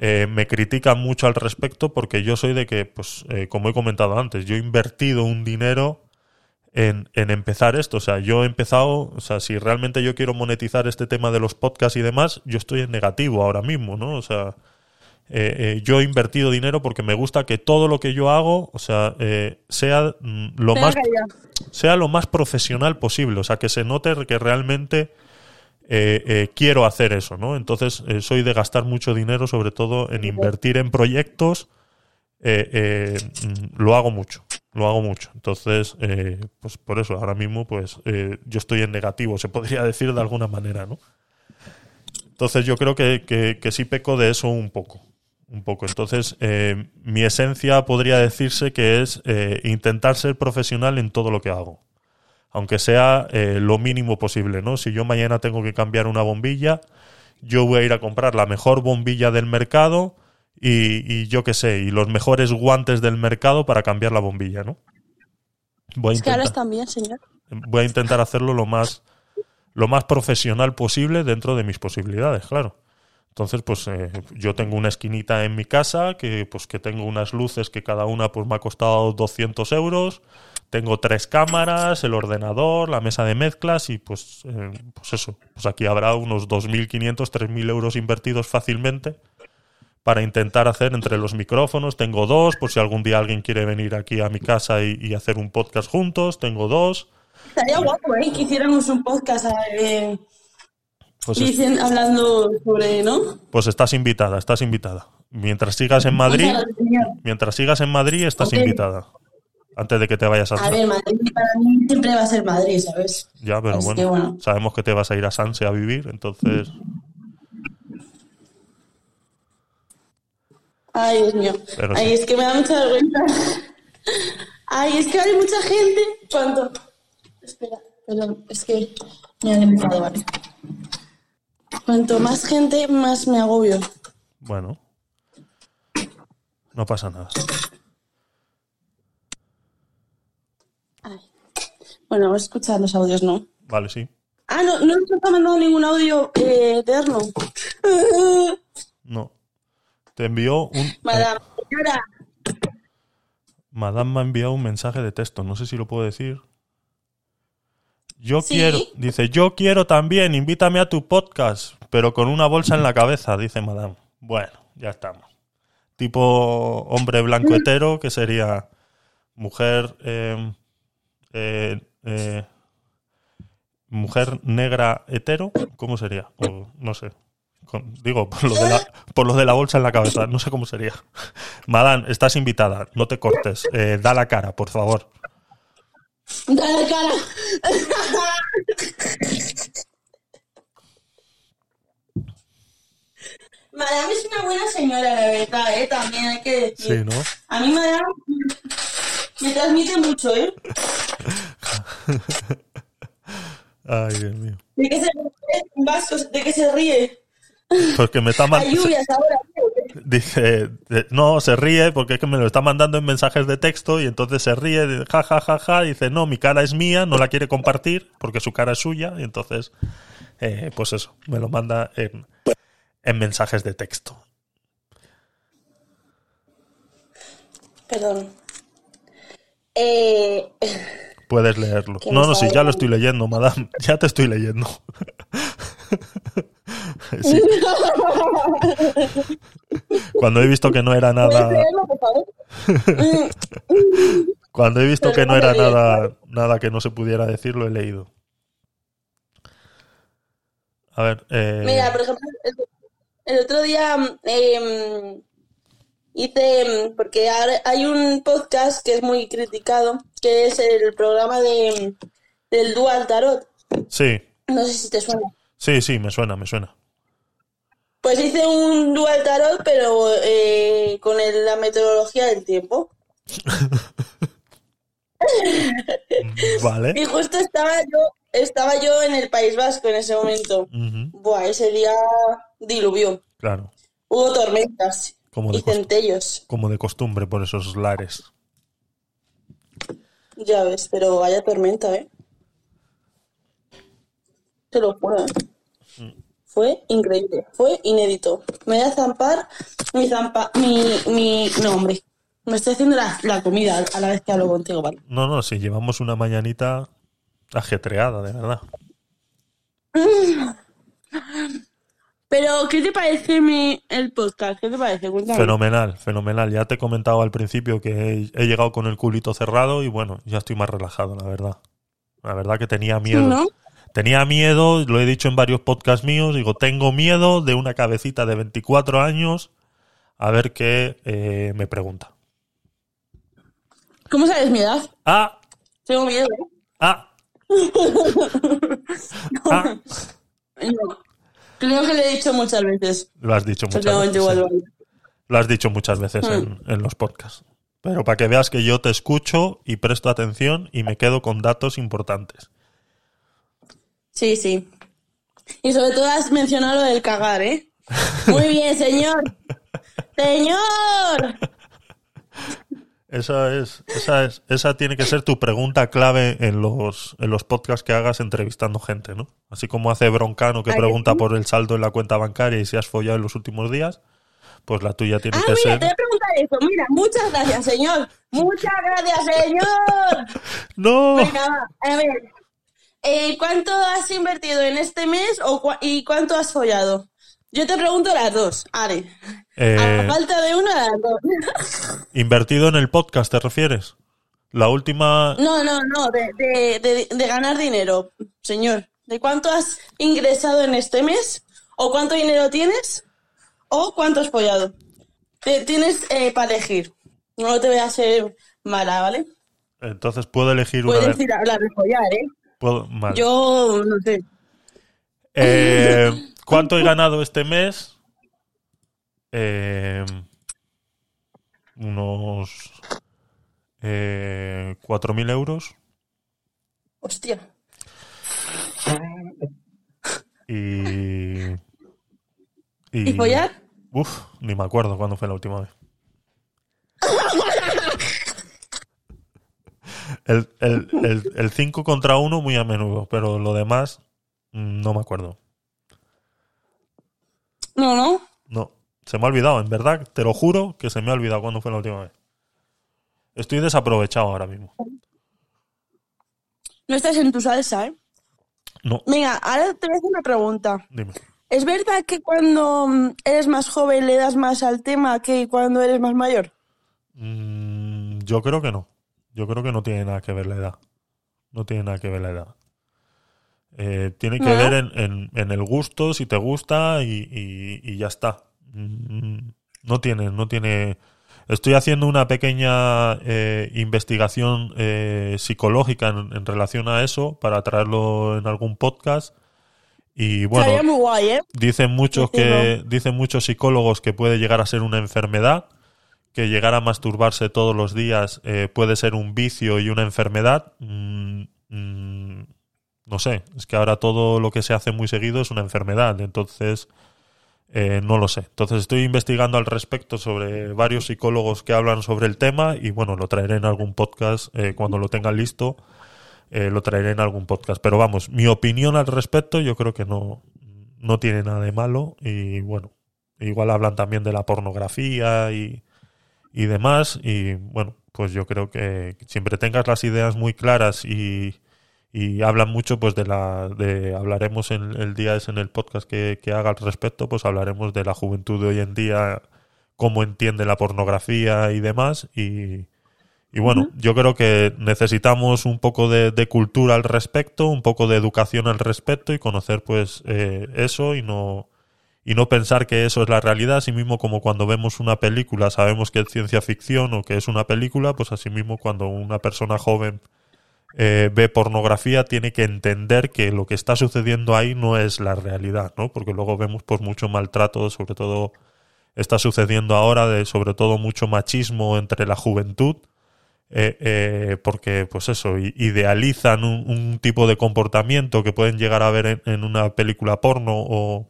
eh, me critican mucho al respecto porque yo soy de que, pues, eh, como he comentado antes, yo he invertido un dinero en, en empezar esto. O sea, yo he empezado, o sea, si realmente yo quiero monetizar este tema de los podcasts y demás, yo estoy en negativo ahora mismo, ¿no? O sea, eh, eh, yo he invertido dinero porque me gusta que todo lo que yo hago, o sea, eh, sea mm, lo Tenga más sea lo más profesional posible, o sea, que se note que realmente quiero hacer eso, ¿no? Entonces, soy de gastar mucho dinero, sobre todo en invertir en proyectos, mm, lo hago mucho, lo hago mucho. Entonces, eh, pues por eso, ahora mismo, pues eh, yo estoy en negativo, se podría decir de alguna manera, ¿no? Entonces, yo creo que, que, sí peco de eso un poco. Un poco. Entonces, eh, mi esencia podría decirse que es eh, intentar ser profesional en todo lo que hago. Aunque sea eh, lo mínimo posible, ¿no? Si yo mañana tengo que cambiar una bombilla, yo voy a ir a comprar la mejor bombilla del mercado y, y yo qué sé, y los mejores guantes del mercado para cambiar la bombilla, ¿no? Voy a Es que intentar, bien, señor. voy a intentar hacerlo lo más, lo más profesional posible dentro de mis posibilidades, claro. Entonces, pues eh, yo tengo una esquinita en mi casa que, pues, que tengo unas luces que cada una pues, me ha costado 200 euros. Tengo tres cámaras, el ordenador, la mesa de mezclas y pues, eh, pues eso. Pues aquí habrá unos 2.500, 3.000 euros invertidos fácilmente para intentar hacer entre los micrófonos. Tengo dos, por si algún día alguien quiere venir aquí a mi casa y, y hacer un podcast juntos. Tengo dos. Estaría guapo, ¿eh? Que hiciéramos un podcast eh, Pues, es- hablando sobre, ¿no? pues estás invitada, estás invitada. Mientras sigas en Madrid, mientras sigas en Madrid, estás invitada. Antes de que te vayas a... A ver, Madrid para mí siempre va a ser Madrid, ¿sabes? Ya, pero bueno, que bueno. sabemos que te vas a ir a Sanse a vivir, entonces... Ay, Dios mío. Pero Ay, sí. es que me da mucha vergüenza. Ay, es que hay mucha gente. ¿Cuánto? Espera, perdón, es que me han empezado, vale. Cuanto más gente, más me agobio. Bueno. No pasa nada. Ay. Bueno, vamos a escuchar los audios, ¿no? Vale, sí. Ah, no, no nos ha mandado ningún audio eh, eterno. No. Te envió un... eh, Madame, señora. Madame me ha enviado un mensaje de texto, no sé si lo puedo decir. Yo Sí. quiero, dice, yo quiero también, invítame a tu podcast, pero con una bolsa en la cabeza, dice Madame. Bueno, ya estamos. Tipo hombre blanco hetero, que sería mujer, eh, eh, eh, mujer negra hetero, ¿cómo sería? O no sé. Con- digo, por lo, de la, por lo de la bolsa en la cabeza, no sé cómo sería. Madame, estás invitada, no te cortes, eh, da la cara, por favor. Dale cara. Madame es una buena señora, la verdad, ¿eh? También hay que decir. Sí, ¿no? A mí Madame me transmite mucho, ¿eh? Ay, Dios mío. ¿De qué se ríe? Vascos, ¿de qué se ríe? Porque me está mandando. Dice, no, se ríe porque es que me lo está mandando en mensajes de texto y entonces se ríe, ja, ja, ja, ja, dice, no, mi cara es mía, no la quiere compartir porque su cara es suya, y entonces, eh, pues eso, me lo manda en, en mensajes de texto. Perdón. Eh, Puedes leerlo. No, no, sí, ya lo estoy leyendo, madame, ya te estoy leyendo. Sí. Cuando he visto que no era ¿Puedes nada... Cuando he visto que no era nada, nada que no se pudiera decir, lo he leído. A ver, eh, Mira, por ejemplo, el, otro día em, hice, em, porque hay un podcast que es muy criticado, que es el programa de, del Dual Tarot. sí, No sé si te suena. Sí, sí, me suena, me suena. Pues hice un dual tarot, pero eh, con el- la metodología del tiempo. Vale. Y justo estaba yo, estaba yo en el País Vasco en ese momento. Ujú, Buah, ese día diluvió. Claro. Hubo tormentas Como y centellos. como de costumbre por esos lares. Ya ves, pero vaya tormenta, ¿eh? Te lo juro, ¿eh? Fue increíble, fue inédito. Me voy a zampar mi zampa... mi... mi... No, hombre. Me estoy haciendo la, la comida a la vez que hablo contigo, ¿vale? No, no, sí, llevamos una mañanita ajetreada, de verdad. Pero, ¿qué te parece mi, el podcast? ¿Qué te parece? Cuéntame. Fenomenal, fenomenal. Ya te he comentado al principio que he, he llegado con el culito cerrado y bueno, ya estoy más relajado, la verdad. La verdad que tenía miedo. ¿No? Tenía miedo, lo he dicho en varios podcasts míos, digo, tengo miedo de una cabecita de 24 años a ver qué eh, me pregunta. ¿Cómo sabes mi edad? Ah, Tengo miedo, ¿eh? ah, ah. No. Creo que le he dicho muchas veces. Lo has dicho muchas veces. sí. Lo has dicho muchas veces Hmm. en, en los podcasts. Pero para que veas que yo te escucho y presto atención y me quedo con datos importantes. Sí, sí. Y sobre todo has mencionado lo del cagar, ¿eh? Muy bien, señor. Señor. Esa es, esa es, esa tiene que ser tu pregunta clave en los, en los podcasts que hagas entrevistando gente, ¿no? Así como hace Broncano que ¿Ah, que pregunta por el saldo en la cuenta bancaria y si has follado en los últimos días, pues la tuya tiene Ah, que mira, ser. te voy a preguntar eso. Mira, muchas gracias, señor. Muchas gracias, señor. ¡No! Venga, va. A ver. Eh, ¿Cuánto has invertido en este mes o y cuánto has follado? Yo te pregunto las dos. Eh, A falta de una, las dos. invertido en el podcast, ¿te refieres? La última. No, no, no, de, de, de, de ganar dinero, señor. ¿De cuánto has ingresado en este mes? ¿O cuánto dinero tienes? ¿O cuánto has follado? Te- tienes eh, para elegir. No te voy a hacer mala, ¿vale? Entonces puedo elegir una Puedes de. ir a hablar de follar, ¿eh? Puedo-. Yo, no sé. Eh, ¿Cuánto he ganado este mes? Eh, unos eh, 4.000 euros. Hostia. Y, ¿Y follar? Uf, ni me acuerdo cuándo fue la última vez. El, el, el, el 5 contra 1 muy a menudo, pero lo demás mm, no me acuerdo. No, no. No, se me ha olvidado, en verdad, te lo juro que se me ha olvidado cuándo fue la última vez. Estoy desaprovechado ahora mismo. No estás en tu salsa, ¿eh? No, Venga, ahora te voy a hacer una pregunta. dime. ¿Es verdad que cuando mm, eres más joven le das más al tema que cuando eres más mayor? Mm, yo creo que no. Yo creo que no tiene nada que ver la edad. No tiene nada que ver la edad. Eh, tiene que ¿No? ver en, en- en el gusto, si te gusta y, y- y ya está. Mm, No tiene, no tiene. Estoy haciendo una pequeña eh, investigación eh, psicológica en, en relación a eso para traerlo en algún podcast. Y bueno, guay, ¿eh? Dicen muchos que dicen muchos psicólogos que puede llegar a ser una enfermedad, que llegar a masturbarse todos los días eh, puede ser un vicio y una enfermedad. Mm, mm, no sé, es que ahora todo lo que se hace muy seguido es una enfermedad, entonces eh, no lo sé. Entonces estoy investigando al respecto sobre varios psicólogos que hablan sobre el tema y bueno, lo traeré en algún podcast eh, cuando lo tenga listo. eh, lo traeré en algún podcast. Pero vamos, mi opinión al respecto yo creo que no, no tiene nada de malo y bueno, igual hablan también de la pornografía y, y demás y bueno, pues yo creo que siempre tengas las ideas muy claras y, y hablan mucho pues de la de hablaremos en el día es en el podcast que, que haga al respecto pues hablaremos de la juventud de hoy en día cómo entiende la pornografía y demás y, y bueno, yo creo que necesitamos un poco de, de cultura al respecto, un poco de educación al respecto y conocer pues eh, eso y no y no pensar que eso es la realidad, así mismo como cuando vemos una película sabemos que es ciencia ficción o que es una película, pues así mismo cuando una persona joven eh, ve pornografía tiene que entender que lo que está sucediendo ahí no es la realidad, ¿no? Porque luego vemos pues mucho maltrato, sobre todo está sucediendo ahora, de sobre todo mucho machismo entre la juventud, eh, eh, porque pues eso, idealizan un, un tipo de comportamiento que pueden llegar a ver en, en una película porno o,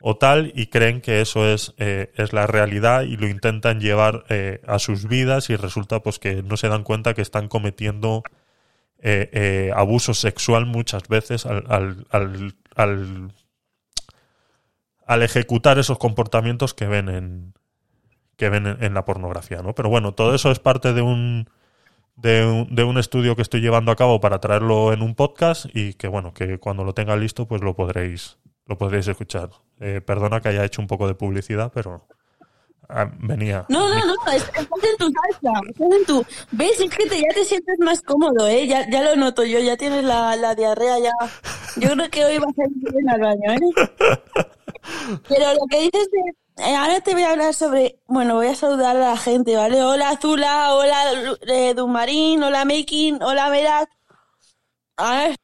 o tal y creen que eso es, eh, es la realidad y lo intentan llevar eh, a sus vidas y resulta pues que no se dan cuenta que están cometiendo eh, eh, abuso sexual muchas veces al, al, al, al, al ejecutar esos comportamientos que ven en que ven en, en la pornografía, ¿no? Pero bueno, todo eso es parte de un, de un de un estudio que estoy llevando a cabo para traerlo en un podcast y que bueno, que cuando lo tenga listo pues lo podréis lo podréis escuchar. Eh, perdona que haya hecho un poco de publicidad, pero ah, venía. No, no, no, es- estás en tu salsa, estás en tu... ¿Ves? Es que te- ya te sientes más cómodo, ¿eh? Ya, ya lo noto yo, ya tienes la, la diarrea ya... Yo creo que hoy vas a ir bien al baño, ¿eh? Pero lo que dices de... eh, ahora te voy a hablar sobre... Bueno, voy a saludar a la gente, ¿vale? Hola Azula, hola eh, Dumarín, hola Making, hola. Ahora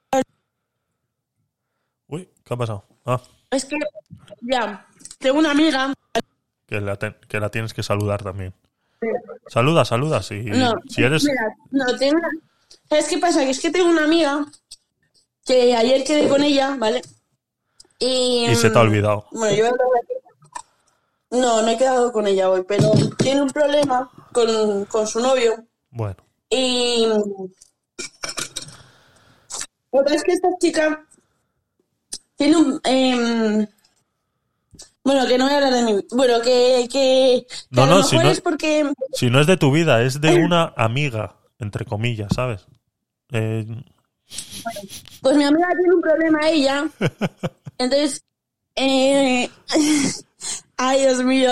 Uy, ¿qué ha pasado? Ah, es que... Ya, tengo una amiga... que la, te- que la tienes que saludar también. Saluda, saluda. Si, No, si eres. mira, no, tengo una... ¿Sabes qué pasa? Que es que tengo una amiga que ayer quedé con ella, ¿vale? Y, Y se te ha mm, olvidado. Bueno, yo... No, no he quedado con ella hoy, pero tiene un problema con, con su novio. Bueno, Y... Otra es que esta chica tiene un... em, bueno, que no voy a hablar de mí. Bueno, que, que, que No, a lo no, mejor si no- es porque... si no es de tu vida, es de una amiga, entre comillas, ¿sabes? Eh, Pues mi amiga tiene un problema ella. Entonces, eh... ay, Dios mío.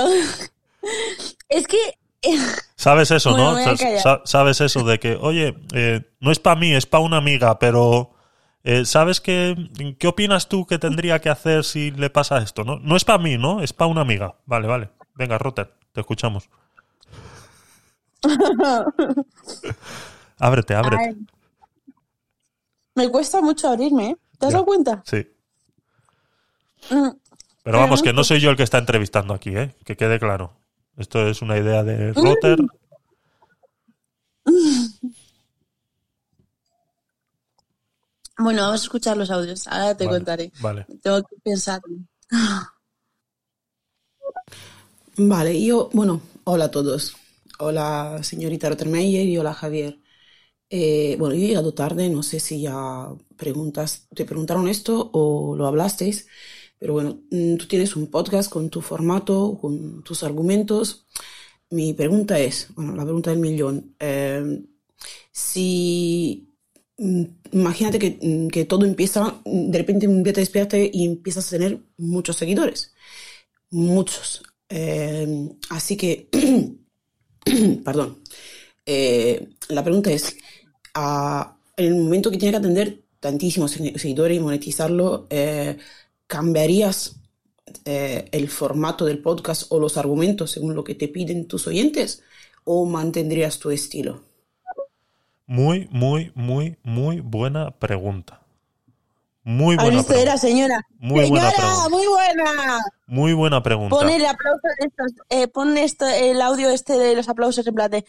Es que eh, Sabes eso, Bueno, ¿no? Sabes eso de que, oye, eh, no es para mí, es para una amiga, pero eh, ¿sabes qué, qué opinas tú que tendría que hacer si le pasa esto? No, no es para mí, ¿no? Es para una amiga. Vale, vale. Venga, Rotter, te escuchamos. ábrete, ábrete. ay, me cuesta mucho abrirme, ¿eh? ¿Te has dado cuenta? Sí. Mm, Pero vamos, que no soy yo el que está entrevistando aquí, ¿eh? Que quede claro. Esto es una idea de Rotter. Bueno, vamos a escuchar los audios. Ahora te Vale, contaré. Vale. Tengo que pensar. Vale, yo, bueno, hola a todos. Hola, señorita Rottermeier y hola, Javier. Eh, bueno, yo he llegado tarde, no sé si ya preguntas, te preguntaron esto o lo hablasteis, pero bueno, mm, tú tienes un podcast con tu formato, con tus argumentos. Mi pregunta es, bueno, la pregunta del millón, eh, si imagínate que, mm, que todo empieza, mm, de repente un día te despiertas y empiezas a tener muchos seguidores, muchos. Eh, así que, perdón, Eh, la pregunta es, a- en el momento que tienes que atender tantísimos se- seguidores y monetizarlo, eh, ¿cambiarías el formato del podcast o los argumentos según lo que te piden tus oyentes? ¿O mantendrías tu estilo? Muy, muy, muy, muy buena pregunta. Muy ¿Has buena? Era pregunta. señora. Muy buena señora, pregunta. muy buena. Muy buena pregunta. Pon el aplauso de estos, eh, pon esto, el audio este de los aplausos en plan de...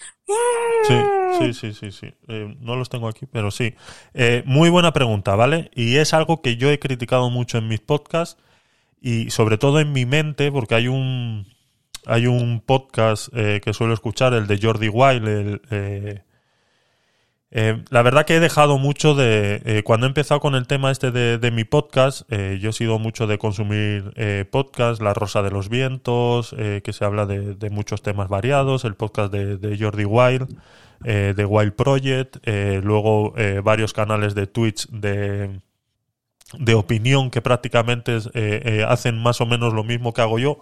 Sí, sí, sí, sí, sí. Eh, no los tengo aquí, pero sí. Eh, muy buena pregunta, ¿vale? Y es algo que yo he criticado mucho en mis podcasts y sobre todo en mi mente, porque hay un hay un podcast eh, que suelo escuchar, el de Jordi Wild. el, eh, la verdad que he dejado mucho de... eh, cuando he empezado con el tema este de, de mi podcast, eh, yo he sido mucho de consumir eh, podcast, La Rosa de los Vientos, eh, que se habla de, de muchos temas variados, el podcast de, de Jordi Wild, de Wild Project, luego varios canales de Twitch de, de opinión que prácticamente hacen más o menos lo mismo que hago yo.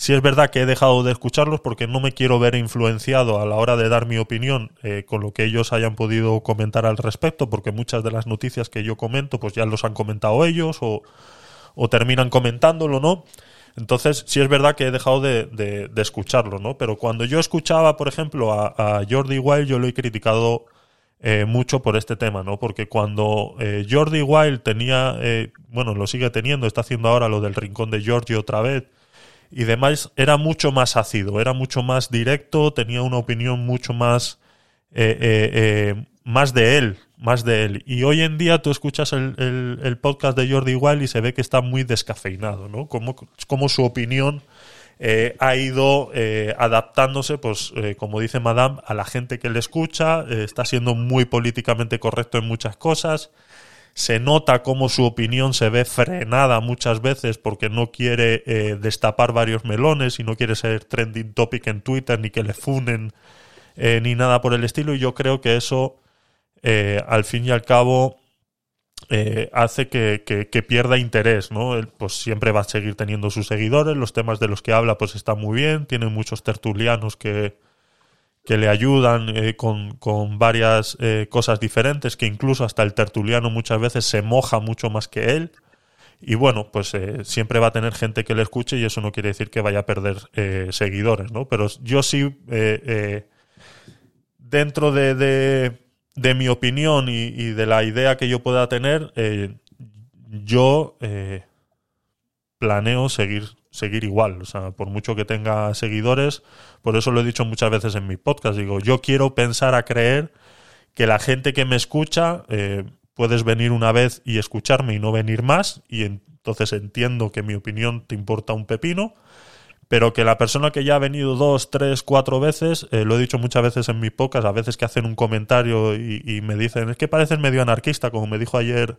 Si es verdad que he dejado de escucharlos porque no me quiero ver influenciado a la hora de dar mi opinión eh, con lo que ellos hayan podido comentar al respecto, porque muchas de las noticias que yo comento pues ya los han comentado ellos o, terminan comentándolo, ¿no? Entonces, sí es verdad que he dejado de, escucharlo, ¿no? Pero cuando yo escuchaba, por ejemplo, a, Jordi Wild, yo lo he criticado eh, mucho por este tema, ¿no? Porque cuando eh, Jordi Wild tenía, eh, bueno, lo sigue teniendo, está haciendo ahora lo del rincón de Georgie otra vez y demás, era mucho más ácido, era mucho más directo, tenía una opinión mucho más, eh, eh, eh, más de él, más de él. Y hoy en día tú escuchas el, el- podcast de Jordi Wild y se ve que está muy descafeinado, ¿no? Como, como su opinión eh, ha ido eh, adaptándose, pues, eh, como dice Madame, a la gente que le escucha, eh, está siendo muy políticamente correcto en muchas cosas. Se nota cómo su opinión se ve frenada muchas veces porque no quiere eh, destapar varios melones y no quiere ser trending topic en Twitter ni que le funen eh, ni nada por el estilo. Y yo creo que eso, eh, al fin y al cabo, eh, hace que, que- que pierda interés, ¿no? Él, pues siempre va a seguir teniendo sus seguidores, los temas de los que habla pues están muy bien, tiene muchos tertulianos que, que le ayudan eh, con, con varias eh, cosas diferentes, que incluso hasta el tertuliano muchas veces se moja mucho más que él. Y bueno, pues eh, siempre va a tener gente que le escuche y eso no quiere decir que vaya a perder seguidores, ¿no? Pero yo sí, dentro de, de- de mi opinión y, y de la idea que yo pueda tener, yo planeo seguir, seguir igual. O sea, por mucho que tenga seguidores, por eso lo he dicho muchas veces en mi podcast, digo, yo quiero pensar a creer que la gente que me escucha, eh, puedes venir una vez y escucharme y no venir más, y entonces entiendo que mi opinión te importa un pepino, pero que la persona que ya ha venido dos, tres, cuatro veces, eh, lo he dicho muchas veces en mis podcast, a veces que hacen un comentario y, y me dicen, es que pareces medio anarquista, como me dijo ayer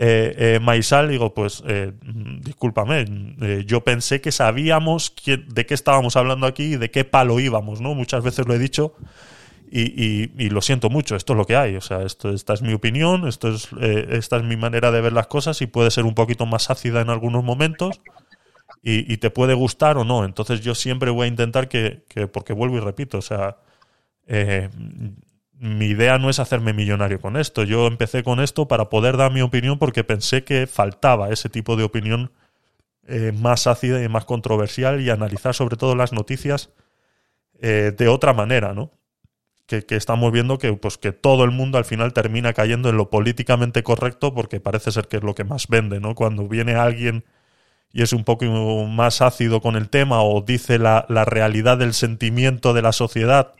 eh, eh, Maisal, digo, pues eh, discúlpame, eh, yo pensé que sabíamos de qué estábamos hablando aquí y de qué palo íbamos, ¿no? Muchas veces lo he dicho y, y- y lo siento mucho, esto es lo que hay, o sea, esto, esta es mi opinión, esto es, esta es mi manera de ver las cosas y puede ser un poquito más ácida en algunos momentos y, y te puede gustar o no, entonces yo siempre voy a intentar que, que porque vuelvo y repito, o sea, eh, mi idea no es hacerme millonario con esto. Yo empecé con esto para poder dar mi opinión porque pensé que faltaba ese tipo de opinión eh, más ácida y más controversial y analizar sobre todo las noticias eh, de otra manera, ¿no? Que, que estamos viendo que, pues, que todo el mundo al final termina cayendo en lo políticamente correcto porque parece ser que es lo que más vende, ¿no? Cuando viene alguien y es un poco más ácido con el tema o dice la, la realidad del sentimiento de la sociedad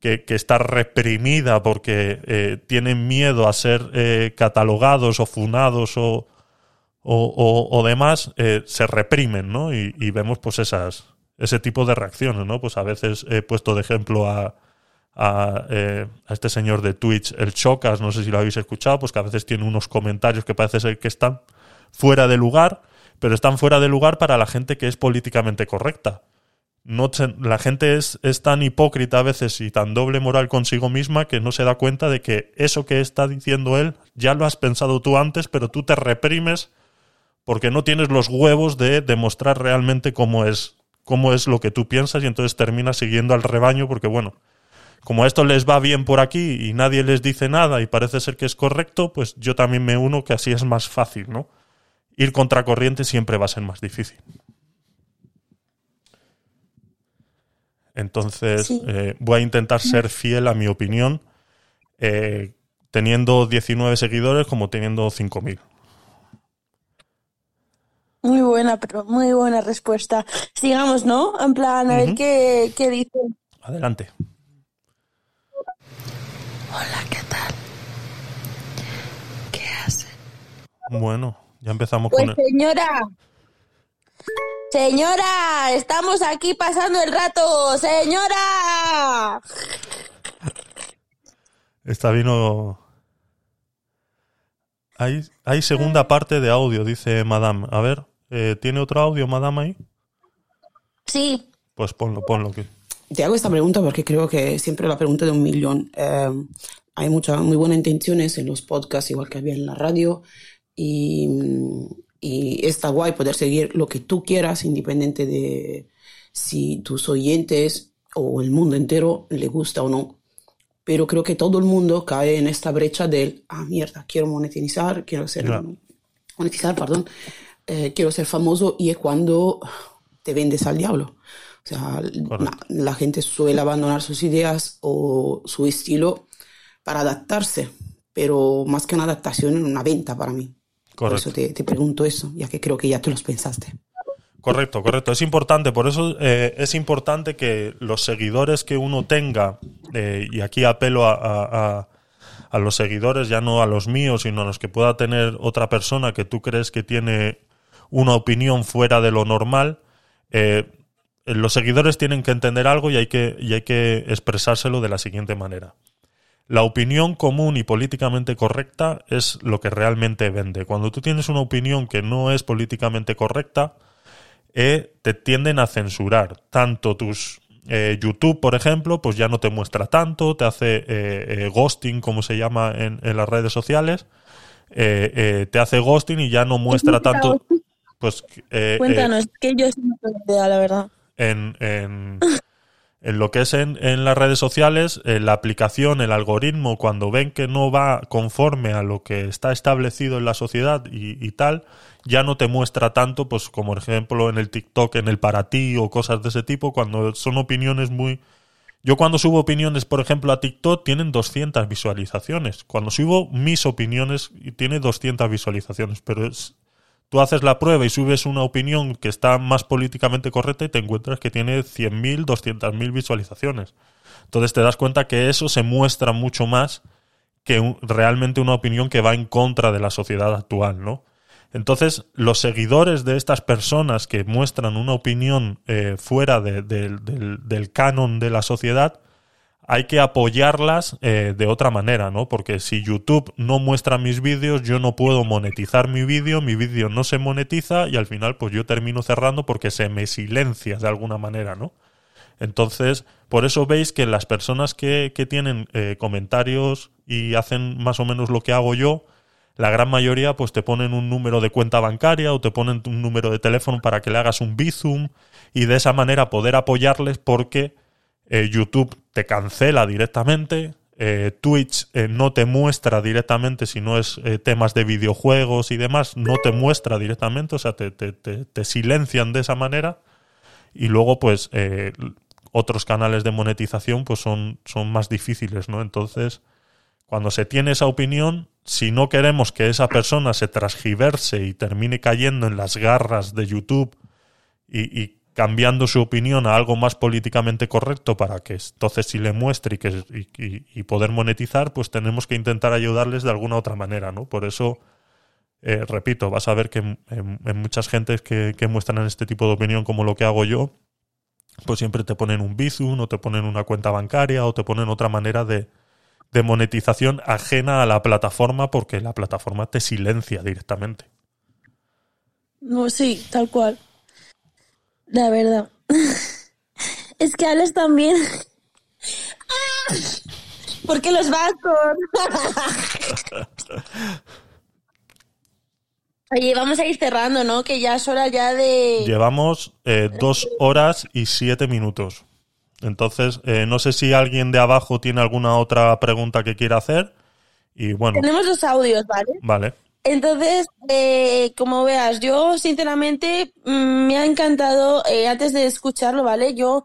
que, está reprimida porque eh, tienen miedo a ser eh, catalogados o funados o, o, demás, eh, se reprimen, ¿no? Y, y vemos pues esas, ese tipo de reacciones, ¿no? Pues a veces he puesto de ejemplo a, a, eh, a este señor de Twitch, el Chocas, no sé si lo habéis escuchado, pues que a veces tiene unos comentarios que parece ser que están fuera de lugar, pero están fuera de lugar para la gente que es políticamente correcta no la gente es, es tan hipócrita a veces y tan doble moral consigo misma que no se da cuenta de que eso que está diciendo él ya lo has pensado tú antes, pero tú te reprimes porque no tienes los huevos de demostrar realmente cómo es, cómo es lo que tú piensas y entonces terminas siguiendo al rebaño porque bueno, como a esto les va bien por aquí y nadie les dice nada y parece ser que es correcto, pues yo también me uno que así es más fácil, ¿no? Ir contracorriente siempre va a ser más difícil. Entonces, Sí. eh, voy a intentar ser fiel a mi opinión, eh, teniendo 19 seguidores como teniendo 5.000. Muy buena, pero muy buena respuesta. Sigamos, ¿no? En plan, a ver qué, qué dicen. Adelante. Hola, ¿qué tal? ¿Qué hacen? Bueno, ya empezamos Pues con el... señora, estamos aquí pasando el rato, señora. Esta vino... Hay, hay segunda parte de audio, dice Madame. A ver, eh, ¿tiene otro audio, Madame, ahí? Sí, Pues ponlo, ponlo. Que... Te hago esta pregunta porque creo que es siempre la pregunta de un millón. Eh, hay muchas muy buenas intenciones en los podcasts, igual que había en la radio, y, y está guay poder seguir lo que tú quieras, independiente de si tus oyentes o el mundo entero le gusta o no. Pero creo que todo el mundo cae en esta brecha del, ah, mierda, quiero monetizar, quiero ser, Claro. monetizar, perdón, eh, quiero ser famoso y es cuando te vendes al diablo. O sea, la, la gente suele abandonar sus ideas o su estilo para adaptarse, pero más que una adaptación, una venta para mí. Por eso te, te pregunto eso, ya que creo que ya tú los pensaste. Correcto, correcto. Es importante, por eso eh, es importante que los seguidores que uno tenga, eh, y aquí apelo a, a- a- a los seguidores, ya no a los míos, sino a los que pueda tener otra persona que tú crees que tiene una opinión fuera de lo normal, eh, los seguidores tienen que entender algo y hay que, y hay que expresárselo de la siguiente manera. La opinión común y políticamente correcta es lo que realmente vende. Cuando tú tienes una opinión que no es políticamente correcta, eh, te tienden a censurar. Tanto tus eh, YouTube, por ejemplo, pues ya no te muestra tanto, te hace eh, ghosting, como se llama en, en las redes sociales, te hace ghosting y ya no muestra tanto. Pues Cuéntanos, que yo no tengo idea, la verdad. en, en, en lo que es en, en las redes sociales, eh, la aplicación, el algoritmo, cuando ven que no va conforme a lo que está establecido en la sociedad y, y tal, ya no te muestra tanto, pues como por ejemplo en el TikTok, en el para ti o cosas de ese tipo, cuando son opiniones muy... Yo cuando subo opiniones, por ejemplo, a TikTok, tienen 200 visualizaciones. Cuando subo mis opiniones, tiene 200 visualizaciones, pero es, tú haces la prueba y subes una opinión que está más políticamente correcta y te encuentras que tiene 100.000, 200.000 visualizaciones. Entonces te das cuenta que eso se muestra mucho más que realmente una opinión que va en contra de la sociedad actual, ¿no? Entonces, los seguidores de estas personas que muestran una opinión eh, fuera de- del- del canon de la sociedad, hay que apoyarlas eh, de otra manera, ¿no? Porque si YouTube no muestra mis vídeos, yo no puedo monetizar mi vídeo, mi vídeo no se monetiza y al final pues yo termino cerrando porque se me silencia de alguna manera, ¿no? Entonces, por eso veis que las personas que, que tienen eh, comentarios y hacen más o menos lo que hago yo, la gran mayoría pues te ponen un número de cuenta bancaria o te ponen un número de teléfono para que le hagas un bizum y de esa manera poder apoyarles porque eh, YouTube te cancela directamente, eh, Twitch eh, no te muestra directamente si no es temas de videojuegos y demás, no te muestra directamente, o sea, te, te- te- silencian de esa manera y luego pues otros canales de monetización pues son, son más difíciles, ¿no? Entonces, cuando se tiene esa opinión, si no queremos que esa persona se transgiverse y termine cayendo en las garras de YouTube y, y cambiando su opinión a algo más políticamente correcto para que entonces sí le muestre y, que, y, y- poder monetizar, pues tenemos que intentar ayudarles de alguna otra manera, ¿no? Por eso, eh, repito, vas a ver que en muchas gentes que, que muestran este tipo de opinión como lo que hago yo, pues siempre te ponen un Bizum o te ponen una cuenta bancaria o te ponen otra manera de, de monetización ajena a la plataforma porque la plataforma te silencia directamente. No, sí, tal cual. La verdad. Es que Alex también. ¡Ah! ¿Por qué los vascos? Oye, vamos a ir cerrando, ¿no? Que ya es hora ya de... Llevamos eh, dos horas y siete minutos. Entonces, eh, no sé si alguien de abajo tiene alguna otra pregunta que quiera hacer. Y bueno, Tenemos los audios, ¿vale? vale. Entonces, eh, como veas, yo sinceramente mm, me ha encantado, eh, antes de escucharlo, ¿vale? Yo,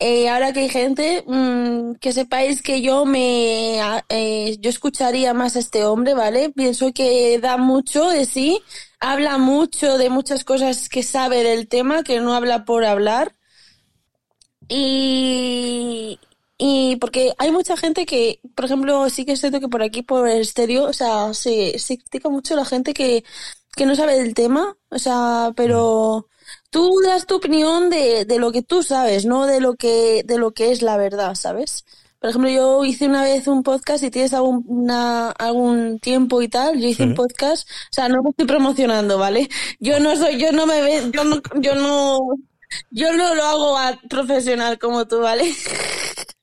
eh, ahora que hay gente, mm, que sepáis que yo me, a- eh, yo escucharía más a este hombre, ¿vale? Pienso que da mucho de sí, habla mucho de muchas cosas que sabe del tema, que no habla por hablar. Y, y porque hay mucha gente que, por ejemplo, sí que es cierto que por aquí, por el estéreo, o sea, se, se critica mucho la gente que, que no sabe del tema, o sea, pero tú das tu opinión de, de lo que tú sabes, no de lo que, de lo que es la verdad, ¿sabes? Por ejemplo, yo hice una vez un podcast y tienes algún, una- algún tiempo y tal, yo hice Sí. un podcast, o sea, no me estoy promocionando, ¿vale? Yo no soy, yo no me ve, yo no, yo no, yo no lo hago a profesional como tú, ¿vale?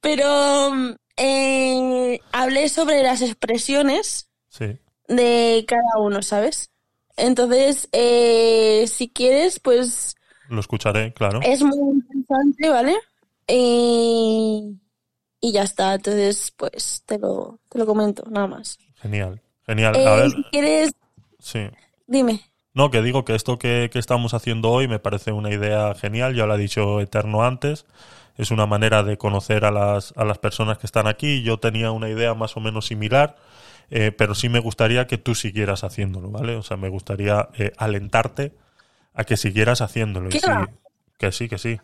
Pero mm, eh, hablé sobre las expresiones Sí. de cada uno, ¿sabes? Entonces, eh, si quieres, pues Lo escucharé, claro. es muy interesante, ¿vale? Y, y ya está. Entonces, pues te lo, te lo comento, nada más. Genial. Genial. Eh, A ver, si quieres, sí. dime. No, que digo que esto que, que estamos haciendo hoy me parece una idea genial, ya lo ha dicho Eterno antes. Es una manera de conocer a las, a las personas que están aquí. Yo tenía una idea más o menos similar, eh, pero sí me gustaría que tú siguieras haciéndolo, ¿vale? O sea, me gustaría eh, alentarte a que siguieras haciéndolo. Y ¿Qué sí, que sí, que sí.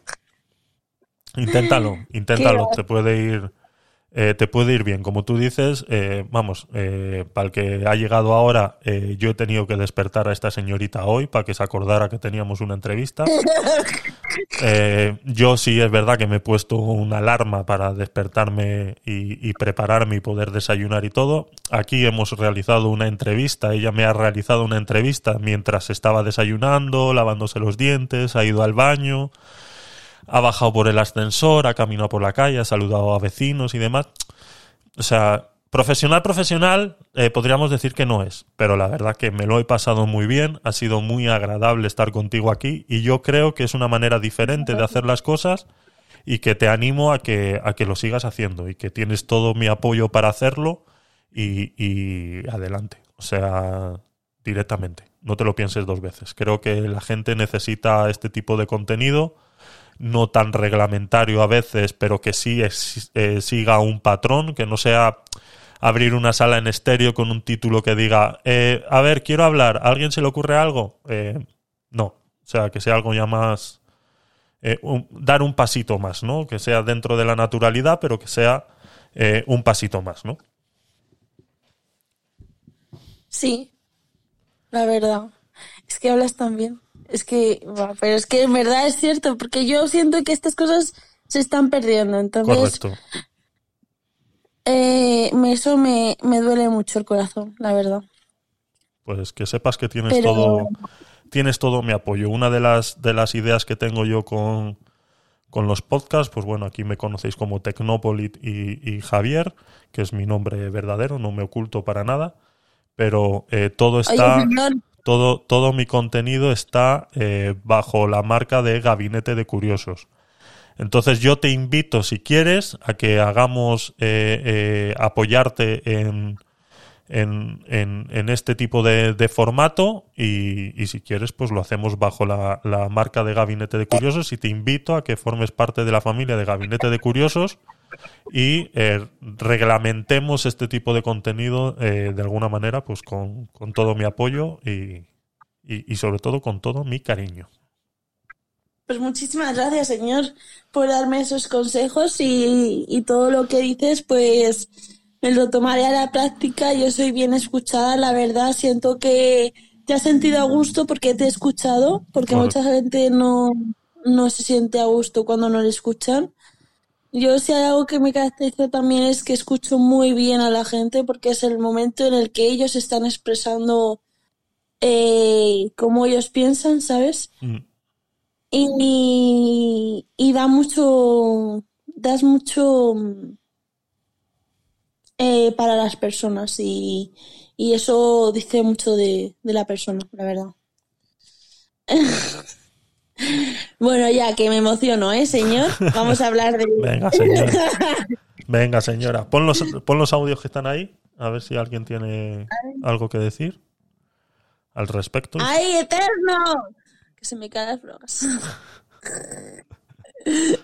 Inténtalo, inténtalo, te puede ir, eh, te puede ir bien. Como tú dices, eh, vamos, eh, para el que ha llegado ahora, eh, yo he tenido que despertar a esta señorita hoy para que se acordara que teníamos una entrevista. Eh, yo sí es verdad que me he puesto una alarma para despertarme y, y prepararme y poder desayunar y todo. Aquí hemos realizado una entrevista, ella me ha realizado una entrevista mientras estaba desayunando, lavándose los dientes, ha ido al baño, ha bajado por el ascensor, ha caminado por la calle, ha saludado a vecinos y demás. O sea, profesional, profesional, eh, podríamos decir que no es, pero la verdad que me lo he pasado muy bien, ha sido muy agradable estar contigo aquí y yo creo que es una manera diferente de hacer las cosas y que te animo a que, a que lo sigas haciendo y que tienes todo mi apoyo para hacerlo y, adelante. O sea, directamente. No te lo pienses dos veces. Creo que la gente necesita este tipo de contenido, no tan reglamentario a veces, pero que sí es- eh, siga un patrón, que no sea abrir una sala en estéreo con un título que diga, eh, a ver, quiero hablar, ¿a alguien se le ocurre algo? Eh, no, o sea, que sea algo ya más... eh, un- dar un pasito más, ¿no? Que sea dentro de la naturalidad, pero que sea eh, un pasito más, ¿no? Sí, la verdad. Es que hablas tan bien. Es que, pero es que en verdad es cierto, porque yo siento que estas cosas se están perdiendo. Entonces, Correcto. Eh, eso me, me duele mucho el corazón, la verdad. Pues que sepas que tienes Pero- todo tienes todo mi apoyo. Una de las de las ideas que tengo yo con, con los podcasts, pues bueno, aquí me conocéis como Tecnopolit y, y Javier, que es mi nombre verdadero, no me oculto para nada, pero eh, todo está Oye, todo todo mi contenido está eh, bajo la marca de Gabinete de Curiosos. Entonces yo te invito, si quieres, a que hagamos eh, eh, apoyarte en, en, en, este tipo de, formato y, y si quieres, pues lo hacemos bajo la, la marca de Gabinete de Curiosos y te invito a que formes parte de la familia de Gabinete de Curiosos y eh, reglamentemos este tipo de contenido eh, de alguna manera, pues con, con todo mi apoyo y, y sobre todo con todo mi cariño. Pues muchísimas gracias, señor, por darme esos consejos y, y todo lo que dices, pues me lo tomaré a la práctica. Yo soy bien escuchada, la verdad. Siento que te has sentido a gusto porque te he escuchado, porque mucha gente no, no se siente a gusto cuando no le escuchan. Yo si hay algo que me caracteriza también es que escucho muy bien a la gente porque es el momento en el que ellos están expresando eh, cómo ellos piensan, ¿sabes? Mm. Y, y da mucho, das mucho mm, eh, para las personas y, y eso dice mucho de, de la persona, la verdad. Bueno, ya que me emociono, ¿eh, señor? Vamos a hablar de... Venga, señora. Venga, señora. Pon los, pon los audios que están ahí, a ver si alguien tiene algo que decir al respecto. ¡Ay, eterno! Que se me caen las brogas.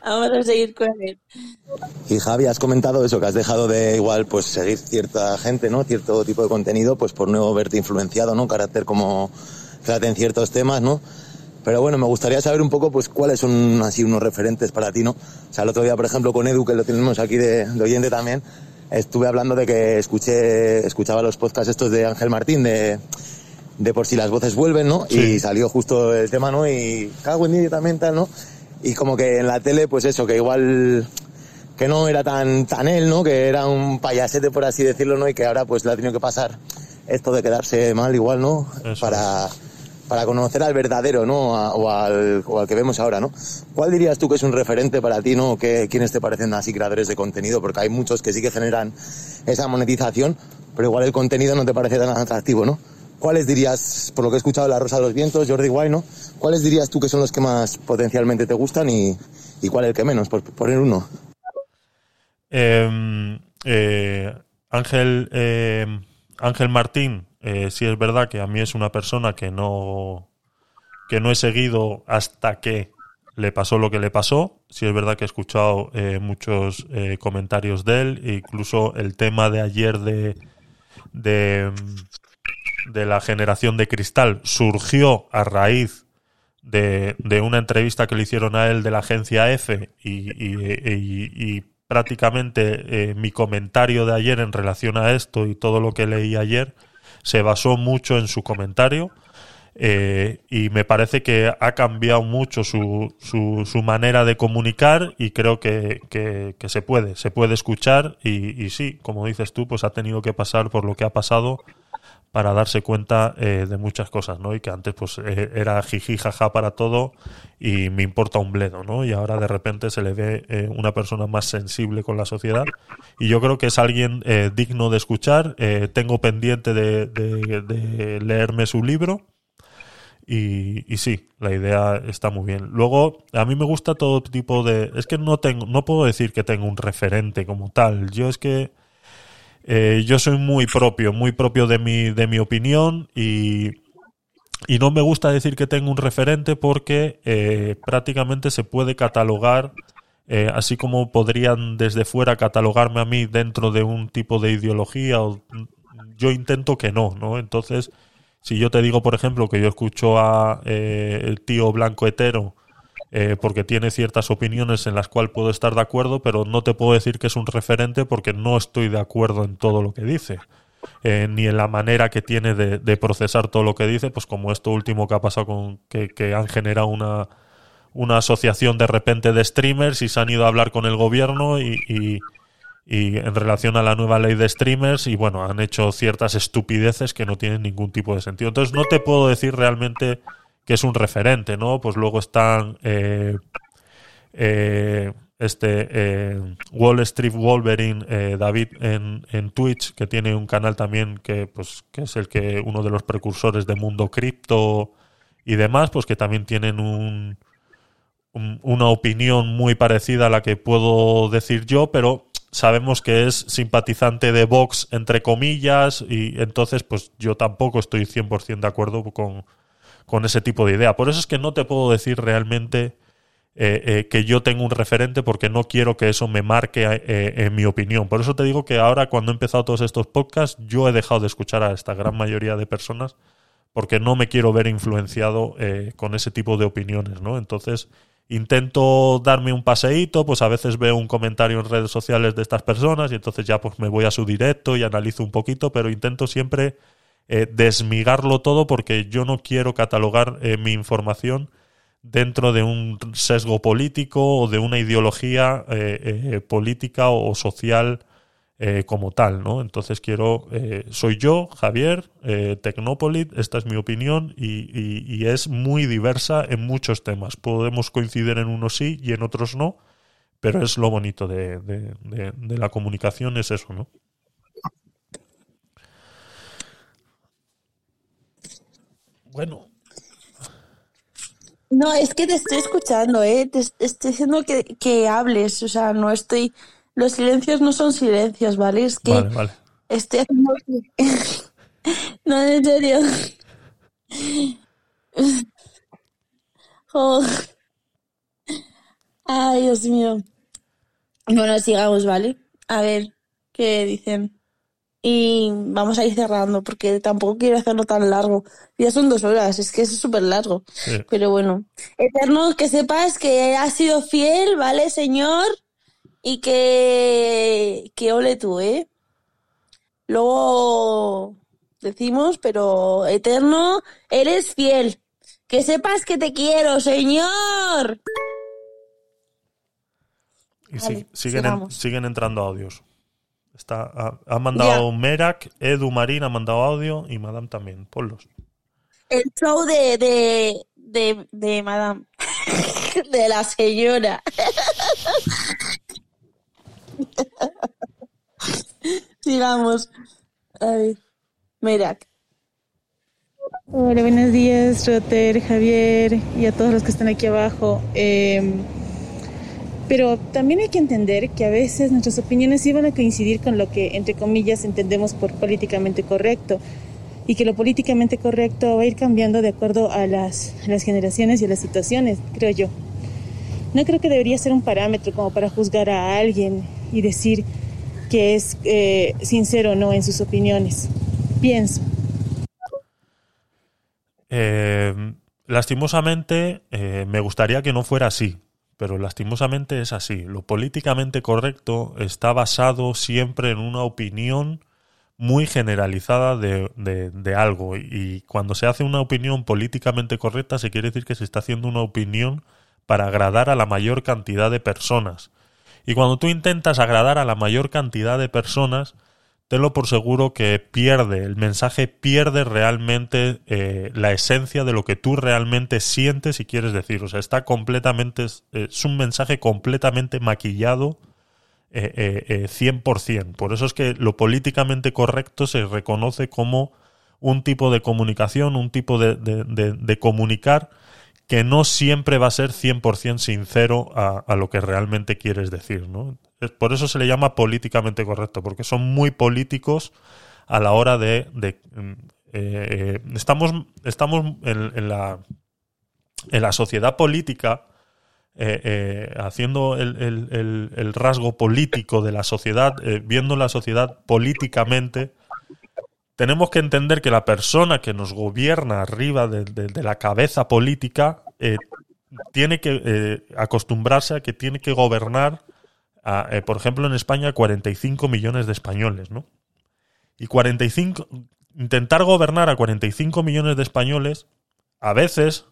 Vamos a seguir con él. Y Javi, has comentado eso, que has dejado de igual pues seguir cierta gente, ¿no? Cierto tipo de contenido, pues por no verte influenciado, ¿no? Carácter como trate en ciertos temas, ¿no? Pero bueno, me gustaría saber un poco, pues, cuáles son así unos referentes para ti, ¿no? O sea, el otro día, por ejemplo, con Edu, que lo tenemos aquí de, de oyente también, estuve hablando de que escuché, escuchaba los podcasts estos de Ángel Martín, de, de por si las voces vuelven, ¿no? Sí. Y salió justo el tema, ¿no? Y cago en también tal, ¿no? Y como que en la tele, pues eso, que igual que no era tan, tan él, ¿no? Que era un payasete, por así decirlo, ¿no? Y que ahora pues le ha tenido que pasar esto de quedarse mal igual, ¿no? Eso para, para conocer al verdadero, ¿no? A- o, al, o al que vemos ahora, ¿no? ¿Cuál dirías tú que es un referente para ti, ¿no? ¿Qué, ¿Quiénes te parecen así creadores de contenido? Porque hay muchos que sí que generan esa monetización, pero igual el contenido no te parece tan atractivo, ¿no? ¿Cuáles dirías, por lo que he escuchado, La Rosa de los Vientos, Jordi Guay, ¿no? ¿Cuáles dirías tú que son los que más potencialmente te gustan y, y cuál el que menos, por poner uno? Ángel, eh, Ángel Martín, eh, sí es verdad que a mí es una persona que no, que no he seguido hasta que le pasó lo que le pasó. Sí es verdad que he escuchado eh, muchos eh, comentarios de él, e incluso el tema de ayer de, de, de la generación de cristal surgió a raíz de, de una entrevista que le hicieron a él de la agencia y- y- y prácticamente eh, mi comentario de ayer en relación a esto y todo lo que leí ayer se basó mucho en su comentario eh, y me parece que ha cambiado mucho su, su, su manera de comunicar y creo que, que- que se puede, se puede escuchar y, y sí, como dices tú, pues ha tenido que pasar por lo que ha pasado para darse cuenta eh, de muchas cosas, ¿no? Y que antes pues eh, era jiji jaja para todo y me importa un bledo, ¿no? Y ahora de repente se le ve eh, una persona más sensible con la sociedad y yo creo que es alguien eh, digno de escuchar. Eh, tengo pendiente de, de- de leerme su libro y, y sí, la idea está muy bien. Luego, a mí me gusta todo tipo de... Es que no tengo, no puedo decir que tengo un referente como tal. Yo es que eh, yo soy muy propio, muy propio de mi, de mi opinión y, y no me gusta decir que tengo un referente porque eh, prácticamente se puede catalogar, eh, así como podrían desde fuera catalogarme a mí dentro de un tipo de ideología, o, yo intento que no, ¿no? Entonces, si yo te digo, por ejemplo, que yo escucho a eh, el tío blanco hetero, eh, porque tiene ciertas opiniones en las cuales puedo estar de acuerdo, pero no te puedo decir que es un referente porque no estoy de acuerdo en todo lo que dice. Eh, ni en la manera que tiene de, procesar todo lo que dice, pues como esto último que ha pasado con que, que han generado una, una asociación de repente de streamers y se han ido a hablar con el gobierno y, y, y en relación a la nueva ley de streamers y bueno, han hecho ciertas estupideces que no tienen ningún tipo de sentido. Entonces no te puedo decir realmente que es un referente, ¿no? Pues luego están eh, eh, este eh, Wall Street Wolverine, eh, David en, en Twitch, que tiene un canal también que, pues, que es el que uno de los precursores de mundo cripto y demás, pues que también tienen un, un- una opinión muy parecida a la que puedo decir yo, pero sabemos que es simpatizante de Vox, entre comillas, y entonces pues yo tampoco estoy 100% de acuerdo con, con ese tipo de idea. Por eso es que no te puedo decir realmente eh, eh, que yo tengo un referente porque no quiero que eso me marque eh, en mi opinión. Por eso te digo que ahora cuando he empezado todos estos podcasts yo he dejado de escuchar a esta gran mayoría de personas porque no me quiero ver influenciado eh, con ese tipo de opiniones, ¿no? Entonces intento darme un paseíto, pues a veces veo un comentario en redes sociales de estas personas y entonces ya pues me voy a su directo y analizo un poquito, pero intento siempre eh, desmigarlo todo porque yo no quiero catalogar eh, mi información dentro de un sesgo político o de una ideología eh, política o social como tal, ¿no? Entonces quiero, soy yo, Javier, Tecnópolis, esta es mi opinión y, y- es muy diversa en muchos temas. Podemos coincidir en unos sí y en otros no, pero es lo bonito de- de- de la comunicación, es eso, ¿no? Bueno, No, es que te estoy escuchando, ¿eh? Te, estoy diciendo que, que hables, o sea, no estoy... Los silencios no son silencios, ¿vale? Es que vale, vale. estoy haciendo... no, en serio. Jo. Ay, Dios mío. Bueno, sigamos, ¿vale? A ver qué dicen. Y vamos a ir cerrando, porque tampoco quiero hacerlo tan largo. Ya son dos horas, es que es súper largo. Sí. Pero bueno. Eterno, que sepas que has sido fiel, ¿vale, señor? Y que, que ole tú, ¿eh? Luego decimos, pero Eterno, eres fiel. Que sepas que te quiero, señor. Y Vale, sí- siguen, en- siguen entrando audios. Está, ha, ha mandado Merak, Edu Marín ha mandado audio y Madame también. Ponlos. El show de, de, de, de Madame. De la señora. Sigamos. A ver. Mira. Hola, buenos días, Roter, Javier y a todos los que están aquí abajo. Eh, pero también hay que entender que a veces nuestras opiniones van a coincidir con lo que, entre comillas, entendemos por políticamente correcto. Y que lo políticamente correcto va a ir cambiando de acuerdo a las, las generaciones y a las situaciones, creo yo. no creo que debería ser un parámetro como para juzgar a alguien y decir que es eh, sincero o no en sus opiniones. Pienso. Eh, lastimosamente, eh, me gustaría que no fuera así, pero lastimosamente es así. Lo políticamente correcto está basado siempre en una opinión muy generalizada de, de- de algo y cuando se hace una opinión políticamente correcta se quiere decir que se está haciendo una opinión para agradar a la mayor cantidad de personas. Y cuando tú intentas agradar a la mayor cantidad de personas, tenlo por seguro que pierde, el mensaje pierde realmente eh, la esencia de lo que tú realmente sientes y quieres decir. O sea, está completamente, es, es un mensaje completamente maquillado eh, eh, eh, 100%. Por eso es que lo políticamente correcto se reconoce como un tipo de comunicación, un tipo de- de comunicar que no siempre va a ser 100% sincero a, a lo que realmente quieres decir. ¿no? Por eso se le llama políticamente correcto, porque son muy políticos a la hora de... mm, eh, estamos estamos en, la, en la sociedad política eh, eh, haciendo el, el- rasgo político de la sociedad, viendo la sociedad políticamente, tenemos que entender que la persona que nos gobierna arriba de, la cabeza política tiene que acostumbrarse a que tiene que gobernar, eh, por ejemplo, en España, 45 millones de españoles, ¿no? Y 45, intentar gobernar a 45 millones de españoles a veces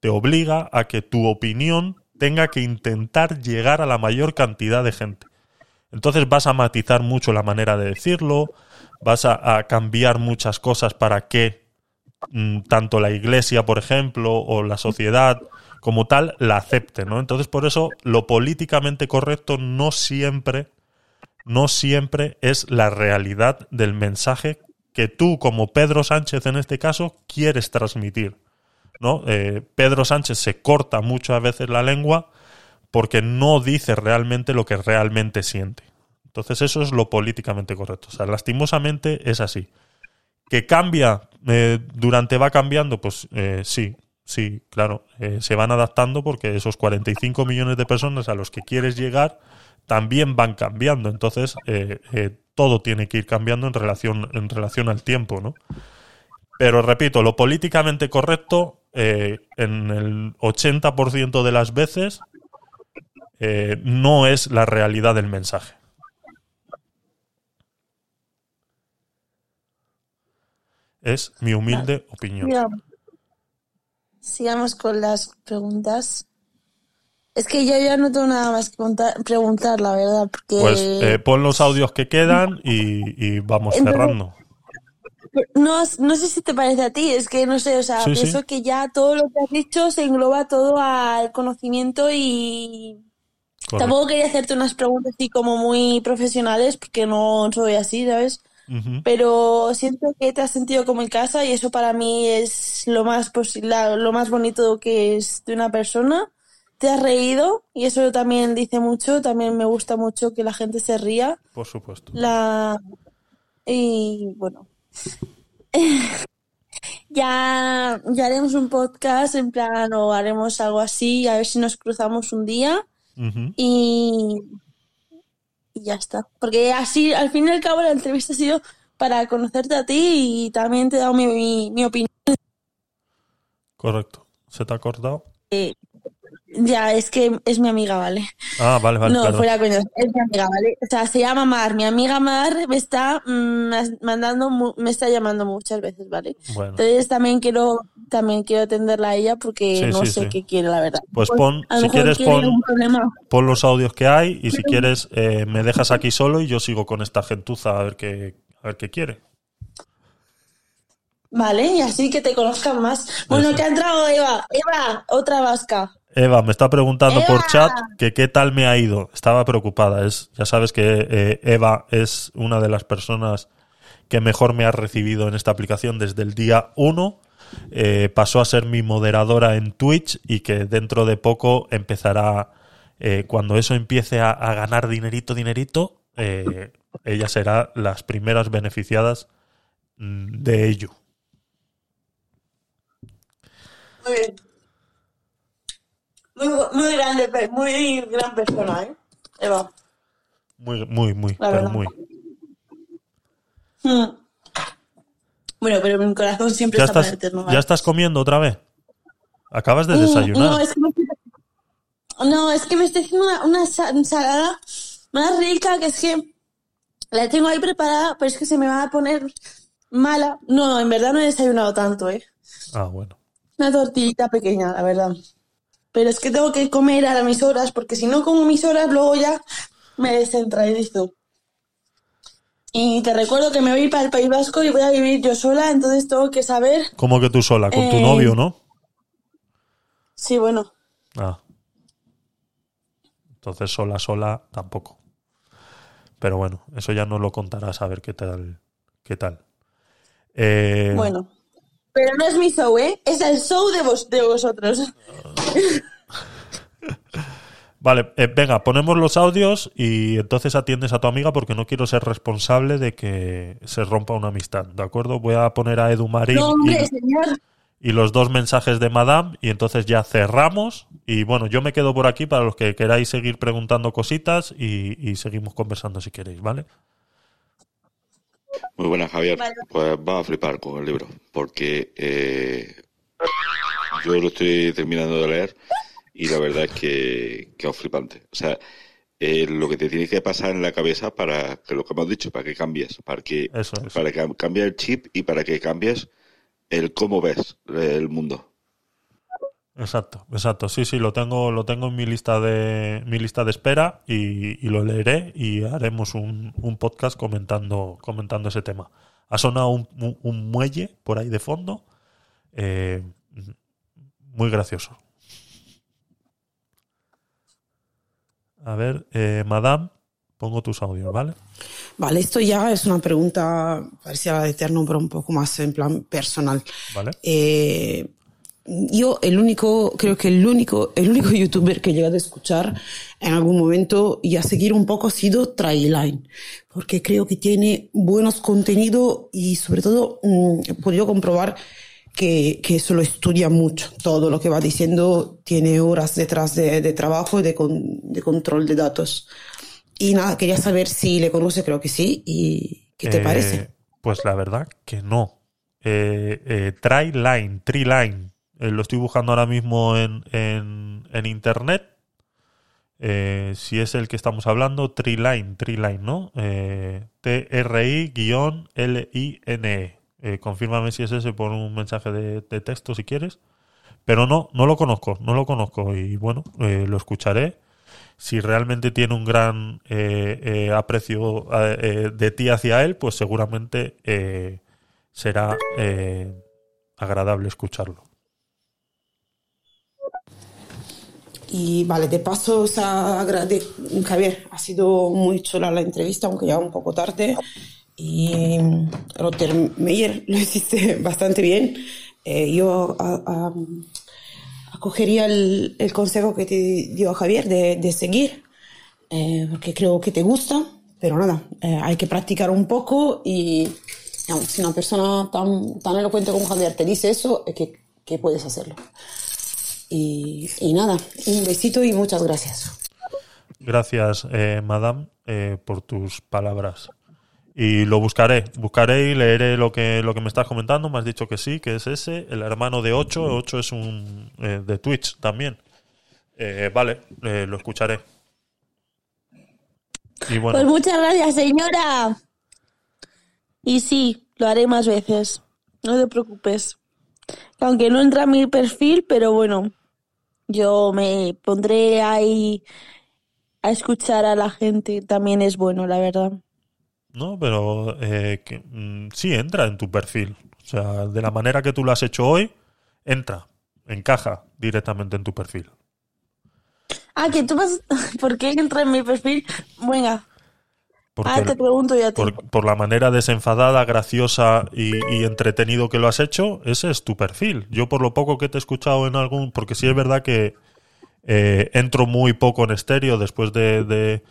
te obliga a que tu opinión tenga que intentar llegar a la mayor cantidad de gente. Entonces vas a matizar mucho la manera de decirlo, vas a, a cambiar muchas cosas para que mm, tanto la iglesia, por ejemplo, o la sociedad como tal la acepte, ¿no? Entonces por eso lo políticamente correcto no siempre, no siempre es la realidad del mensaje que tú, como Pedro Sánchez en este caso, quieres transmitir. ¿no? Eh, Pedro Sánchez se corta muchas veces la lengua porque no dice realmente lo que realmente siente. Entonces eso es lo políticamente correcto. O sea, lastimosamente es así. ¿Que cambia eh, durante va cambiando? Pues eh, sí, sí, claro. Eh, se van adaptando porque esos 45 millones de personas a los que quieres llegar también van cambiando. Entonces eh, eh, todo tiene que ir cambiando en relación, en relación al tiempo, ¿no? Pero repito, lo políticamente correcto en el 80% de las veces no es la realidad del mensaje. Es mi humilde opinión. Sigamos. Con las preguntas. Es que yo ya no tengo nada más que contar- preguntar, la verdad, porque Pues eh, pon los audios que quedan y, y vamos Entonces- cerrando. no, no sé si te parece a ti, es que no sé, o sea, Sí, sí. pienso que ya todo lo que has dicho se engloba todo al conocimiento y Correcto. tampoco quería hacerte unas preguntas así como muy profesionales, porque no soy así, ¿sabes? Ujú. Pero siento que te has sentido como en casa y eso para mí es lo más posible, lo más bonito que es de una persona. Te has reído y eso también dice mucho, también me gusta mucho que la gente se ría. Por supuesto. La y bueno. Ya, ya haremos un podcast en plan o haremos algo así, a ver si nos cruzamos un día Ujú. y, y ya está. Porque así, al fin y al cabo, la entrevista ha sido para conocerte a ti y también te he dado mi, mi, mi opinión. Correcto. ¿Se te ha cortado? Eh, ya, es que es mi amiga, ¿vale? Ah, vale, vale. no, perdón. fuera coño, es mi amiga, ¿vale? O sea, se llama Mar. Mi amiga Mar me está mm, mandando, me está llamando muchas veces, ¿vale? Bueno. Entonces también quiero, también quiero atenderla a ella porque Sí, no sí, sé sí. qué quiere, la verdad. Pues pon, a lo si quieres, pon, pon los audios que hay y si quieres eh, me dejas aquí solo y yo sigo con esta gentuza a ver qué, a ver qué quiere. Vale, y así que te conozcan más. Bueno, que ha entrado Eva. Eva, otra vasca. Eva me está preguntando por chat que qué tal me ha ido. Estaba preocupada. Es, ya sabes que eh, Eva es una de las personas que mejor me ha recibido en esta aplicación desde el día 1. Eh, pasó a ser mi moderadora en Twitch y que dentro de poco empezará, eh, cuando eso empiece a, a ganar dinerito, dinerito, eh, ella será las primeras beneficiadas mm, de ello. Muy bien. Muy, muy grande, muy gran persona, ¿eh? Eva. Muy, muy, muy, La pero muy. Mm. Bueno, pero mi corazón siempre ¿Ya está estás, para eterno. ¿Ya estás comiendo otra vez? Acabas de Mm, desayunar. No, es que me estoy, no, es que me estoy haciendo una, una sa- ensalada más rica que es que la tengo ahí preparada, pero es que se me va a poner mala. No, en verdad no he desayunado tanto, ¿eh? Ah, bueno. Una tortillita pequeña, la verdad. Pero es que tengo que comer a mis horas, porque si no como mis horas, luego ya me descentralizo. Y te recuerdo que me voy para el País Vasco y voy a vivir yo sola, entonces tengo que saber. ¿Cómo que tú sola? ¿Con tu Eh, novio, no? Sí, bueno. Ah. Entonces sola, sola, tampoco. Pero bueno, eso ya nos lo contarás a ver qué tal. ¿Qué tal? Eh, Bueno. Pero no es mi show, ¿eh? Es el show de, vos, de vosotros. Vale, eh, venga, ponemos los audios y entonces atiendes a tu amiga porque no quiero ser responsable de que se rompa una amistad, ¿de acuerdo? Voy a poner a Edu Marín No, y, hombre, señor. y los dos mensajes de Madame y entonces ya cerramos y bueno, yo me quedo por aquí para los que queráis seguir preguntando cositas y, y seguimos conversando si queréis, ¿vale? Muy buena, Javier. Vale. Pues va a flipar con el libro, porque eh, yo lo estoy terminando de leer y la verdad es que que es flipante. O sea, eh, lo que te tiene que pasar en la cabeza para que lo que hemos dicho, para que cambies, para que, Eso para que cambie el chip y para que cambies el cómo ves el mundo. Exacto, exacto. Sí, sí, lo tengo, lo tengo en mi lista de mi lista de espera y, y lo leeré y haremos un, un podcast comentando, comentando ese tema. Ha sonado un, un- un muelle por ahí de fondo. eh, muy gracioso. A ver, eh, Madame, pongo tus audios, ¿vale? Vale, esto ya es una pregunta parecida a la de Eterno, pero un poco más en plan personal. ¿Vale? Eh, yo, el único, creo que el único, el único youtuber que he llegado a escuchar en algún momento y a seguir un poco ha sido Trailine, porque creo que tiene buenos contenidos y sobre todo mm, he podido comprobar que, que eso lo estudia mucho. Todo lo que va diciendo tiene horas detrás de, de trabajo y de, con- de control de datos. Y nada, quería saber si le conoce, creo que sí, y qué te Eh, parece. Pues la verdad que no. Eh, eh, Tryline, Treeline. Eh, lo estoy buscando ahora mismo en, en, internet. Eh, si es el que estamos hablando, Treeline, Treeline, ¿no? Eh, T-R-I-L-I-N-E. Eh, confírmame si es ese por un mensaje de, texto si quieres. Pero no, no lo conozco, no lo conozco. Y bueno, lo escucharé si realmente tiene un gran aprecio de ti hacia él, pues seguramente será agradable escucharlo. Y vale, de paso, o sea, Javier, ha sido muy chula la entrevista, aunque ya un poco tarde. Y Rotter Meyer lo hiciste bastante bien. Eh, yo a- a- acogería el, el consejo que te dio Javier de, de seguir, eh, porque creo que te gusta, pero nada, eh, hay que practicar un poco y digamos, si una persona tan, tan elocuente como Javier te dice eso, es que, que puedes hacerlo. Y, y nada, un besito y muchas gracias. Gracias, eh, madame, eh, por tus palabras. Y lo buscaré, buscaré y leeré lo que, lo que me estás comentando. Me has dicho que sí, que es ese, el hermano de 8. 8 es un eh, de Twitch también. Eh, vale, eh, lo escucharé. Y bueno, Pues muchas gracias, señora. Y sí, lo haré más veces. No te preocupes. Aunque no entra a mi perfil, pero bueno, yo me pondré ahí a escuchar a la gente. También es bueno, la verdad. No, pero eh, que, mm, sí entra en tu perfil. O sea, de la manera que tú lo has hecho hoy, entra, encaja directamente en tu perfil. Ah, que tú vas... ¿Por qué entra en mi perfil? Venga. Porque ah, te pregunto por, por la manera desenfadada, graciosa y, y entretenido que lo has hecho, ese es tu perfil. Yo por lo poco que te he escuchado en algún... Porque sí es verdad que eh, entro muy poco en estéreo después de... de,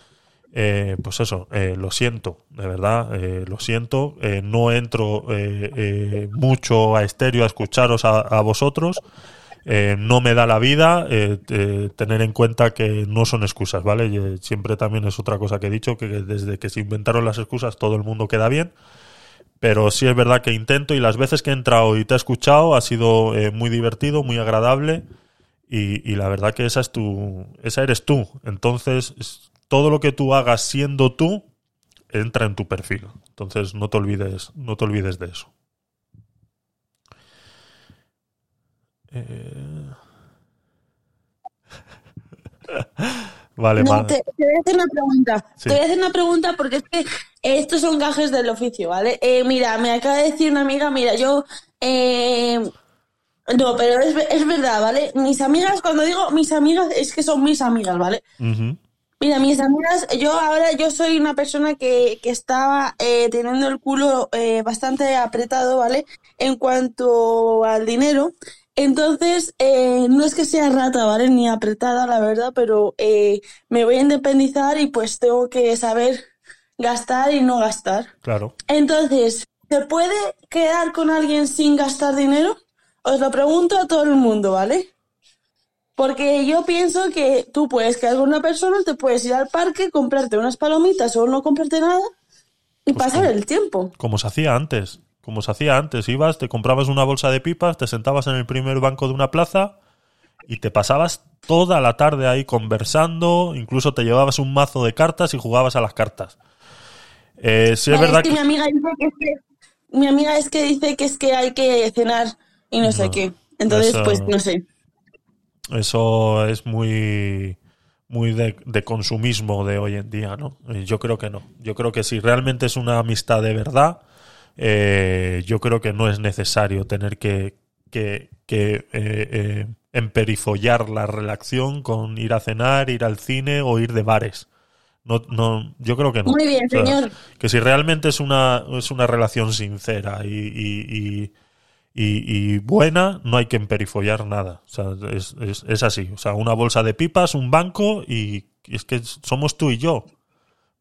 eh, pues eso, eh, lo siento, de verdad, eh, lo siento. eh, no entro eh, eh, mucho a estéreo a escucharos a, a vosotros. Eh, no me da la vida, eh, eh, tener en cuenta que no son excusas, ¿vale? Siempre también es otra cosa que he dicho, que desde que se inventaron las excusas todo el mundo queda bien. Pero sí es verdad que intento y las veces que he entrado y te he escuchado ha sido muy divertido, muy agradable y, la verdad que esa es tu, esa eres tú. Entonces es- todo lo que tú hagas siendo tú entra en tu perfil. Entonces no te olvides, no te olvides de eso. Vale, No, ma- te, te voy a hacer una pregunta. Sí. Te voy a hacer una pregunta porque es que estos son gajes del oficio, ¿vale? Eh, mira, me acaba de decir una amiga, mira, yo... eh, no, pero es, es verdad, ¿vale? Mis amigas, cuando digo mis amigas, es que son mis amigas, ¿vale? Mira, mis amigas, yo ahora yo soy una persona que, que estaba eh, teniendo el culo eh, bastante apretado, ¿vale? En cuanto al dinero. Entonces, eh, no es que sea rata, ¿vale? Ni apretada, la verdad, pero eh, me voy a independizar y pues tengo que saber gastar y no gastar. Claro. Entonces, ¿se puede quedar con alguien sin gastar dinero? Os lo pregunto a todo el mundo, ¿vale? Porque yo pienso que tú puedes quedar con una persona, te puedes ir al parque, comprarte unas palomitas o no comprarte nada y pasar el tiempo. Como se hacía antes. Como se hacía antes. Ibas, te comprabas una bolsa de pipas, te sentabas en el primer banco de una plaza y te pasabas toda la tarde ahí conversando. Incluso te llevabas un mazo de cartas y jugabas a las cartas. Eh, sí es verdad que, que... mi amiga dice que es que mi amiga es que dice que es que hay que cenar y no, sé qué. Entonces, eso- pues no sé. Eso es muy muy de, de consumismo de hoy en día, ¿no? Yo creo que no. Yo creo que si realmente es una amistad de verdad, eh, yo creo que no es necesario tener que, que, que, eh, eh, emperifollar la relación con ir a cenar, ir al cine o ir de bares. No, no, yo creo que no. Muy bien, O sea, señor. Que si realmente es una, es una relación sincera y, y- y- y- y buena, no hay que emperifollar nada. O sea, es, es- es así. O sea, una bolsa de pipas, un banco y es que somos tú y yo.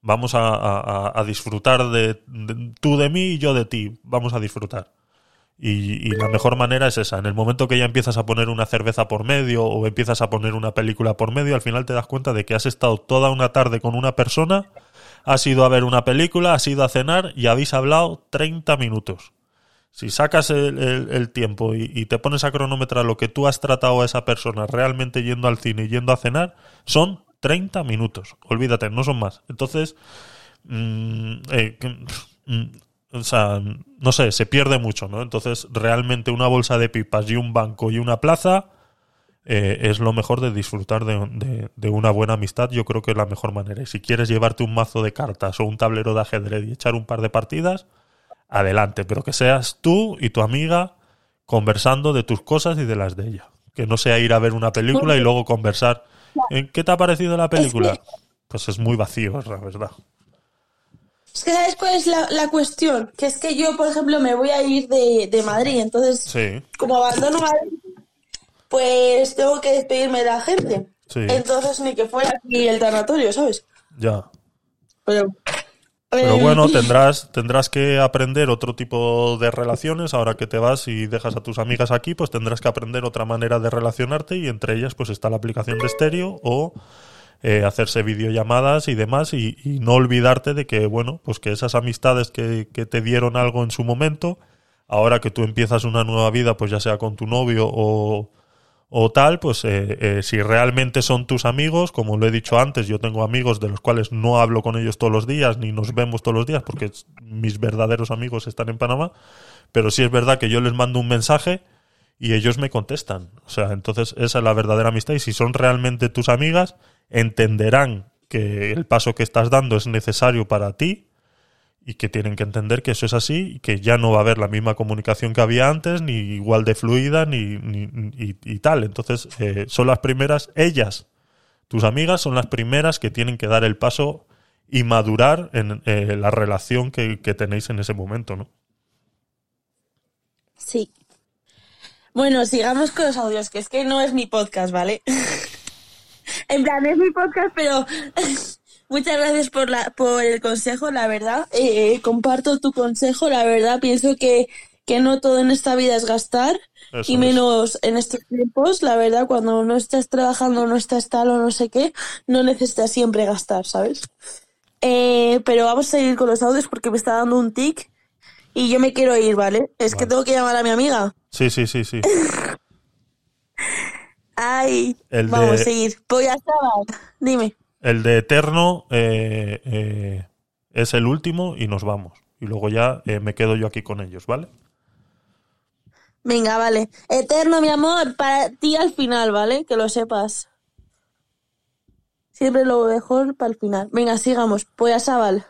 Vamos a, a- disfrutar de, de- tú de mí y yo de ti. Vamos a disfrutar. Y, y la mejor manera es esa. En el momento que ya empiezas a poner una cerveza por medio o empiezas a poner una película por medio, al final te das cuenta de que has estado toda una tarde con una persona, has ido a ver una película, has ido a cenar y habéis hablado 30 minutos. Si sacas el, el- el tiempo y, y te pones a cronometrar lo que tú has tratado a esa persona realmente yendo al cine y yendo a cenar, son 30 minutos. Olvídate, no son más. Entonces, mm, eh, mm, o sea, no sé, se pierde mucho, ¿no? Entonces, realmente una bolsa de pipas y un banco y una plaza eh, es lo mejor de disfrutar de, de- de una buena amistad. Yo creo que es la mejor manera. Y si quieres llevarte un mazo de cartas o un tablero de ajedrez y echar un par de partidas, adelante, pero que seas tú y tu amiga conversando de tus cosas y de las de ella. Que no sea ir a ver una película y luego conversar. ¿En qué te ha parecido la película? Pues es muy vacío, es la verdad. Es que ¿sabes cuál es la, la cuestión? Que es que yo, por ejemplo, me voy a ir de, de Madrid, entonces, Sí, como abandono Madrid, pues tengo que despedirme de la gente. sí, Entonces, ni que fuera aquí el tanatorio, ¿sabes? ya. Pero, Pero bueno, tendrás, tendrás que aprender otro tipo de relaciones. Ahora que te vas y dejas a tus amigas aquí, pues tendrás que aprender otra manera de relacionarte y entre ellas pues está la aplicación de estéreo o eh, hacerse videollamadas y demás y, y no olvidarte de que, bueno, pues que esas amistades que, que te dieron algo en su momento, ahora que tú empiezas una nueva vida, pues ya sea con tu novio o, o tal, pues eh, eh, si realmente son tus amigos, como lo he dicho antes, yo tengo amigos de los cuales no hablo con ellos todos los días, ni nos vemos todos los días, porque mis verdaderos amigos están en Panamá, pero sí es verdad que yo les mando un mensaje y ellos me contestan. O sea, entonces esa es la verdadera amistad y si son realmente tus amigas, entenderán que el paso que estás dando es necesario para ti y que tienen que entender que eso es así y que ya no va a haber la misma comunicación que había antes, ni igual de fluida, ni, ni- y, tal. Entonces, eh, son las primeras, ellas, tus amigas, son las primeras que tienen que dar el paso y madurar en eh, la relación que, que tenéis en ese momento, ¿no? Sí. Bueno, sigamos con los audios, que es que no es mi podcast, ¿vale? en plan, es mi podcast, pero muchas gracias por, la, por el consejo, la verdad. Eh, comparto tu consejo, la verdad. Pienso que, que no todo en esta vida es gastar Eso y es. menos en estos tiempos, la verdad, cuando no estás trabajando, no estás tal o no sé qué, no necesitas siempre gastar, ¿sabes? Eh, pero vamos a seguir con los audios porque me está dando un tic y yo me quiero ir, ¿vale? Es que tengo que llamar a mi amiga. Sí, sí, sí, sí. Ay, El vamos de- a seguir. Voy a. Dime. El de Eterno eh, eh, es el último y nos vamos. Y luego ya eh, me quedo yo aquí con ellos, ¿vale? Venga, vale. Eterno, mi amor, para ti al final, ¿vale? Que lo sepas. Siempre lo mejor para el final. Venga, sigamos. Voy a Sabal.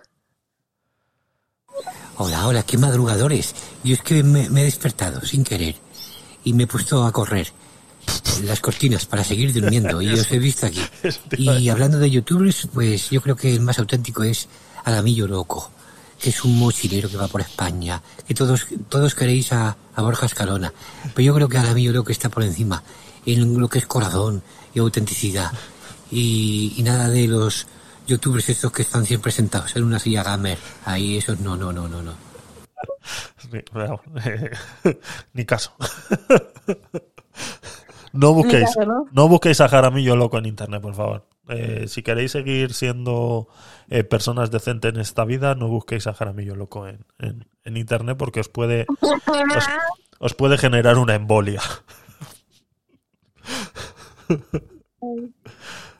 Hola, hola, qué madrugadores. Yo es que me, me he despertado sin querer y me he puesto a correr las cortinas para seguir durmiendo y os he visto aquí. Y hablando de youtubers, pues yo creo que el más auténtico es Alamillo Loco, que es un mochilero que va por España, que todos, todos queréis a, a Borja Escalona, pero yo creo que Alamillo Loco está por encima en lo que es corazón y autenticidad y, y nada de los youtubers estos que están siempre sentados en una silla gamer. Ahí esos no, no, no, no, no. Ni caso. No busquéis, caso, ¿no? no busquéis a Jaramillo loco en internet, por favor. Eh, si queréis seguir siendo eh, personas decentes en esta vida, no busquéis a Jaramillo loco en, en- en internet porque os puede os, os puede generar una embolia.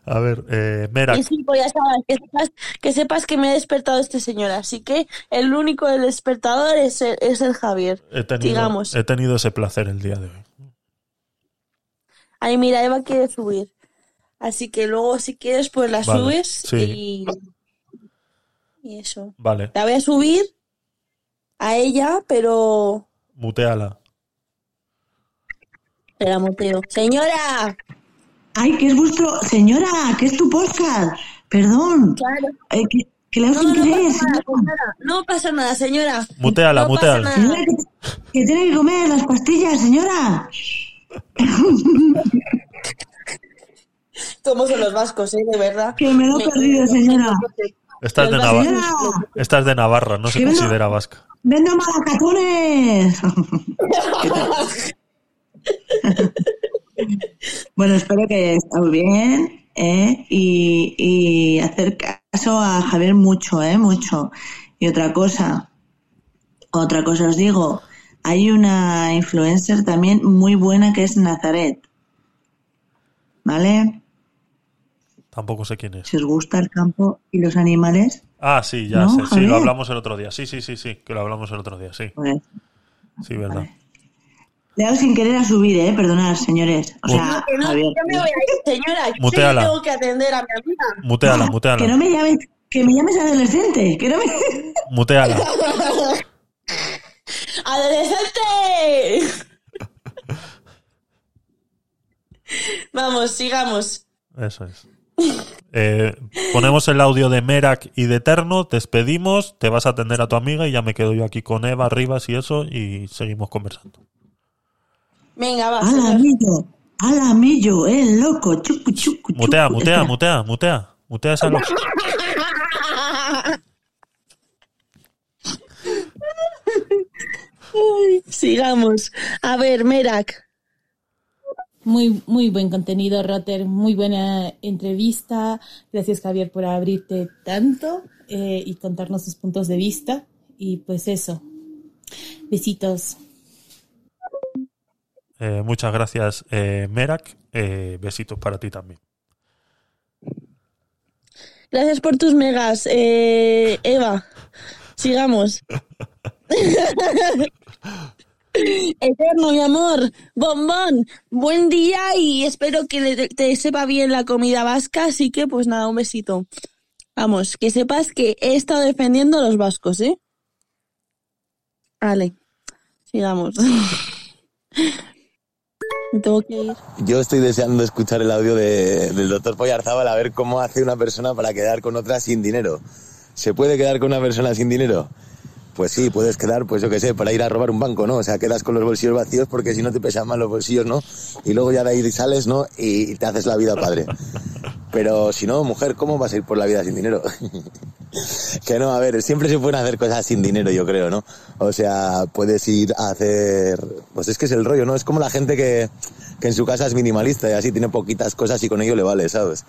A ver, eh, Mera, sí, Sabal. Que sepas, que sepas que me ha despertado este señor. Así que el único del despertador es el, es el Javier. he tenido, Sigamos. he tenido ese placer el día de hoy. Ay, mira, Eva quiere subir. Así que luego, si quieres, pues la Vale, subes sí. y. Y eso. Vale, La voy a subir a ella, pero. muteala. Espera, muteo. ¡Señora! Ay, que es vuestro. Señora, que es tu podcast. Perdón. Claro. Eh, que, que No, no pasa nada. No pasa nada, señora. Muteala, No muteala. Señora, que, que tiene que comer las pastillas, señora. ¿Cómo son los vascos, eh? De verdad. Que me lo he perdido, señora. Estás de, Navarra, estás de Navarra, no se considera vasca. ¡Vendo malacatones! bueno, espero que estéis bien, ¿eh? Y, y hacer caso a Javier mucho, ¿eh? Mucho. Y otra cosa, otra cosa os digo, hay una influencer también muy buena que es Nazaret. ¿Vale? Tampoco sé quién es. Si os gusta el campo y los animales, Ah, sí, ya ¿No, sé. Sí, Javier? lo hablamos el otro día. Sí, sí, sí, sí, que lo hablamos el otro día, sí. pues Sí, verdad. le he dado sin querer a subir, ¿eh? Perdonad, señores. O sea, No, que no, Javier. yo me voy a ir, señora. que Muteala. tengo que atender a mi amiga. Muteala, Que muteala. no me llames, que me llames adolescente, que no me... Muteala. ¡Adolescente! Vamos, sigamos. Eso es. Eh, ponemos el audio de Merak y de Eterno, te despedimos, te vas a atender a tu amiga y ya me quedo yo aquí con Eva, Rivas y eso y seguimos conversando. Venga, va. Ala, millo, ala, millo, el loco, chucu, chucu, chucu. Mutea, mutea, mutea, mutea. Mutea esa loca. Ay, sigamos. A ver, Merak. Muy, muy buen contenido, Rotter. Muy buena entrevista. Gracias, Javier, por abrirte tanto eh, y contarnos tus puntos de vista. Y pues eso. Besitos. Eh, muchas gracias, eh, Merak. Eh, besitos para ti también. Gracias por tus megas, eh, Eva. Sigamos. Eterno, mi amor. Bombón. Buen día y espero que te sepa bien la comida vasca. Así que, pues nada, un besito. Vamos, que sepas que he estado defendiendo a los vascos, ¿eh? Vale. Sigamos. Tengo que ir. Yo estoy deseando escuchar el audio de- del doctor Poyarzábal a ver cómo hace una persona para quedar con otra sin dinero. ¿Se puede quedar con una persona sin dinero? Pues sí, puedes quedar, pues yo qué sé, para ir a robar un banco, ¿no? O sea, quedas con los bolsillos vacíos porque si no te pesan más los bolsillos, ¿no? Y luego ya de ahí sales, ¿no? Y te haces la vida padre. Pero si no, mujer, ¿cómo vas a ir por la vida sin dinero? que no, a ver, siempre se pueden hacer cosas sin dinero, yo creo, ¿no? O sea, puedes ir a hacer. Pues es que es el rollo, ¿no? Es como la gente que, que en su casa es minimalista y así tiene poquitas cosas y con ello le vale, ¿sabes?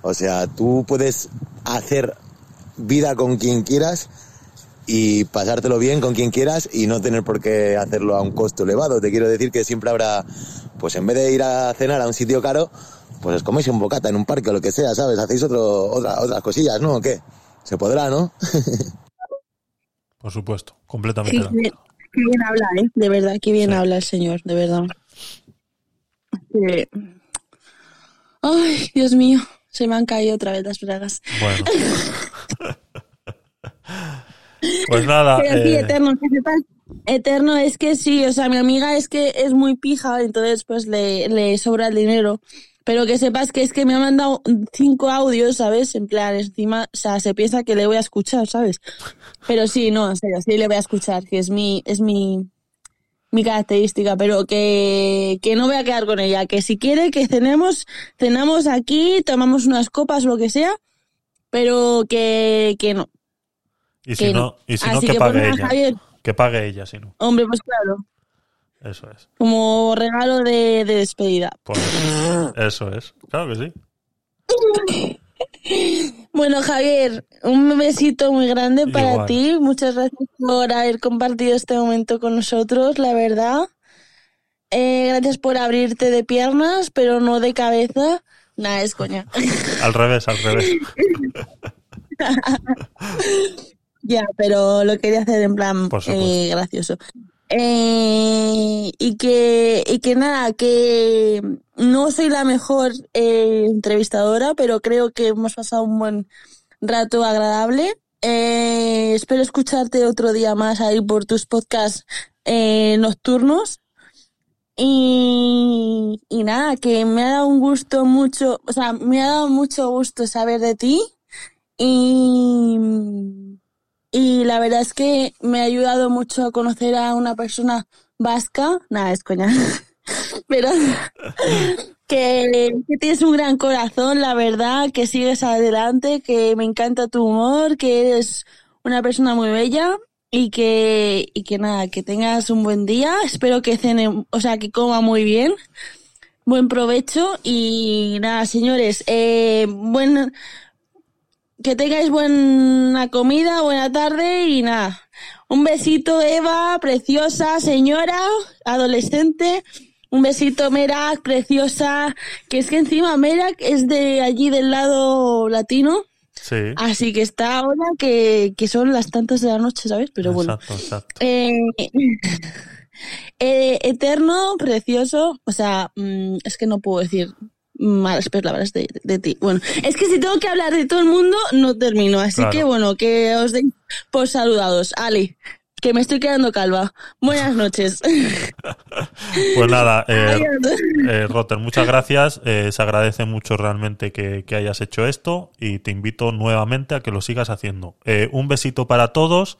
O sea, tú puedes hacer vida con quien quieras y pasártelo bien con quien quieras y no tener por qué hacerlo a un costo elevado. Te quiero decir que siempre habrá, pues en vez de ir a cenar a un sitio caro, pues os coméis un bocata en un parque o lo que sea, ¿sabes? Hacéis otro, otra, otras cosillas, ¿no? ¿O qué? Se podrá, ¿no? Por supuesto, completamente. Qué bien, qué bien habla, ¿eh? De verdad, qué bien habla el señor, de verdad. Eh, Ay, Dios mío, se me han caído otra vez las bragas. Bueno. Pues nada. Pero sí, eh, eterno, que sepas, eterno es que sí, o sea, mi amiga es que es muy pija, entonces pues le, le sobra el dinero. Pero que sepas que es que me ha mandado cinco audios, ¿sabes? En plan, encima, o sea, se piensa que le voy a escuchar, ¿sabes? Pero sí, no, en serio, sí le voy a escuchar, que es mi, es mi, mi característica, pero que, que no voy a quedar con ella, que si quiere que cenemos, cenamos aquí, tomamos unas copas, lo que sea, pero que, que no. Y si no, no. y si no Así que que, pague ella. Javier. Que pague ella, si no. Hombre, pues claro, Eso es. como regalo de, de despedida. Pues, eso es. Claro que sí. Bueno, Javier, un besito muy grande para Igual. ti. Muchas gracias por haber compartido este momento con nosotros, la verdad. Eh, gracias por abrirte de piernas, pero no de cabeza. Nada, es coña. Al revés, al revés. ya, pero lo quería hacer en plan eh, gracioso. Eh, y que y que nada, que no soy la mejor eh, entrevistadora, pero creo que hemos pasado un buen rato agradable. Eh, espero escucharte otro día más ahí por tus podcasts eh, nocturnos. Y, y nada, que me ha dado un gusto mucho, o sea, me ha dado mucho gusto saber de ti. Y, y la verdad es que me ha ayudado mucho a conocer a una persona vasca. Nada, es coña. Pero que, que tienes un gran corazón, la verdad, que sigues adelante, que me encanta tu humor, que eres una persona muy bella y que, y que nada, que tengas un buen día. Espero que cene, o sea, que coma muy bien. Buen provecho y nada, señores, eh, buen, que tengáis buena comida, buena tarde y nada. Un besito, Eva, preciosa, señora, adolescente. Un besito, Merak, preciosa. Que es que encima Merak es de allí del lado latino. Sí. Así que está ahora que, que son las tantas de la noche, ¿sabes? Pero bueno. Exacto, exacto. Eh, eh, eterno, precioso. O sea, mm, es que no puedo decir malas palabras de, de ti. Bueno, es que si tengo que hablar de todo el mundo, no termino. Así Claro. que bueno, que os deis por saludados. Ali, que me estoy quedando calva. Buenas noches. Pues nada, eh, eh, Rotter, muchas gracias. Eh, se agradece mucho realmente que, que hayas hecho esto y te invito nuevamente a que lo sigas haciendo. Eh, un besito para todos.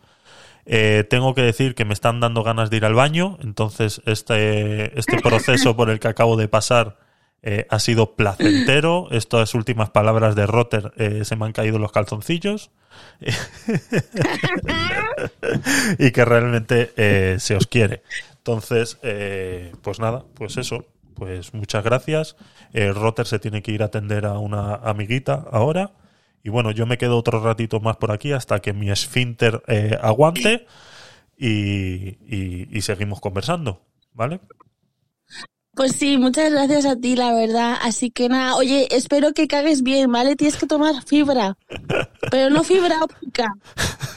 Tengo que decir que me están dando ganas de ir al baño, entonces este, este proceso por el que acabo de pasar eh, ha sido placentero. Estas últimas palabras de Rotter eh, se me han caído los calzoncillos. y que realmente eh, se os quiere. Entonces, pues nada, pues eso. Pues muchas gracias. Rotter se tiene que ir a atender a una amiguita ahora. Y bueno, yo me quedo otro ratito más por aquí hasta que mi esfínter aguante y- y seguimos conversando, ¿vale? Pues sí, muchas gracias a ti, la verdad. Así que nada, oye, espero que cagues bien, ¿vale? Tienes que tomar fibra. Pero no fibra óptica.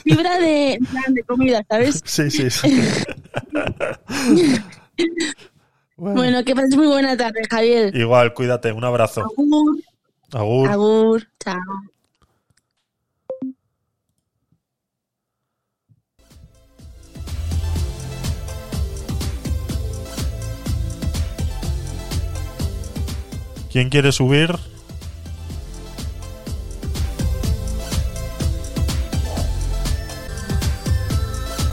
Fibra de, de comida, ¿sabes? Sí, sí, sí. Bueno, que pases muy buena tarde, Javier. Igual, cuídate, un abrazo. Agur. Agur. Agur. Chao. ¿Quién quiere subir?